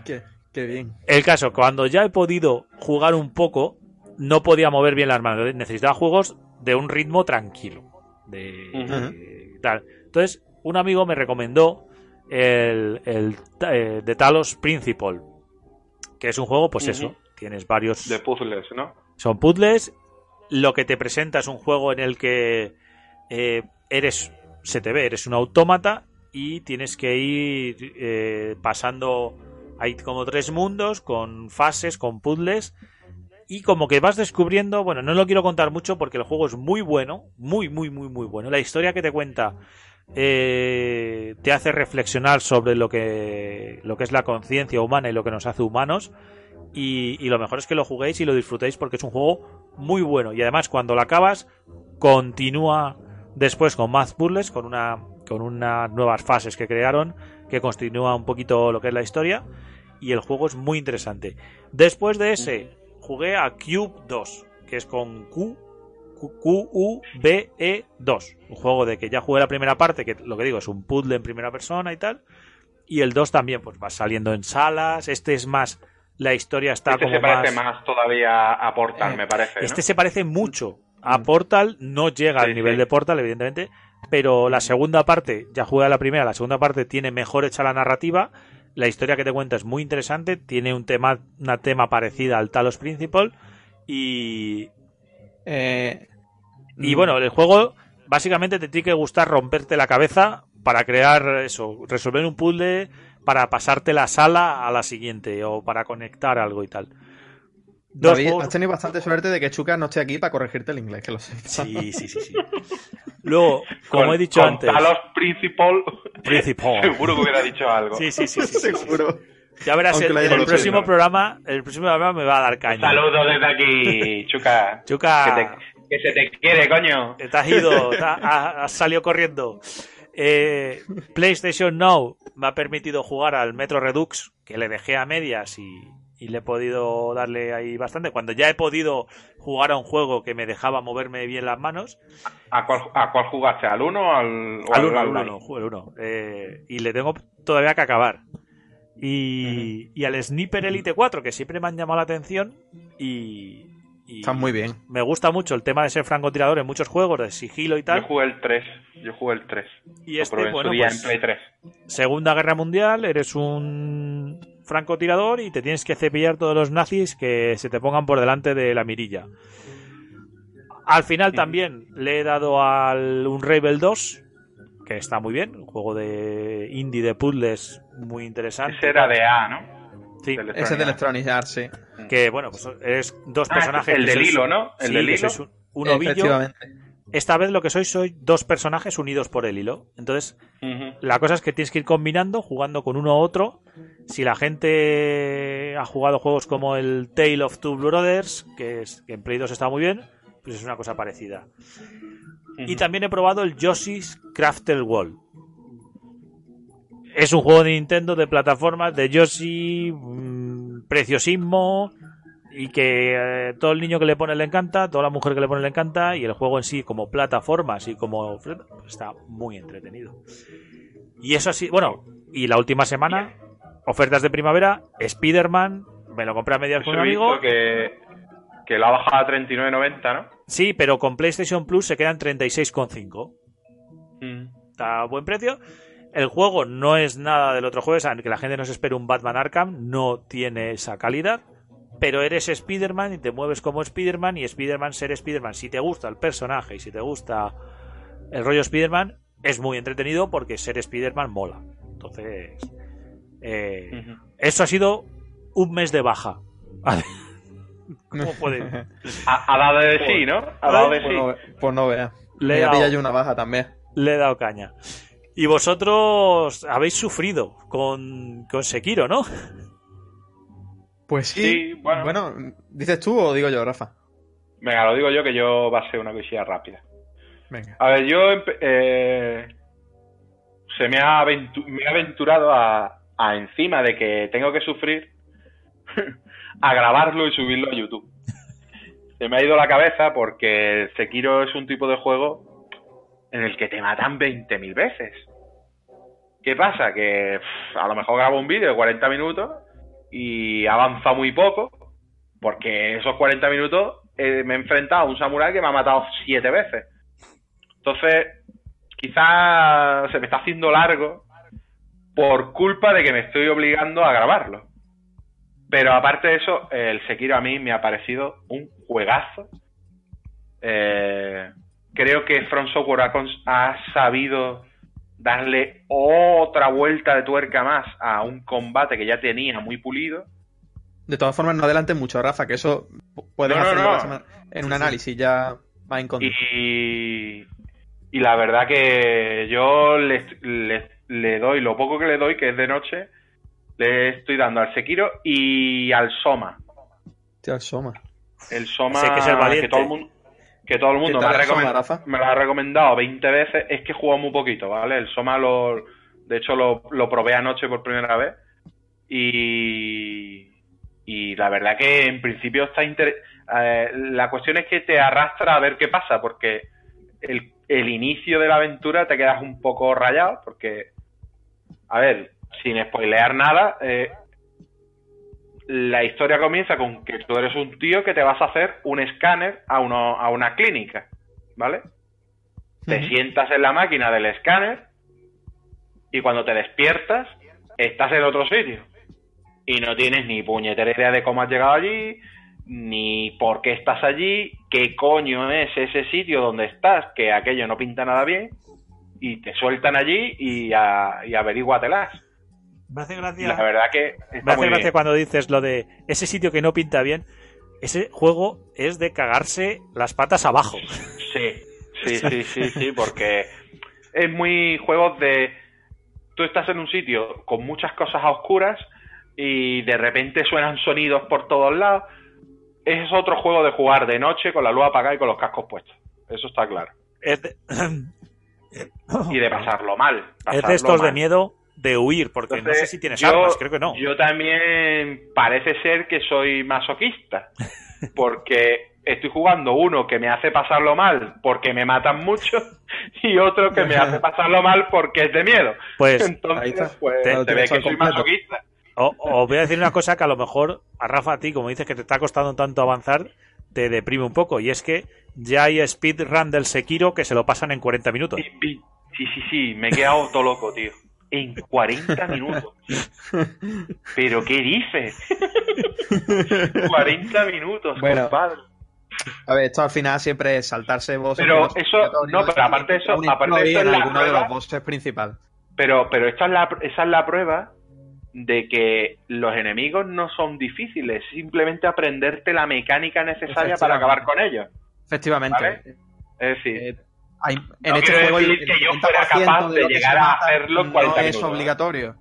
Qué, qué bien. El caso, cuando ya he podido jugar un poco, no podía mover bien las manos. Necesitaba juegos de un ritmo tranquilo. De, tal. Entonces, un amigo me recomendó el, el eh, The Talos Principle. Que es un juego, pues eso. Tienes varios. De puzzles, ¿no? Son puzzles. Lo que te presenta es un juego en el que eh, eres. Se te ve, eres un autómata y tienes que ir eh, pasando. Hay como tres mundos con fases, con puzzles. Y como que vas descubriendo. Bueno, no lo quiero contar mucho porque el juego es muy bueno. Muy, muy, muy, muy bueno. La historia que te cuenta eh, te hace reflexionar sobre lo que, lo que es la conciencia humana y lo que nos hace humanos. Y, y lo mejor es que lo juguéis y lo disfrutéis porque es un juego muy bueno. Y además, cuando lo acabas, continúa después con más puzzles, con una con unas nuevas fases que crearon, que continúa un poquito lo que es la historia. Y el juego es muy interesante. Después de ese, jugué a Cube 2, que es con Q. Q-U-B-E 2. Un juego de que ya jugué la primera parte, que lo que digo es un puzzle en primera persona y tal. Y el 2 también, pues va saliendo en salas. Este es más La historia está este como se parece más... más, todavía a Portal, Eh, me parece. ¿no? Este se parece mucho a Portal, no llega Sí, al nivel sí. de Portal, evidentemente, pero la segunda parte, ya jugué a la primera, la segunda parte tiene mejor hecha la narrativa, la historia que te cuenta es muy interesante, tiene un tema, una tema parecida al Talos Principal y, Eh, y mm, bueno, el juego básicamente te tiene que gustar romperte la cabeza para crear eso, resolver un puzzle, para pasarte la sala a la siguiente o para conectar algo y tal. Dos David, juegos- has tenido bastante suerte de que Chuca no esté aquí para corregirte el inglés, que lo sepas. Sí, sí, sí, sí. *laughs* Luego, *laughs* como Con- he dicho con antes, Talos Principal, *laughs* Principal. *laughs* seguro que hubiera dicho algo. Sí, sí, sí, sí, sí, sí. Seguro. Ya verás, el, el próximo ¿no? programa, el próximo programa me va a dar caña. Saludos desde aquí, Chuca. Chuca, Que, te- que se te quiere, coño. te has ido, te has, has salido corriendo. Eh, PlayStation Now me ha permitido jugar al Metro Redux, que le dejé a medias y, y le he podido darle ahí bastante. Cuando ya he podido jugar a un juego que me dejaba moverme bien las manos, ¿A cuál, a cuál jugaste? ¿Al 1 o al, o Al 1, al al online? 1, juego el 1. Eh, y le tengo todavía que acabar. Y, y al Sniper Elite 4, que siempre me han llamado la atención. Y, y Están muy bien. me gusta mucho el tema de ser francotirador en muchos juegos, de sigilo y Yo tal. jugué el 3. Yo jugué el 3. Y Lo este, probé en bueno, su día pues, en Play 3. Segunda Guerra Mundial, eres un francotirador y te tienes que cepillar todos los nazis que se te pongan por delante de la mirilla. Al final también le he dado al Unravel 2, que está muy bien, un juego de indie de puzzles muy interesante. Ese era de A, ¿no? Sí, Del Ese es de Electronic Arts, sí. que bueno, pues es dos Ah, personajes. el que del sois- hilo, ¿no? El sí, del que hilo. un, un ovillo. Efectivamente. Esta vez lo que sois, sois dos personajes unidos por el hilo. Entonces. La cosa es que tienes que ir combinando, jugando con uno u otro. Si la gente ha jugado juegos como el Tale of Two Brothers, que, es, que en Play 2 está muy bien, pues es una cosa parecida. Y también he probado el Yoshi's Crafted Wall. Es un juego de Nintendo de plataformas de Yoshi, mm, preciosismo, y que eh, todo el niño que le pone le encanta, toda la mujer que le pone le encanta, y el juego en sí como plataformas y como... pues está muy entretenido. Y eso sí, bueno, y la última semana, ofertas de primavera, Spider-Man, me lo compré a medias con un amigo. que, que lo ha bajado a 39.90, ¿no? Sí, pero con PlayStation Plus se quedan 36,5. Mm. Está a buen precio. El juego no es nada del otro juego, sea, que la gente no se espere un Batman Arkham, no tiene esa calidad. Pero eres Spider-Man y te mueves como Spider-Man y Spider-Man ser Spider-Man. Si te gusta el personaje y si te gusta el rollo Spider-Man, es muy entretenido porque ser Spider-Man mola. Entonces, eh, eso ha sido un mes de baja. ¿Cómo puede? Ha, ha dado de sí, ¿no? Ha dado de Pues sí. no, pues no veas. Le he dado- yo una baja también. Le he dado caña. Y vosotros habéis sufrido con, con Sekiro, ¿no? Pues sí. Sí, bueno. ¿dices tú o digo yo, Rafa? Venga, lo digo yo que yo va a ser una cosilla rápida. Venga. A ver, yo eh, se me ha, aventu- me he aventurado a, a encima de que tengo que sufrir *laughs* a grabarlo y subirlo a YouTube. Se me ha ido la cabeza porque Sekiro es un tipo de juego en el que te matan 20.000 veces. ¿Qué pasa? Que a lo mejor grabo un vídeo de 40 minutos y avanza muy poco porque esos 40 minutos eh, me he enfrentado a un samurái que me ha matado 7 veces. Entonces, quizás se me está haciendo largo por culpa de que me estoy obligando a grabarlo. Pero aparte de eso, el Sekiro a mí me ha parecido un juegazo. Eh, creo que From Software ha, sabido darle otra vuelta de tuerca más a un combate que ya tenía muy pulido. De todas formas, no adelantes mucho, Rafa, que eso pu- puedes No, hacerlo no. en un análisis ya más en contra. Y, y la verdad que yo le, le- le doy lo poco que le doy, que es de noche, le estoy dando al Sekiro y al Soma. Tío, el Soma. El Soma que ser valiente. todo el mundo, que todo el mundo ¿Qué me, ha el Soma, me lo ha recomendado 20 veces. Es que he jugado muy poquito, ¿vale? El Soma lo. De hecho, lo, lo probé anoche por primera vez. Y. Y la verdad que en principio está inter- eh, la cuestión es que te arrastra a ver qué pasa, porque el, el inicio de la aventura te quedas un poco rayado, porque, a ver, sin spoilear nada, eh, la historia comienza con que tú eres un tío que te vas a hacer un escáner a, uno, a una clínica, ¿vale? Te sientas en la máquina del escáner y cuando te despiertas estás en otro sitio. Y no tienes ni puñetera idea de cómo has llegado allí, ni por qué estás allí, qué coño es ese sitio donde estás, que aquello no pinta nada bien, y te sueltan allí y, a, y averíguatelas. Me hace gracia. la verdad que Me hace gracia cuando dices lo de ese sitio que no pinta bien. Ese juego es de cagarse las patas abajo. Sí, sí, *laughs* sí, sí, sí, porque es muy juegos de... Tú estás en un sitio con muchas cosas a oscuras y de repente suenan sonidos por todos lados. Es otro juego de jugar de noche con la luz apagada y con los cascos puestos. Eso está claro. Es de, *coughs* Y de pasarlo mal. es de estos de miedo de huir, porque no sé si tienes yo- armas, creo que no. Yo también parece ser que soy masoquista, *laughs* porque estoy jugando uno que me hace pasarlo mal porque me matan mucho y otro que me hace *laughs* pasarlo mal porque es de miedo. Pues ahí Entonces, está. pues, Te- ves que soy completo. masoquista. O- os voy a decir una cosa que a lo mejor a Rafa, a ti, como dices que te está costando tanto avanzar, te deprime un poco. Y es que ya hay speedrun del Sekiro que se lo pasan en 40 minutos. Sí, sí, sí, me he quedado todo loco, tío. En 40 minutos. ¿Pero qué dices? 40 minutos, Bueno, compadre. A ver, esto al final siempre es saltarse bosses. Pero eso- no, pero aparte de eso- aparte de eso es alguno de prueba- los bosses principales. Pero, pero esta es la, esa es la prueba de que los enemigos no son difíciles, simplemente aprenderte la mecánica necesaria para acabar con ellos. Efectivamente. ¿Vale? Es decir, Eh, hay- en No este juego el, que yo fuera 70% capaz de llegar a hacerlo no 40 es minutos, obligatorio.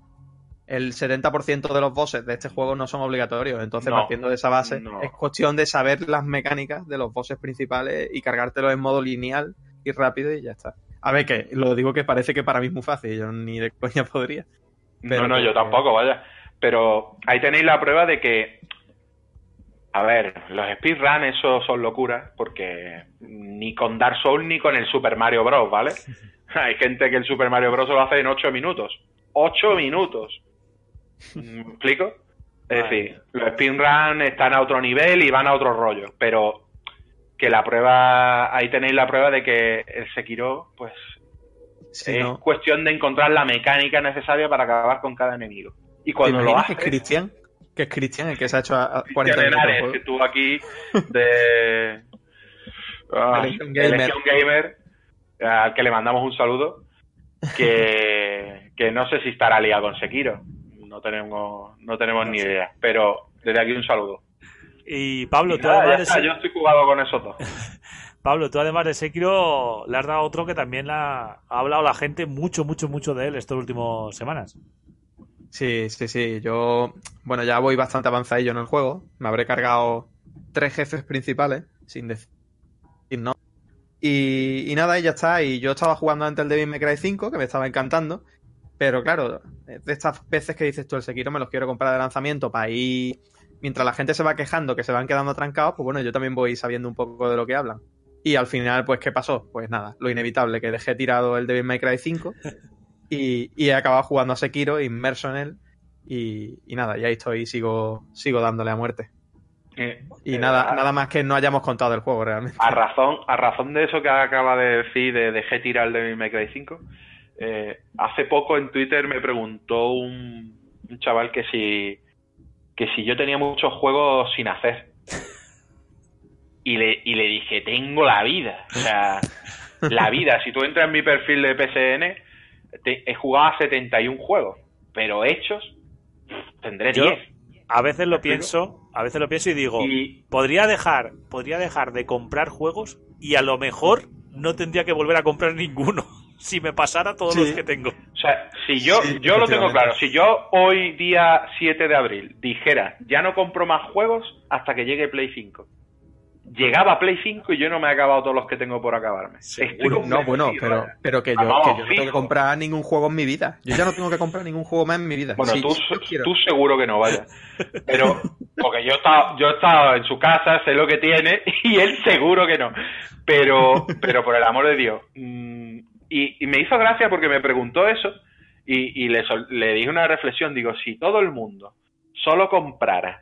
El 70% de los bosses de este juego no son obligatorios. Entonces, No, partiendo de esa base, no. es cuestión de saber las mecánicas de los bosses principales y cargártelos en modo lineal y rápido y ya está. A ver, que lo digo que parece que para mí es muy fácil. Yo ni de coña *laughs* podría. Pero no, no, yo tampoco, vaya. Pero ahí tenéis la prueba de que, a ver, los speedrun eso son locuras, porque ni con Dark Souls ni con el Super Mario Bros, ¿vale? *laughs* Hay gente que el Super Mario Bros lo hace en 8 minutos. 8 minutos. ¿Me explico? Es Vale. decir, los speedrun están a otro nivel y van a otro rollo, pero que la prueba, ahí tenéis la prueba de que el Sekiro, pues Es no, cuestión de encontrar la mecánica necesaria para acabar con cada enemigo. Y ¿te cuando lo haces, que es Cristian? Que es Cristian el que se ha hecho a a 40 Cristian minutos. de Henares, que estuvo aquí de, *laughs* ah, De Legion Gamer. Legion Gamer, al que le mandamos un saludo, que, *laughs* que no sé si estará liado con Sekiro. No tenemos, no tenemos ni idea. Pero desde aquí un saludo. Y Pablo, Y tú nada, ya además de está, yo estoy jugado con esos dos. *laughs* Pablo, tú además de Sekiro le has dado otro que también la- ha hablado la gente mucho, mucho, mucho de él estas últimas semanas. Sí, sí, sí. Yo, bueno, ya voy bastante avanzadillo en el juego. Me habré cargado tres jefes principales, sin decir no. Y, y nada, y ya está. Y yo estaba jugando antes el Devil May Cry 5, que me estaba encantando. Pero claro, de estas veces que dices tú el Sekiro me los quiero comprar de lanzamiento para ir. Mientras la gente se va quejando que se van quedando trancados, pues bueno, yo también voy sabiendo un poco de lo que hablan. Y al final, pues, ¿qué pasó? Pues nada, lo inevitable, que dejé tirado el Devil May Cry 5 y, y he acabado jugando a Sekiro, inmerso en él. Y, y nada, ya estoy, sigo, sigo dándole a muerte. Eh, Y eh, nada, a- nada más que no hayamos contado del juego realmente. A razón, a razón de eso que acaba de decir, de dejé tirar el Devil May Cry 5, eh, hace poco en Twitter me preguntó un, un chaval que si, que si yo tenía muchos juegos sin hacer. Y le, y le dije, tengo la vida. O sea, *laughs* la vida. Si tú entras en mi perfil de PSN, te- he jugado a 71 juegos, pero hechos tendré Yo 10. a veces lo pienso, a veces lo pienso y digo, Y, podría dejar, podría dejar de comprar juegos y a lo mejor no tendría que volver a comprar ninguno *laughs* si me pasara todos Sí. los que tengo. O sea, si yo, Sí, yo lo tengo claro, si yo hoy día 7 de abril dijera, ya no compro más juegos hasta que llegue Play 5. Llegaba Play 5 y yo no me he acabado todos los que tengo por acabarme. Seguro. No, bueno, convencido, pero, pero que, yo, Vamos, que yo no tengo que comprar ningún juego en mi vida. Yo ya no tengo que comprar ningún juego más en mi vida. Bueno, Sí, tú, tú seguro que no, vaya. Pero, porque yo he estado, yo he estado en su casa, sé lo que tiene, *laughs* y él seguro que no. Pero, pero por el amor de Dios. mm, Y, y me hizo gracia porque me preguntó eso, y, y le, le dije una reflexión, digo, si todo el mundo solo comprara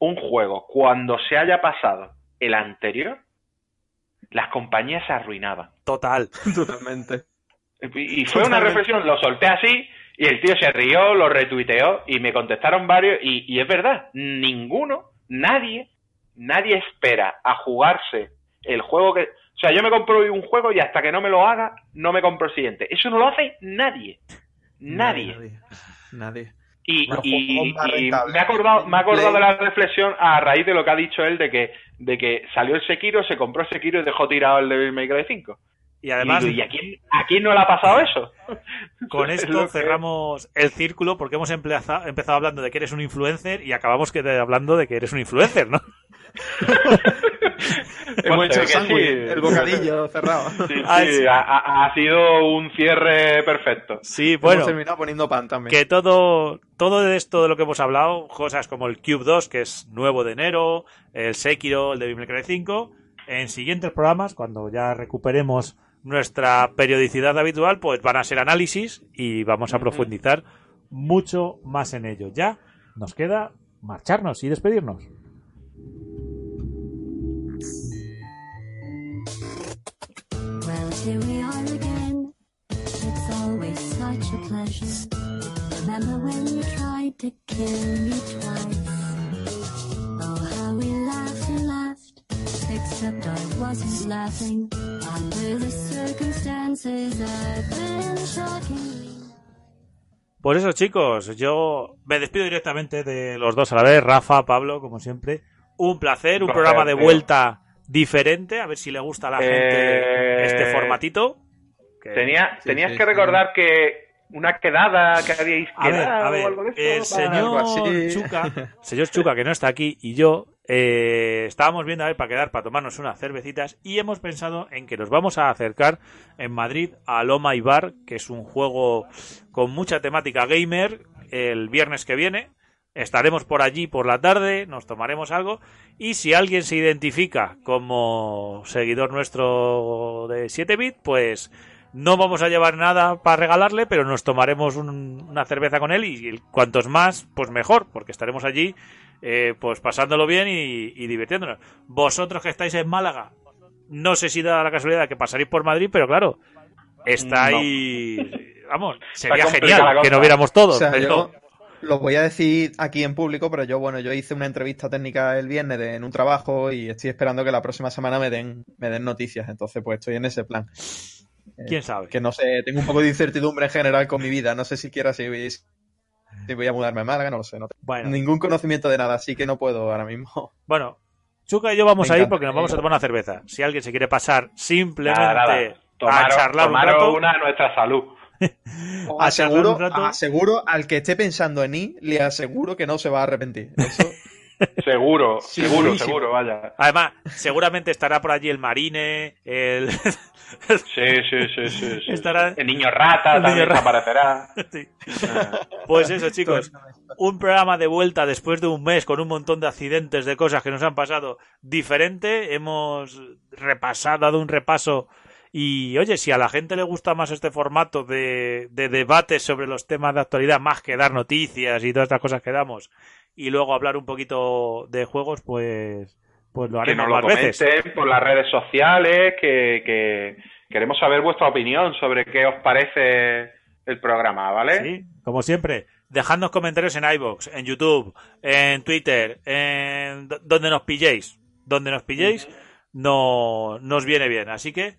un juego cuando se haya pasado el anterior, las compañías se arruinaban. Total. *laughs* Totalmente. Y y fue una reflexión, lo solté así y el tío se rió, lo retuiteó y me contestaron varios y, y es verdad, ninguno, nadie, nadie espera a jugarse el juego que... O sea, yo me compro hoy un juego y hasta que no me lo haga, no me compro el siguiente. Eso no lo hace nadie. Nadie. Nadie. Nadie. Y, me he acordado, me he acordado de la reflexión a raíz de lo que ha dicho él de que, de que salió el Sekiro, se compró el Sekiro y dejó tirado el Devil May Cry 5. Y además, y, digo, ¿y a, quién, a quién no le ha pasado eso? *laughs* con *laughs* Es esto que- cerramos el círculo porque hemos empleza- empezado hablando de que eres un influencer y acabamos que hablando de que eres un influencer, ¿no? *laughs* *laughs* Hemos Pues sí. el bocadillo cerrado. Sí, Ah, sí, ha, sido un cierre perfecto. Sí, bueno. Hemos terminado poniendo pan también. que todo, todo de esto de lo que hemos hablado, cosas como el Cube 2, que es nuevo de enero, el Sekiro, el de Devil May Cry 5, en siguientes programas, cuando ya recuperemos nuestra periodicidad habitual, pues van a ser análisis y vamos a profundizar mucho más en ello. Ya nos queda marcharnos y despedirnos. Here we are again. It's always such a pleasure. Remember when you tried to kill me twice? Oh, how we laughed and laughed. Except I wasn't laughing. Under the circumstances, I've been shockingly. Por eso, chicos, yo me despido directamente de los dos a la vez, Rafa, Pablo, como siempre. Un placer, un placer, programa de tío. vuelta diferente, a ver si le gusta a la gente Eh, este formatito. Que- Tenía, Sí, tenías sí, que sí. recordar que una quedada que habíais A ver, quedado a ver, o algo de el para- señor. Chuca, *laughs* señor Chuca, que no está aquí, y yo eh, estábamos viendo a ver para quedar, para tomarnos unas cervecitas, y hemos pensado en que nos vamos a acercar en Madrid a Loma y Bar, que es un juego con mucha temática gamer, el viernes que viene. Estaremos por allí por la tarde, nos tomaremos algo, y si alguien se identifica como seguidor nuestro de 7-bit, pues no vamos a llevar nada para regalarle, pero nos tomaremos un- una cerveza con él y, cuantos más, pues mejor, porque estaremos allí eh, pues pasándolo bien y, y divirtiéndonos. Vosotros que estáis en Málaga, no sé si da la casualidad que pasaréis por Madrid, pero claro, estáis... Vamos, sería genial que nos viéramos todos. O sea, pero- yo lo voy a decir aquí en público, pero yo, bueno, yo hice una entrevista técnica el viernes de- en un trabajo y estoy esperando que la próxima semana me den, me den noticias. Entonces, pues estoy en ese plan. Eh, ¿Quién sabe? Que no sé, tengo un poco de incertidumbre en general con mi vida. No sé siquiera si voy, si voy a mudarme a Málaga, no lo sé. No tengo Bueno, ningún conocimiento de nada, así que no puedo ahora mismo. *laughs* bueno, Chuca y yo vamos Me a ir encanta. porque nos vamos a tomar una cerveza. Si alguien se quiere pasar simplemente Nada, nada. a charlar un rato, una a nuestra salud. *laughs* Aseguro, rato. aseguro al que esté pensando en ir, le aseguro que no se va a arrepentir. Eso, *laughs* Seguro, Sí, seguro, buenísimo. seguro, vaya. Además, seguramente estará por allí el Marine, el... *laughs* Sí, sí, sí, sí. sí. Estará- El niño rata El niño también rata. aparecerá. Sí. Ah. Pues eso, chicos. Un programa de vuelta después de un mes con un montón de accidentes, de cosas que nos han pasado diferente. Hemos repasado, dado un repaso. Y oye, si a la gente le gusta más este formato de, de debate sobre los temas de actualidad, más que dar noticias y todas estas cosas que damos, y luego hablar un poquito de juegos, pues, pues lo Que haremos nos lo más veces. comenten por las redes sociales, que, que queremos saber vuestra opinión sobre qué os parece el programa, ¿vale? Sí, como siempre, dejadnos comentarios en iBox, en YouTube, en Twitter, en donde nos pilléis. Donde nos pilléis, no nos viene bien. Así que,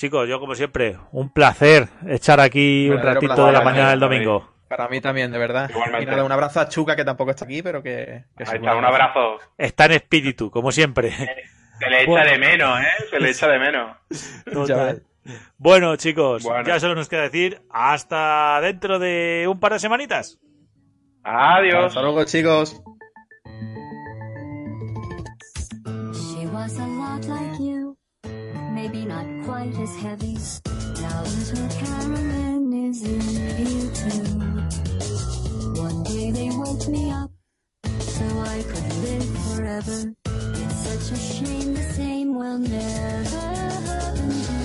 chicos, yo como siempre, un placer echar aquí un ratito placer, de la mañana del domingo. para mí también, de verdad. Igualmente. Y nada, un abrazo a Chuca, que tampoco está aquí, pero que... que Ahí está, un abrazo. Está en espíritu, como siempre. Se le echa Bueno. de menos, ¿eh? Se le echa de menos. Total. Bueno, chicos, Bueno. ya solo nos queda decir hasta dentro de un par de semanitas. Adiós. Hasta luego, chicos. Not quite as heavy. Now little Carolyn is in here too. One day they woke me up so I could live forever. It's such a shame the same will never happen